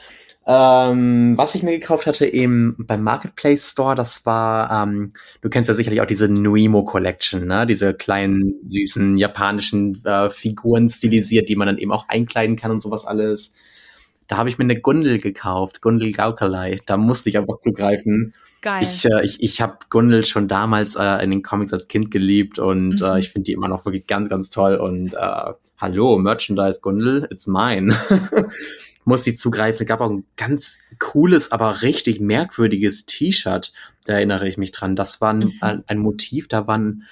Ähm, was ich mir gekauft hatte eben beim Marketplace Store, das war, ähm, du kennst ja sicherlich auch diese Nuimo Collection, ne? Diese kleinen, süßen japanischen äh, Figuren stilisiert, die man dann eben auch einkleiden kann und sowas alles. Da habe ich mir eine Gundel gekauft, Gundel Gaukelei. Da musste ich einfach zugreifen. Geil. Ich, äh, ich, ich habe Gundel schon damals äh, in den Comics als Kind geliebt und äh, mhm. äh, ich finde die immer noch wirklich ganz, ganz toll. Und äh, hallo, Merchandise Gundel, it's mine. musste ich zugreifen. Es gab auch ein ganz cooles, aber richtig merkwürdiges T-Shirt. Da erinnere ich mich dran. Das war ein, mhm. ein Motiv, da waren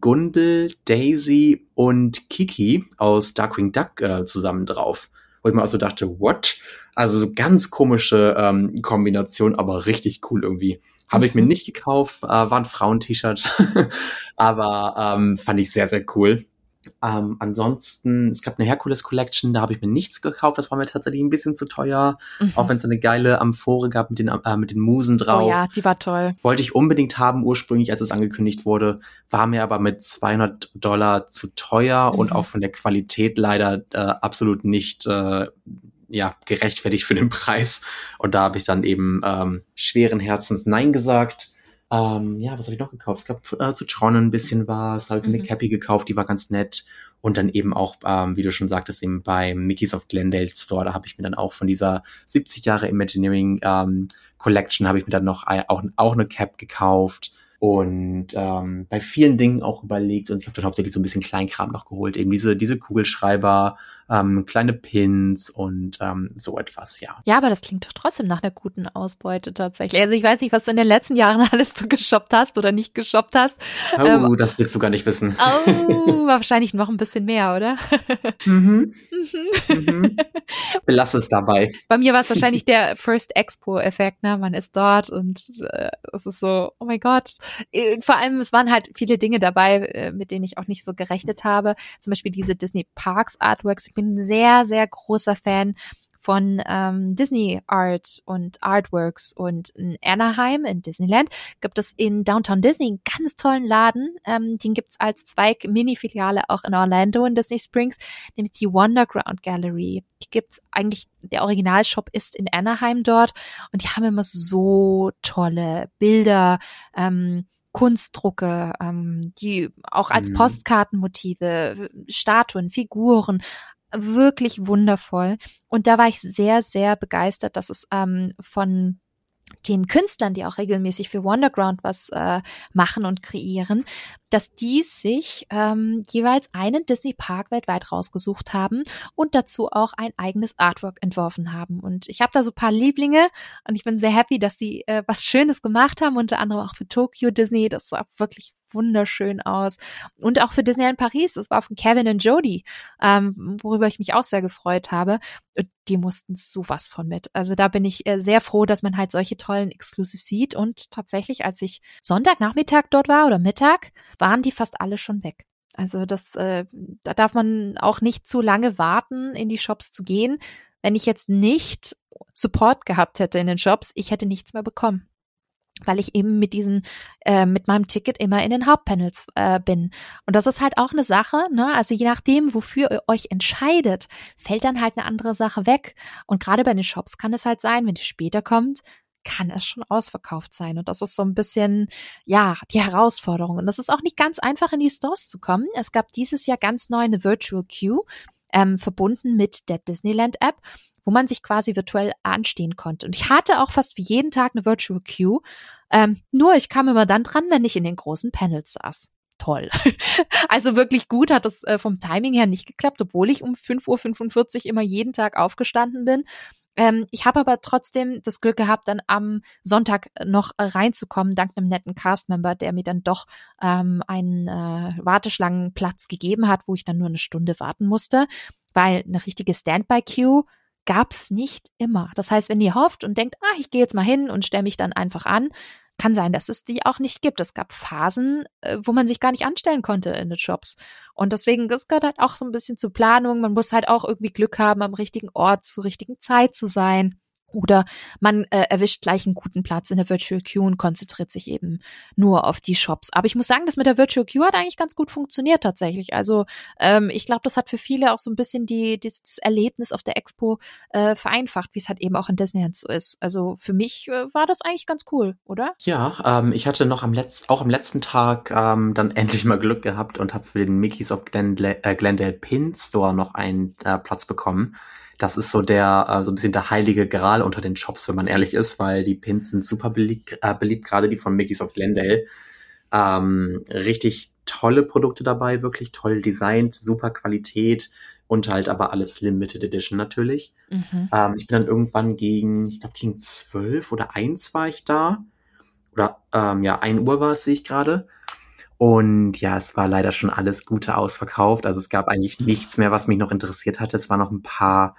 Gundel, Daisy und Kiki aus Darkwing Duck äh, zusammen drauf. Wo ich mir also dachte, what? Also so ganz komische ähm, Kombination, aber richtig cool irgendwie. Habe ich mir mhm. nicht gekauft, äh, war ein Frauen-T-Shirt, aber ähm, fand ich sehr, sehr cool. Ähm, ansonsten, es gab eine Hercules Collection, da habe ich mir nichts gekauft, das war mir tatsächlich ein bisschen zu teuer. Mhm. Auch wenn es eine geile Amphore gab mit den, äh, mit den Musen drauf. Oh ja, die war toll. Wollte ich unbedingt haben ursprünglich, als es angekündigt wurde, war mir aber mit 200 Dollar zu teuer mhm. und auch von der Qualität leider äh, absolut nicht äh, ja, gerechtfertigt für den Preis. Und da habe ich dann eben ähm, schweren Herzens Nein gesagt. Ähm, ja, was habe ich noch gekauft? Es gab äh, zu Tron ein bisschen was, halt mhm. eine Cappy gekauft, die war ganz nett. Und dann eben auch, ähm, wie du schon sagtest, eben beim Mickey's of Glendale Store, da habe ich mir dann auch von dieser 70 Jahre Imagineering ähm, Collection habe ich mir dann noch äh, auch, auch eine Cap gekauft und ähm, bei vielen Dingen auch überlegt und ich habe dann hauptsächlich so ein bisschen Kleinkram noch geholt, eben diese diese Kugelschreiber, ähm, kleine Pins und ähm, so etwas, ja. Ja, aber das klingt doch trotzdem nach einer guten Ausbeute tatsächlich. Also ich weiß nicht, was du in den letzten Jahren alles so geshoppt hast oder nicht geshoppt hast. Oh, ähm, das willst du gar nicht wissen. Oh, wahrscheinlich noch ein bisschen mehr, oder? Mhm. mhm. mhm. Belass es dabei. Bei mir war es wahrscheinlich der First Expo-Effekt, ne? Man ist dort und äh, es ist so, oh mein Gott, äh, vor allem, es waren halt viele Dinge dabei, äh, mit denen ich auch nicht so gerechnet habe. Zum Beispiel diese Disney Parks Artworks. Ich bin sehr, sehr großer Fan von ähm, Disney Art und Artworks und in Anaheim in Disneyland gibt es in Downtown Disney einen ganz tollen Laden. Ähm, den gibt's als Zweig Mini-Filiale auch in Orlando in Disney Springs, nämlich die Wonderground Gallery. Die gibt's eigentlich, der Originalshop ist in Anaheim dort und die haben immer so tolle Bilder. Ähm, Kunstdrucke, ähm, die auch als mhm. Postkartenmotive, Statuen, Figuren, wirklich wundervoll. Und da war ich sehr, sehr begeistert, dass es ähm, von den Künstlern, die auch regelmäßig für Wonderground was äh, machen und kreieren, dass die sich ähm, jeweils einen Disney Park weltweit rausgesucht haben und dazu auch ein eigenes Artwork entworfen haben. Und ich habe da so paar Lieblinge und ich bin sehr happy, dass die äh, was Schönes gemacht haben, unter anderem auch für Tokyo Disney. Das sah wirklich wunderschön aus. Und auch für Disneyland Paris, das war von Kevin und Jody, ähm, worüber ich mich auch sehr gefreut habe. Und die mussten sowas von mit. Also da bin ich äh, sehr froh, dass man halt solche tollen Exclusive sieht. Und tatsächlich, als ich Sonntagnachmittag dort war oder Mittag, waren die fast alle schon weg. Also das, äh, da darf man auch nicht zu lange warten, in die Shops zu gehen. Wenn ich jetzt nicht Support gehabt hätte in den Shops, ich hätte nichts mehr bekommen weil ich eben mit diesen, äh, mit meinem Ticket immer in den Hauptpanels äh, bin. Und das ist halt auch eine Sache, ne? Also je nachdem, wofür ihr euch entscheidet, fällt dann halt eine andere Sache weg. Und gerade bei den Shops kann es halt sein, wenn die später kommt, kann es schon ausverkauft sein. Und das ist so ein bisschen, ja, die Herausforderung. Und das ist auch nicht ganz einfach, in die Stores zu kommen. Es gab dieses Jahr ganz neu eine Virtual Queue, ähm, verbunden mit der Disneyland App wo man sich quasi virtuell anstehen konnte. Und ich hatte auch fast wie jeden Tag eine Virtual Queue. Ähm, nur ich kam immer dann dran, wenn ich in den großen Panels saß. Toll. also wirklich gut hat das äh, vom Timing her nicht geklappt, obwohl ich um 5.45 Uhr immer jeden Tag aufgestanden bin. Ähm, ich habe aber trotzdem das Glück gehabt, dann am Sonntag noch äh, reinzukommen, dank einem netten Castmember, der mir dann doch ähm, einen äh, Warteschlangenplatz gegeben hat, wo ich dann nur eine Stunde warten musste, weil eine richtige Standby-Queue gab's nicht immer. Das heißt, wenn ihr hofft und denkt, ah, ich gehe jetzt mal hin und stelle mich dann einfach an, kann sein, dass es die auch nicht gibt. Es gab Phasen, äh, wo man sich gar nicht anstellen konnte in den Jobs. Und deswegen, das gehört halt auch so ein bisschen zur Planung. Man muss halt auch irgendwie Glück haben, am richtigen Ort zur richtigen Zeit zu sein. Oder man äh, erwischt gleich einen guten Platz in der Virtual Queue und konzentriert sich eben nur auf die Shops. Aber ich muss sagen, das mit der Virtual Queue hat eigentlich ganz gut funktioniert tatsächlich. Also ähm, ich glaube, das hat für viele auch so ein bisschen die, die das Erlebnis auf der Expo äh, vereinfacht, wie es halt eben auch in Disneyland so ist. Also für mich äh, war das eigentlich ganz cool, oder? Ja, ähm, ich hatte noch am letzten, auch am letzten Tag ähm, dann endlich mal Glück gehabt und habe für den Mickeys of Glendale, äh, Glendale Pin Store noch einen äh, Platz bekommen. Das ist so der, äh, so ein bisschen der heilige Gral unter den Shops, wenn man ehrlich ist, weil die Pins sind super beliebt, äh, beliebt gerade die von Mickey's of Glendale. Ähm, richtig tolle Produkte dabei, wirklich toll designt, super Qualität und halt aber alles Limited Edition natürlich. Mhm. Ähm, ich bin dann irgendwann gegen, ich glaube gegen zwölf oder eins war ich da. Oder ähm, ja, ein Uhr war es, sehe ich gerade. Und ja, es war leider schon alles Gute ausverkauft. Also es gab eigentlich nichts mehr, was mich noch interessiert hatte. Es waren noch ein paar,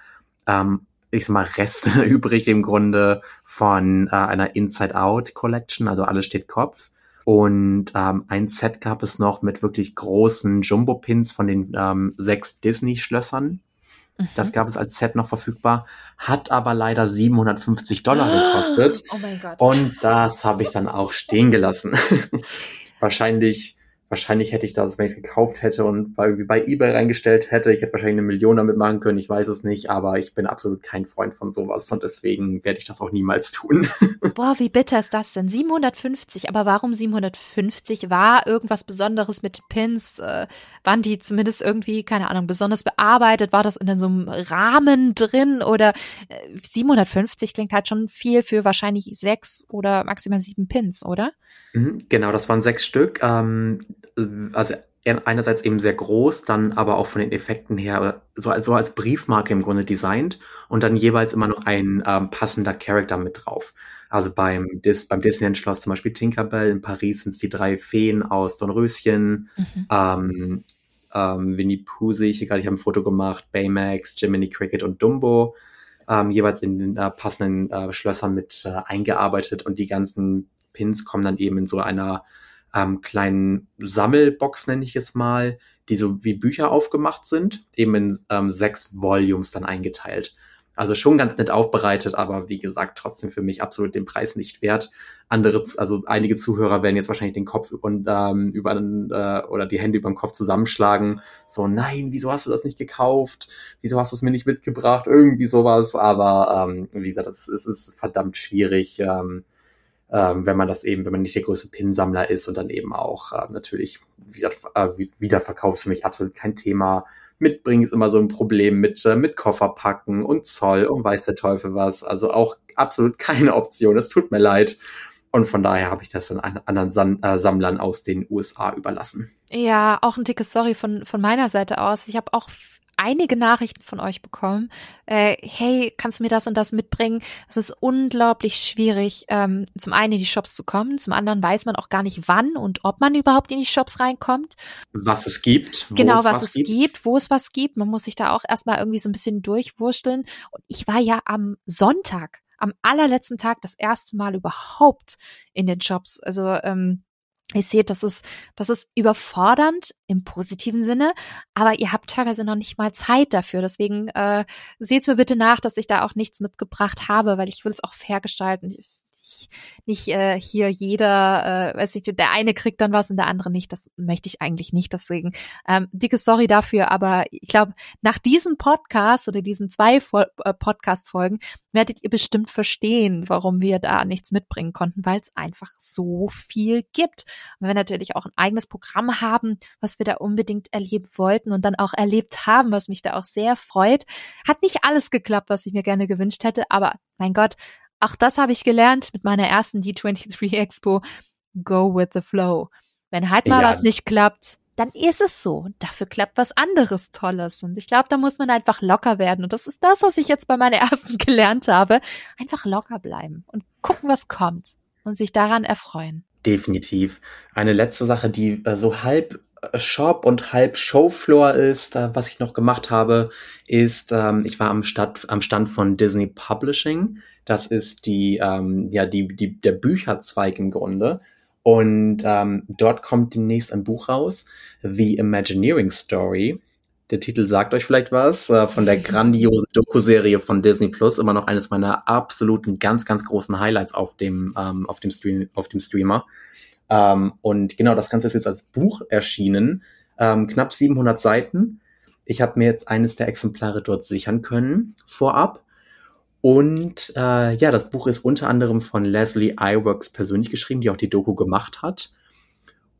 ähm, ich sag mal, Reste übrig im Grunde von äh, einer Inside Out Collection, also alles steht Kopf. Und ähm, ein Set gab es noch mit wirklich großen Jumbo-Pins von den ähm, sechs Disney-Schlössern. Mhm. Das gab es als Set noch verfügbar, hat aber leider 750 Dollar gekostet. Oh mein Gott. Und das habe ich dann auch stehen gelassen. Wahrscheinlich Wahrscheinlich hätte ich das, wenn ich es gekauft hätte und bei, bei eBay reingestellt hätte, ich hätte wahrscheinlich eine Million damit machen können, ich weiß es nicht, aber ich bin absolut kein Freund von sowas und deswegen werde ich das auch niemals tun. Boah, wie bitter ist das denn? 750, aber warum 750? War irgendwas Besonderes mit Pins? Äh, waren die zumindest irgendwie, keine Ahnung, besonders bearbeitet? War das in so einem Rahmen drin oder äh, 750 klingt halt schon viel für wahrscheinlich sechs oder maximal sieben Pins, oder? Mhm, genau, das waren sechs Stück. Ähm, also einerseits eben sehr groß, dann aber auch von den Effekten her so, so als Briefmarke im Grunde designt und dann jeweils immer noch ein ähm, passender Charakter mit drauf. Also beim, Dis, beim Disneyland-Schloss zum Beispiel Tinkerbell, in Paris sind es die drei Feen aus Dornröschen, mhm. ähm, ähm, Winnie Pooh sehe ich hier gerade, ich habe ein Foto gemacht, Baymax, Jiminy Cricket und Dumbo, ähm, jeweils in den äh, passenden äh, Schlössern mit äh, eingearbeitet und die ganzen Pins kommen dann eben in so einer ähm, kleinen Sammelbox, nenne ich es mal, die so wie Bücher aufgemacht sind, eben in ähm, sechs Volumes dann eingeteilt. Also schon ganz nett aufbereitet, aber wie gesagt, trotzdem für mich absolut den Preis nicht wert. Andere, also einige Zuhörer werden jetzt wahrscheinlich den Kopf und ähm, über äh, oder die Hände über den Kopf zusammenschlagen. So, nein, wieso hast du das nicht gekauft? Wieso hast du es mir nicht mitgebracht? Irgendwie sowas. Aber ähm, wie gesagt, es, es ist verdammt schwierig. Ähm, ähm, wenn man das eben, wenn man nicht der größte Pinsammler ist und dann eben auch äh, natürlich, wie gesagt, äh, Wiederverkauf ist für mich absolut kein Thema. Mitbringen ist immer so ein Problem mit, äh, mit Kofferpacken und Zoll und weiß der Teufel was. Also auch absolut keine Option. Es tut mir leid. Und von daher habe ich das dann anderen Sam äh, Sammlern aus den USA überlassen. Ja, auch ein dickes Sorry von, von meiner Seite aus. Ich habe auch einige Nachrichten von euch bekommen. Äh, hey, kannst du mir das und das mitbringen? Es ist unglaublich schwierig, ähm, zum einen in die Shops zu kommen, zum anderen weiß man auch gar nicht, wann und ob man überhaupt in die Shops reinkommt. Was es gibt. Genau, es was, was, es gibt. gibt, wo es was gibt. Man muss sich da auch erstmal irgendwie so ein bisschen durchwursteln. Und ich war ja am Sonntag, am allerletzten Tag das erste Mal überhaupt in den Shops. Also ähm, Ihr seht, das ist, das ist überfordernd im positiven Sinne, aber ihr habt teilweise noch nicht mal Zeit dafür. Deswegen äh, seht mir bitte nach, dass ich da auch nichts mitgebracht habe, weil ich will es auch fair gestalten. Ich, nicht äh, hier jeder, äh, weiß ich, der eine kriegt dann was und der andere nicht. Das möchte ich eigentlich nicht. Deswegen ähm, dicke Sorry dafür, aber ich glaube, nach diesem Podcast oder diesen zwei äh, Podcast-Folgen werdet ihr bestimmt verstehen, warum wir da nichts mitbringen konnten, weil es einfach so viel gibt. Und wir natürlich auch ein eigenes Programm haben, was wir da unbedingt erleben wollten und dann auch erlebt haben, was mich da auch sehr freut. Hat nicht alles geklappt, was ich mir gerne gewünscht hätte, aber mein Gott, auch das habe ich gelernt mit meiner ersten D23 Expo. Go with the flow. Wenn halt mal ja. was nicht klappt, dann ist es so. Dafür klappt was anderes Tolles. Und ich glaube, da muss man einfach locker werden. Und das ist das, was ich jetzt bei meiner ersten gelernt habe. Einfach locker bleiben und gucken, was kommt. Und sich daran erfreuen. Definitiv. Eine letzte Sache, die äh, so halb Shop und halb Showfloor ist, äh, was ich noch gemacht habe, ist, ähm, ich war am, Start, am Stand von Disney Publishing. Das ist die, ähm, ja, die, die, der Bücherzweig im Grunde. Und ähm, dort kommt demnächst ein Buch raus, The Imagineering Story. Der Titel sagt euch vielleicht was, äh, von der grandiosen Doku-Serie von Disney Plus, immer noch eines meiner absoluten ganz, ganz großen Highlights auf dem, ähm, auf dem, Stream, auf dem Streamer. Ähm, und genau, das Ganze ist jetzt als Buch erschienen, ähm, knapp 700 Seiten. Ich habe mir jetzt eines der Exemplare dort sichern können, vorab. Und äh, ja, das Buch ist unter anderem von Leslie Iwerks persönlich geschrieben, die auch die Doku gemacht hat.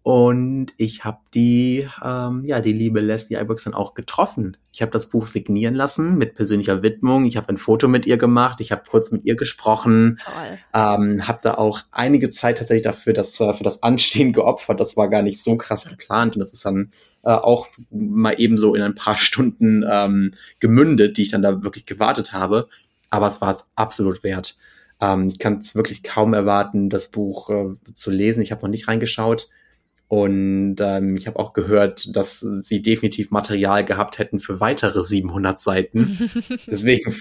Und ich habe die, ähm, ja, die liebe Leslie Iwerks dann auch getroffen. Ich habe das Buch signieren lassen mit persönlicher Widmung. Ich habe ein Foto mit ihr gemacht. Ich habe kurz mit ihr gesprochen. Toll. Ähm, habe da auch einige Zeit tatsächlich dafür das, äh, für das Anstehen geopfert. Das war gar nicht so krass geplant. Und das ist dann äh, auch mal eben so in ein paar Stunden ähm, gemündet, die ich dann da wirklich gewartet habe aber es war es absolut wert. Ähm, ich kann es wirklich kaum erwarten, das Buch äh, zu lesen. Ich habe noch nicht reingeschaut. Und ähm, ich habe auch gehört, dass sie definitiv Material gehabt hätten für weitere 700 Seiten. Deswegen,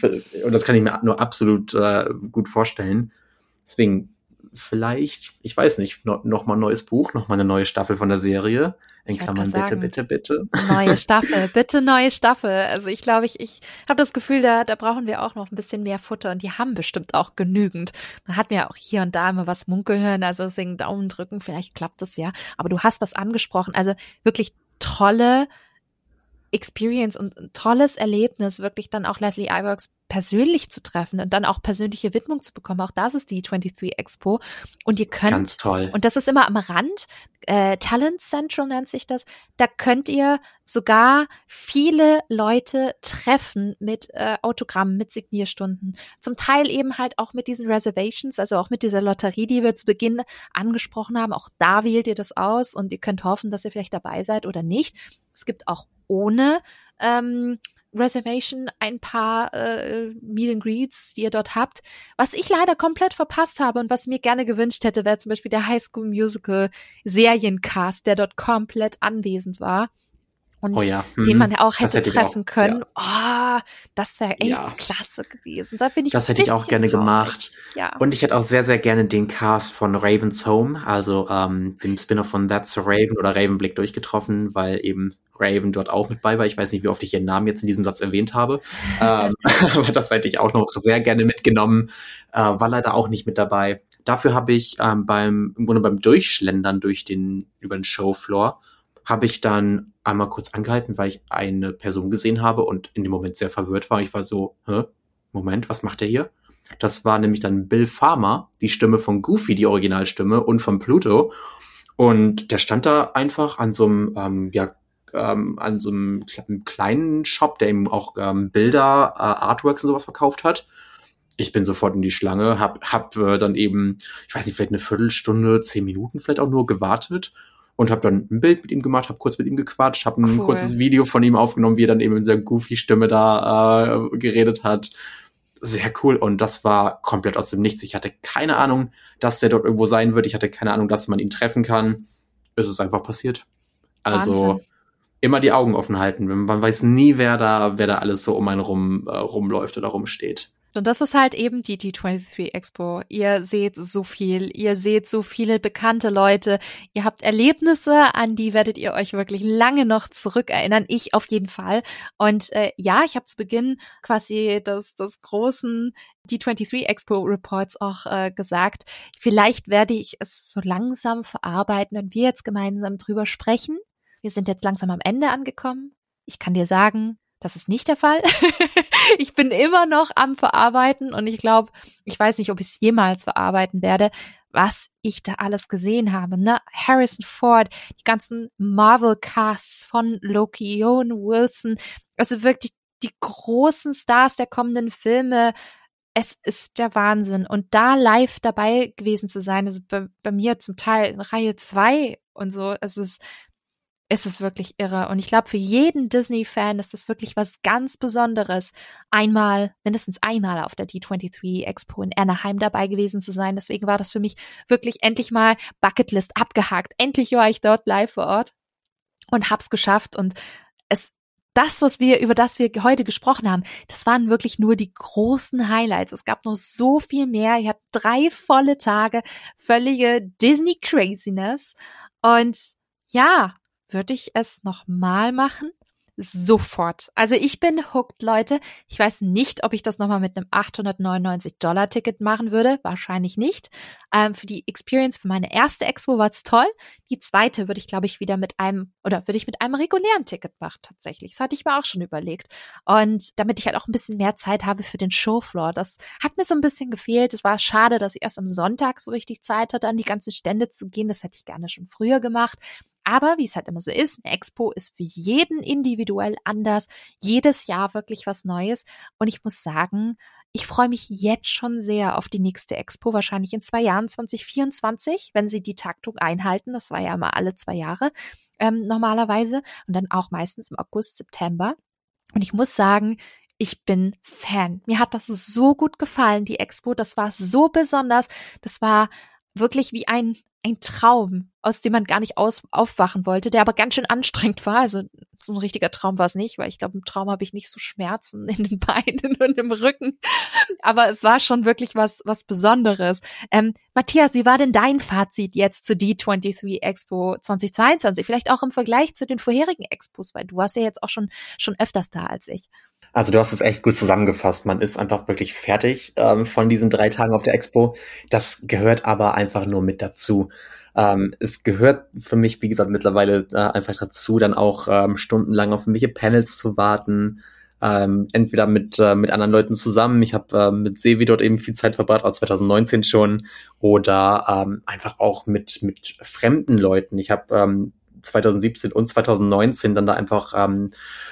und das kann ich mir nur absolut äh, gut vorstellen. Deswegen vielleicht, ich weiß nicht, no, noch mal ein neues Buch, noch mal eine neue Staffel von der Serie. In Klammern, bitte, sagen, bitte, bitte. Neue Staffel, bitte neue Staffel. Also ich glaube, ich, ich habe das Gefühl, da, da brauchen wir auch noch ein bisschen mehr Futter und die haben bestimmt auch genügend. Man hat mir auch hier und da immer was munkeln hören, also deswegen Daumen drücken, vielleicht klappt das ja. Aber du hast was angesprochen, also wirklich tolle Experience und tolles Erlebnis, wirklich dann auch Leslie Iwerks persönlich zu treffen und dann auch persönliche Widmung zu bekommen. Auch das ist die 23 Expo. Und ihr könnt, Ganz toll. und das ist immer am Rand, äh, Talent Central nennt sich das, da könnt ihr sogar viele Leute treffen mit äh, Autogrammen, mit Signierstunden. Zum Teil eben halt auch mit diesen Reservations, also auch mit dieser Lotterie, die wir zu Beginn angesprochen haben. Auch da wählt ihr das aus und ihr könnt hoffen, dass ihr vielleicht dabei seid oder nicht. Es gibt auch ohne ähm, Reservation ein paar äh, Meet and Greets, die ihr dort habt. Was ich leider komplett verpasst habe und was mir gerne gewünscht hätte, wäre zum Beispiel der High School Musical Seriencast, der dort komplett anwesend war. Und oh ja. mhm. den man ja auch hätte treffen auch, können. Ja. Oh, das wäre echt ja. klasse gewesen. Da bin ich Das hätte ich auch gerne traurig. gemacht. Ja. Und ich hätte auch sehr, sehr gerne den Cast von Raven's Home, also ähm, dem Spinner von That's a Raven oder Ravenblick durchgetroffen, weil eben Raven dort auch mit bei war. Ich weiß nicht, wie oft ich ihren Namen jetzt in diesem Satz erwähnt habe. ähm, aber das hätte ich auch noch sehr gerne mitgenommen. Äh, war leider auch nicht mit dabei. Dafür habe ich ähm, beim, im Grunde beim Durchschlendern durch den, über den Showfloor, habe ich dann einmal kurz angehalten, weil ich eine Person gesehen habe und in dem Moment sehr verwirrt war. Ich war so, Hä? Moment, was macht er hier? Das war nämlich dann Bill Farmer, die Stimme von Goofy, die Originalstimme, und von Pluto. Und der stand da einfach an so einem ähm, ja, ähm, an so einem, kleinen Shop, der eben auch ähm, Bilder, äh, Artworks und sowas verkauft hat. Ich bin sofort in die Schlange, hab, hab äh, dann eben, ich weiß nicht, vielleicht eine Viertelstunde, zehn Minuten vielleicht auch nur gewartet und habe dann ein Bild mit ihm gemacht, habe kurz mit ihm gequatscht, habe ein cool. kurzes Video von ihm aufgenommen, wie er dann eben in seiner Goofy-Stimme da äh, geredet hat. Sehr cool und das war komplett aus dem Nichts. Ich hatte keine Ahnung, dass der dort irgendwo sein wird. Ich hatte keine Ahnung, dass man ihn treffen kann. Es ist einfach passiert. Also Wahnsinn immer die Augen offen halten. Man weiß nie, wer da, wer da alles so um einen rum äh, rumläuft oder rumsteht. Und das ist halt eben die D23 Expo. Ihr seht so viel, ihr seht so viele bekannte Leute, ihr habt Erlebnisse, an die werdet ihr euch wirklich lange noch zurückerinnern. Ich auf jeden Fall. Und äh, ja, ich habe zu Beginn quasi des, des großen D23 Expo Reports auch äh, gesagt. Vielleicht werde ich es so langsam verarbeiten und wir jetzt gemeinsam drüber sprechen. Wir sind jetzt langsam am Ende angekommen. Ich kann dir sagen, das ist nicht der Fall. ich bin immer noch am Verarbeiten und ich glaube, ich weiß nicht, ob ich es jemals verarbeiten werde, was ich da alles gesehen habe. Ne? Harrison Ford, die ganzen Marvel-Casts von Loki, Owen Wilson, also wirklich die großen Stars der kommenden Filme. Es ist der Wahnsinn. Und da live dabei gewesen zu sein, also bei, bei mir zum Teil in Reihe zwei und so, es ist ist es wirklich irre. Und ich glaube, für jeden Disney-Fan ist das wirklich was ganz Besonderes, einmal, mindestens einmal auf der D23 Expo in Anaheim dabei gewesen zu sein. Deswegen war das für mich wirklich endlich mal Bucketlist abgehakt. Endlich war ich dort live vor Ort und hab's geschafft. Und es, das, was wir, über das wir heute gesprochen haben, das waren wirklich nur die großen Highlights. Es gab noch so viel mehr. Ich hatte drei volle Tage, völlige Disney-Craziness. Und ja, würde ich es nochmal machen? Sofort. Also ich bin hooked, Leute. Ich weiß nicht, ob ich das nochmal mit einem 899-Dollar-Ticket machen würde. Wahrscheinlich nicht. Ähm, für die Experience für meine erste Expo war es toll. Die zweite würde ich, glaube ich, wieder mit einem, oder würde ich mit einem regulären Ticket machen, tatsächlich. Das hatte ich mir auch schon überlegt. Und damit ich halt auch ein bisschen mehr Zeit habe für den Showfloor. Das hat mir so ein bisschen gefehlt. Es war schade, dass ich erst am Sonntag so richtig Zeit hatte, an die ganzen Stände zu gehen. Das hätte ich gerne schon früher gemacht. Aber wie es halt immer so ist, eine Expo ist für jeden individuell anders, jedes Jahr wirklich was Neues. Und ich muss sagen, ich freue mich jetzt schon sehr auf die nächste Expo, wahrscheinlich in zwei Jahren, 2024, wenn sie die Taktung einhalten. Das war ja immer alle zwei Jahre ähm, normalerweise und dann auch meistens im August, September. Und ich muss sagen, ich bin Fan. Mir hat das so gut gefallen, die Expo. Das war so besonders. Das war wirklich wie ein ein Traum, aus dem man gar nicht aus, aufwachen wollte, der aber ganz schön anstrengend war. Also so ein richtiger Traum war es nicht, weil ich glaube, im Traum habe ich nicht so Schmerzen in den Beinen und im Rücken. Aber es war schon wirklich was, was Besonderes. Ähm, Matthias, wie war denn dein Fazit jetzt zu D23 Expo 2022? Vielleicht auch im Vergleich zu den vorherigen Expos, weil du warst ja jetzt auch schon, schon öfters da als ich. Also du hast es echt gut zusammengefasst. Man ist einfach wirklich fertig ähm, von diesen drei Tagen auf der Expo. Das gehört aber einfach nur mit dazu. Ähm, es gehört für mich, wie gesagt, mittlerweile äh, einfach dazu, dann auch ähm, stundenlang auf irgendwelche Panels zu warten. Ähm, entweder mit, äh, mit anderen Leuten zusammen. Ich habe äh, mit Sevi dort eben viel Zeit verbracht, auch 2019 schon. Oder ähm, einfach auch mit, mit fremden Leuten. Ich habe ähm, 2017 und 2019 dann da einfach ähm,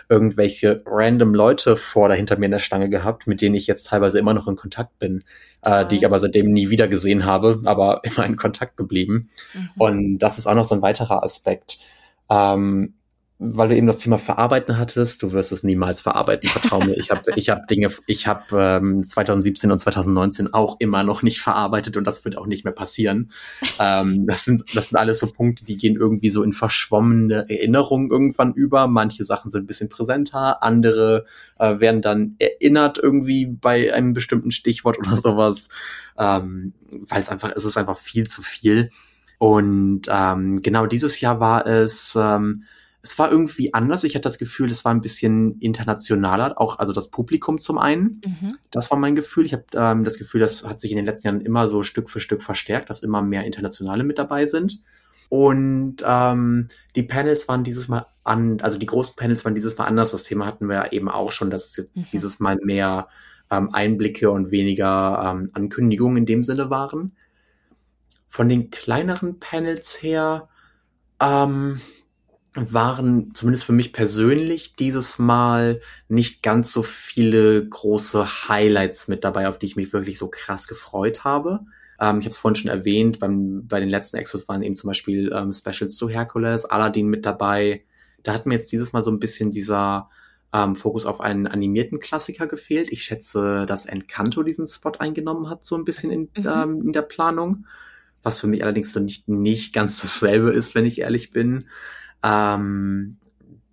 irgendwelche random Leute vor da hinter mir in der Stange gehabt, mit denen ich jetzt teilweise immer noch in Kontakt bin, äh, die ich aber seitdem nie wieder gesehen habe, aber immer in Kontakt geblieben. Mhm. Und das ist auch noch so ein weiterer Aspekt. Ähm, weil du eben das Thema Verarbeiten hattest, du wirst es niemals verarbeiten, vertrau mir. Ich habe ich hab Dinge, ich habe ähm, 2017 und 2019 auch immer noch nicht verarbeitet und das wird auch nicht mehr passieren. Ähm, das, sind, das sind alles so Punkte, die gehen irgendwie so in verschwommene Erinnerungen irgendwann über. Manche Sachen sind ein bisschen präsenter, andere äh, werden dann erinnert irgendwie bei einem bestimmten Stichwort oder sowas. Ähm, weil es einfach, es ist einfach viel zu viel. Und ähm, genau dieses Jahr war es. Ähm, es war irgendwie anders. Ich hatte das Gefühl, es war ein bisschen internationaler, auch also das Publikum zum einen. Mhm. Das war mein Gefühl. Ich habe ähm, das Gefühl, das hat sich in den letzten Jahren immer so Stück für Stück verstärkt, dass immer mehr Internationale mit dabei sind. Und ähm, die Panels waren dieses Mal an, also die großen Panels waren dieses Mal anders. Das Thema hatten wir ja eben auch schon, dass es jetzt mhm. dieses Mal mehr ähm, Einblicke und weniger ähm, Ankündigungen in dem Sinne waren. Von den kleineren Panels her, ähm, waren zumindest für mich persönlich dieses Mal nicht ganz so viele große Highlights mit dabei, auf die ich mich wirklich so krass gefreut habe. Ähm, ich habe es vorhin schon erwähnt, beim, bei den letzten Exos waren eben zum Beispiel ähm, Specials zu Hercules, Aladdin mit dabei. Da hat mir jetzt dieses Mal so ein bisschen dieser ähm, Fokus auf einen animierten Klassiker gefehlt. Ich schätze, dass Encanto diesen Spot eingenommen hat, so ein bisschen in, mhm. ähm, in der Planung. Was für mich allerdings dann nicht, nicht ganz dasselbe ist, wenn ich ehrlich bin. Ähm,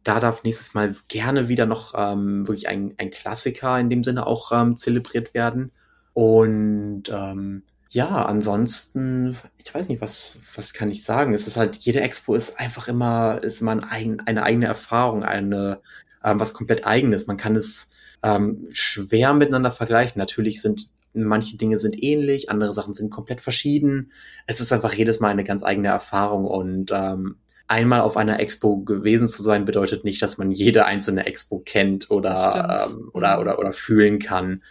da darf nächstes Mal gerne wieder noch ähm, wirklich ein, ein Klassiker in dem Sinne auch ähm, zelebriert werden. Und ähm, ja, ansonsten, ich weiß nicht, was, was kann ich sagen? Es ist halt, jede Expo ist einfach immer, ist immer ein eine eigene Erfahrung, eine, ähm, was komplett eigenes. Man kann es ähm, schwer miteinander vergleichen. Natürlich sind manche Dinge sind ähnlich, andere Sachen sind komplett verschieden. Es ist einfach jedes Mal eine ganz eigene Erfahrung und ähm, einmal auf einer Expo gewesen zu sein, bedeutet nicht, dass man jede einzelne Expo kennt oder, ähm, oder, mhm. oder, oder fühlen kann.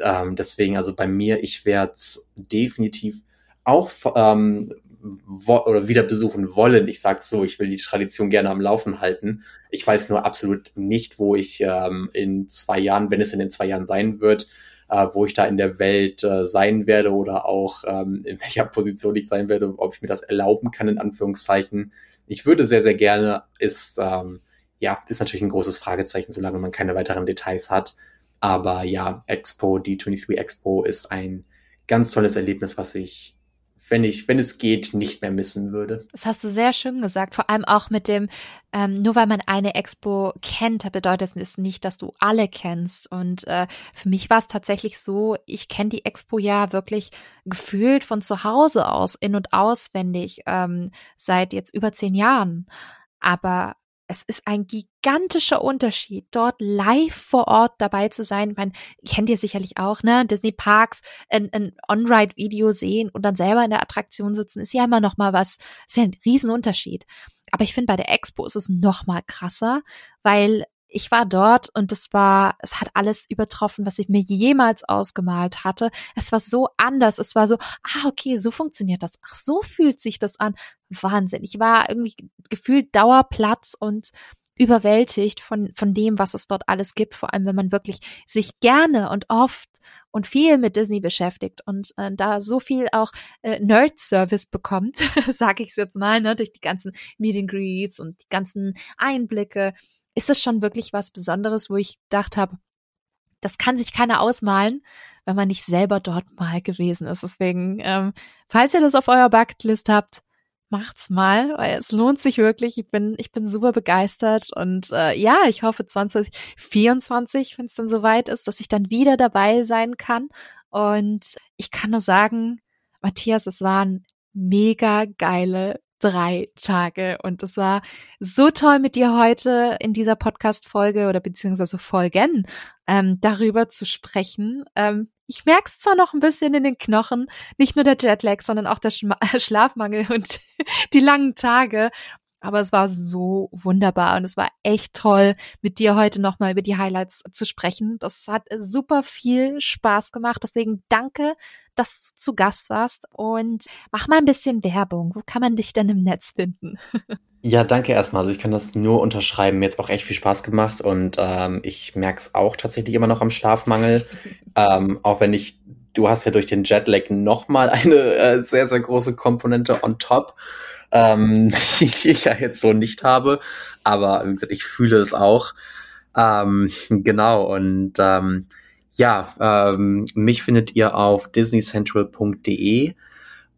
Ähm, deswegen, also bei mir, ich werde es definitiv auch ähm, oder wieder besuchen wollen. Ich sage so, ich will die Tradition gerne am Laufen halten. Ich weiß nur absolut nicht, wo ich ähm, in zwei Jahren, wenn es in den zwei Jahren sein wird, äh, wo ich da in der Welt äh, sein werde oder auch ähm, in welcher Position ich sein werde, ob ich mir das erlauben kann, in Anführungszeichen ich würde sehr, sehr gerne, ist, ähm, ja, ist natürlich ein großes Fragezeichen, solange man keine weiteren Details hat. Aber ja, Expo, die 23 Expo ist ein ganz tolles Erlebnis, was ich wenn ich, wenn es geht, nicht mehr missen würde. Das hast du sehr schön gesagt. Vor allem auch mit dem, ähm, nur weil man eine Expo kennt, bedeutet es nicht, dass du alle kennst. Und äh, für mich war es tatsächlich so, ich kenne die Expo ja wirklich gefühlt von zu Hause aus, in- und auswendig, ähm, seit jetzt über zehn Jahren. Aber es ist ein gigantischer Unterschied, dort live vor Ort dabei zu sein. Ich meine, kennt ihr sicherlich auch, ne? Disney Parks, ein, ein On-Ride-Video sehen und dann selber in der Attraktion sitzen, ist ja immer noch mal was, ist ja ein Riesenunterschied. Aber ich finde, bei der Expo ist es noch mal krasser, weil ich war dort und es war, es hat alles übertroffen, was ich mir jemals ausgemalt hatte. Es war so anders. Es war so, ah, okay, so funktioniert das. Ach, so fühlt sich das an. Wahnsinn. Ich war irgendwie gefühlt Dauerplatz und überwältigt von, von dem, was es dort alles gibt, vor allem wenn man wirklich sich gerne und oft und viel mit Disney beschäftigt und äh, da so viel auch äh, Nerd-Service bekommt, sage ich es jetzt mal, ne, durch die ganzen Meet and Greets und die ganzen Einblicke ist es schon wirklich was Besonderes, wo ich gedacht habe, das kann sich keiner ausmalen, wenn man nicht selber dort mal gewesen ist. Deswegen, ähm, falls ihr das auf eurer Bucketlist habt, macht's mal, weil es lohnt sich wirklich. Ich bin, ich bin super begeistert und äh, ja, ich hoffe 2024, wenn es dann soweit ist, dass ich dann wieder dabei sein kann. Und ich kann nur sagen, Matthias, es waren mega geile drei Tage und es war so toll mit dir heute in dieser Podcast-Folge oder beziehungsweise Folgen ähm, darüber zu sprechen. Ähm, ich merke es zwar noch ein bisschen in den Knochen, nicht nur der Jetlag, sondern auch der Schma Schlafmangel und die langen Tage. Aber es war so wunderbar und es war echt toll, mit dir heute nochmal über die Highlights zu sprechen. Das hat super viel Spaß gemacht. Deswegen danke, dass du zu Gast warst und mach mal ein bisschen Werbung. Wo kann man dich denn im Netz finden? Ja, danke erstmal. Also ich kann das nur unterschreiben. Mir jetzt auch echt viel Spaß gemacht und ähm, ich merke es auch tatsächlich immer noch am Schlafmangel. ähm, auch wenn ich, du hast ja durch den Jetlag nochmal eine äh, sehr, sehr große Komponente on top, ähm, die ich ja jetzt so nicht habe. Aber wie gesagt, ich fühle es auch. Ähm, genau, und ähm, ja, ähm, mich findet ihr auf disneycentral.de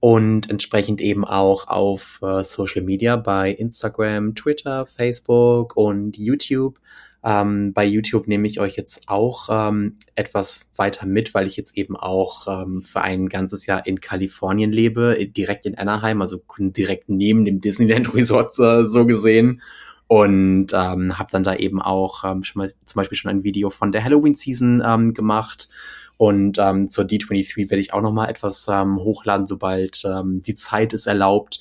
und entsprechend eben auch auf äh, Social Media bei Instagram, Twitter, Facebook und YouTube. Ähm, bei YouTube nehme ich euch jetzt auch ähm, etwas weiter mit, weil ich jetzt eben auch ähm, für ein ganzes Jahr in Kalifornien lebe, direkt in Anaheim, also direkt neben dem Disneyland Resort äh, so gesehen. Und ähm, habe dann da eben auch ähm, schon mal, zum Beispiel schon ein Video von der Halloween Season ähm, gemacht und ähm, zur D23 werde ich auch noch mal etwas ähm, hochladen, sobald ähm, die Zeit es erlaubt.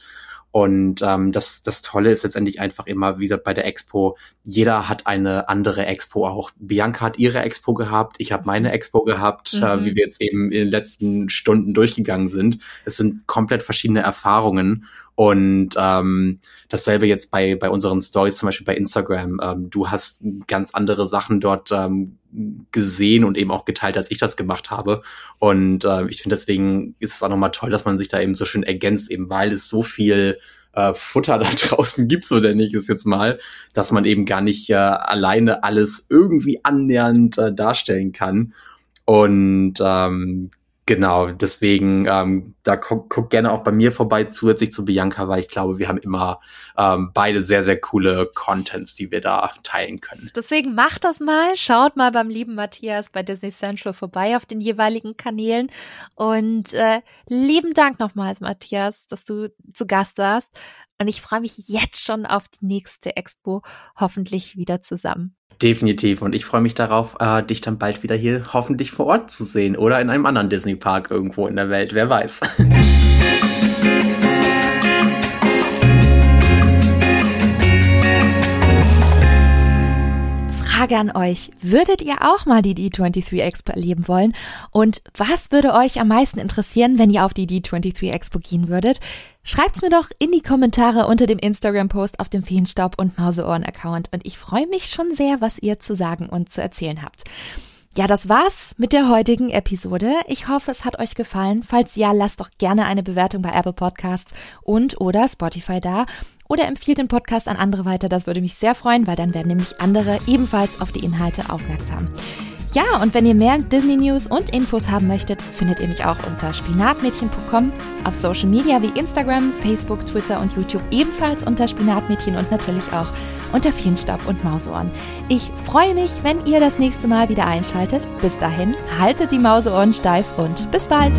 Und ähm, das, das Tolle ist letztendlich einfach immer, wie gesagt, bei der Expo, jeder hat eine andere Expo auch. Bianca hat ihre Expo gehabt, ich habe meine Expo gehabt, mhm. äh, wie wir jetzt eben in den letzten Stunden durchgegangen sind. Es sind komplett verschiedene Erfahrungen. Und ähm, dasselbe jetzt bei, bei unseren Stories, zum Beispiel bei Instagram. Ähm, du hast ganz andere Sachen dort ähm, gesehen und eben auch geteilt, als ich das gemacht habe. Und äh, ich finde, deswegen ist es auch nochmal toll, dass man sich da eben so schön ergänzt, eben weil es so viel äh, Futter da draußen gibt, so denn ich es jetzt mal, dass man eben gar nicht äh, alleine alles irgendwie annähernd äh, darstellen kann. Und ähm, Genau, deswegen, ähm, da guck, guck gerne auch bei mir vorbei, zusätzlich zu Bianca, weil ich glaube, wir haben immer ähm, beide sehr, sehr coole Contents, die wir da teilen können. Deswegen macht das mal, schaut mal beim lieben Matthias bei Disney Central vorbei auf den jeweiligen Kanälen. Und äh, lieben Dank nochmals, Matthias, dass du zu Gast warst. Und ich freue mich jetzt schon auf die nächste Expo, hoffentlich wieder zusammen. Definitiv. Und ich freue mich darauf, äh, dich dann bald wieder hier hoffentlich vor Ort zu sehen oder in einem anderen Disney-Park irgendwo in der Welt. Wer weiß. Frage an euch. Würdet ihr auch mal die D23 Expo erleben wollen? Und was würde euch am meisten interessieren, wenn ihr auf die D23 Expo gehen würdet? Schreibt's mir doch in die Kommentare unter dem Instagram-Post auf dem Feenstaub und Mauseohren-Account. Und ich freue mich schon sehr, was ihr zu sagen und zu erzählen habt. Ja, das war's mit der heutigen Episode. Ich hoffe, es hat euch gefallen. Falls ja, lasst doch gerne eine Bewertung bei Apple Podcasts und oder Spotify da oder empfiehlt den Podcast an andere weiter. Das würde mich sehr freuen, weil dann werden nämlich andere ebenfalls auf die Inhalte aufmerksam. Ja, und wenn ihr mehr Disney News und Infos haben möchtet, findet ihr mich auch unter spinatmädchen.com, auf Social Media wie Instagram, Facebook, Twitter und YouTube ebenfalls unter Spinatmädchen und natürlich auch unter Feenstaub und Mauseohren. Ich freue mich, wenn ihr das nächste Mal wieder einschaltet. Bis dahin, haltet die Mauseohren steif und bis bald!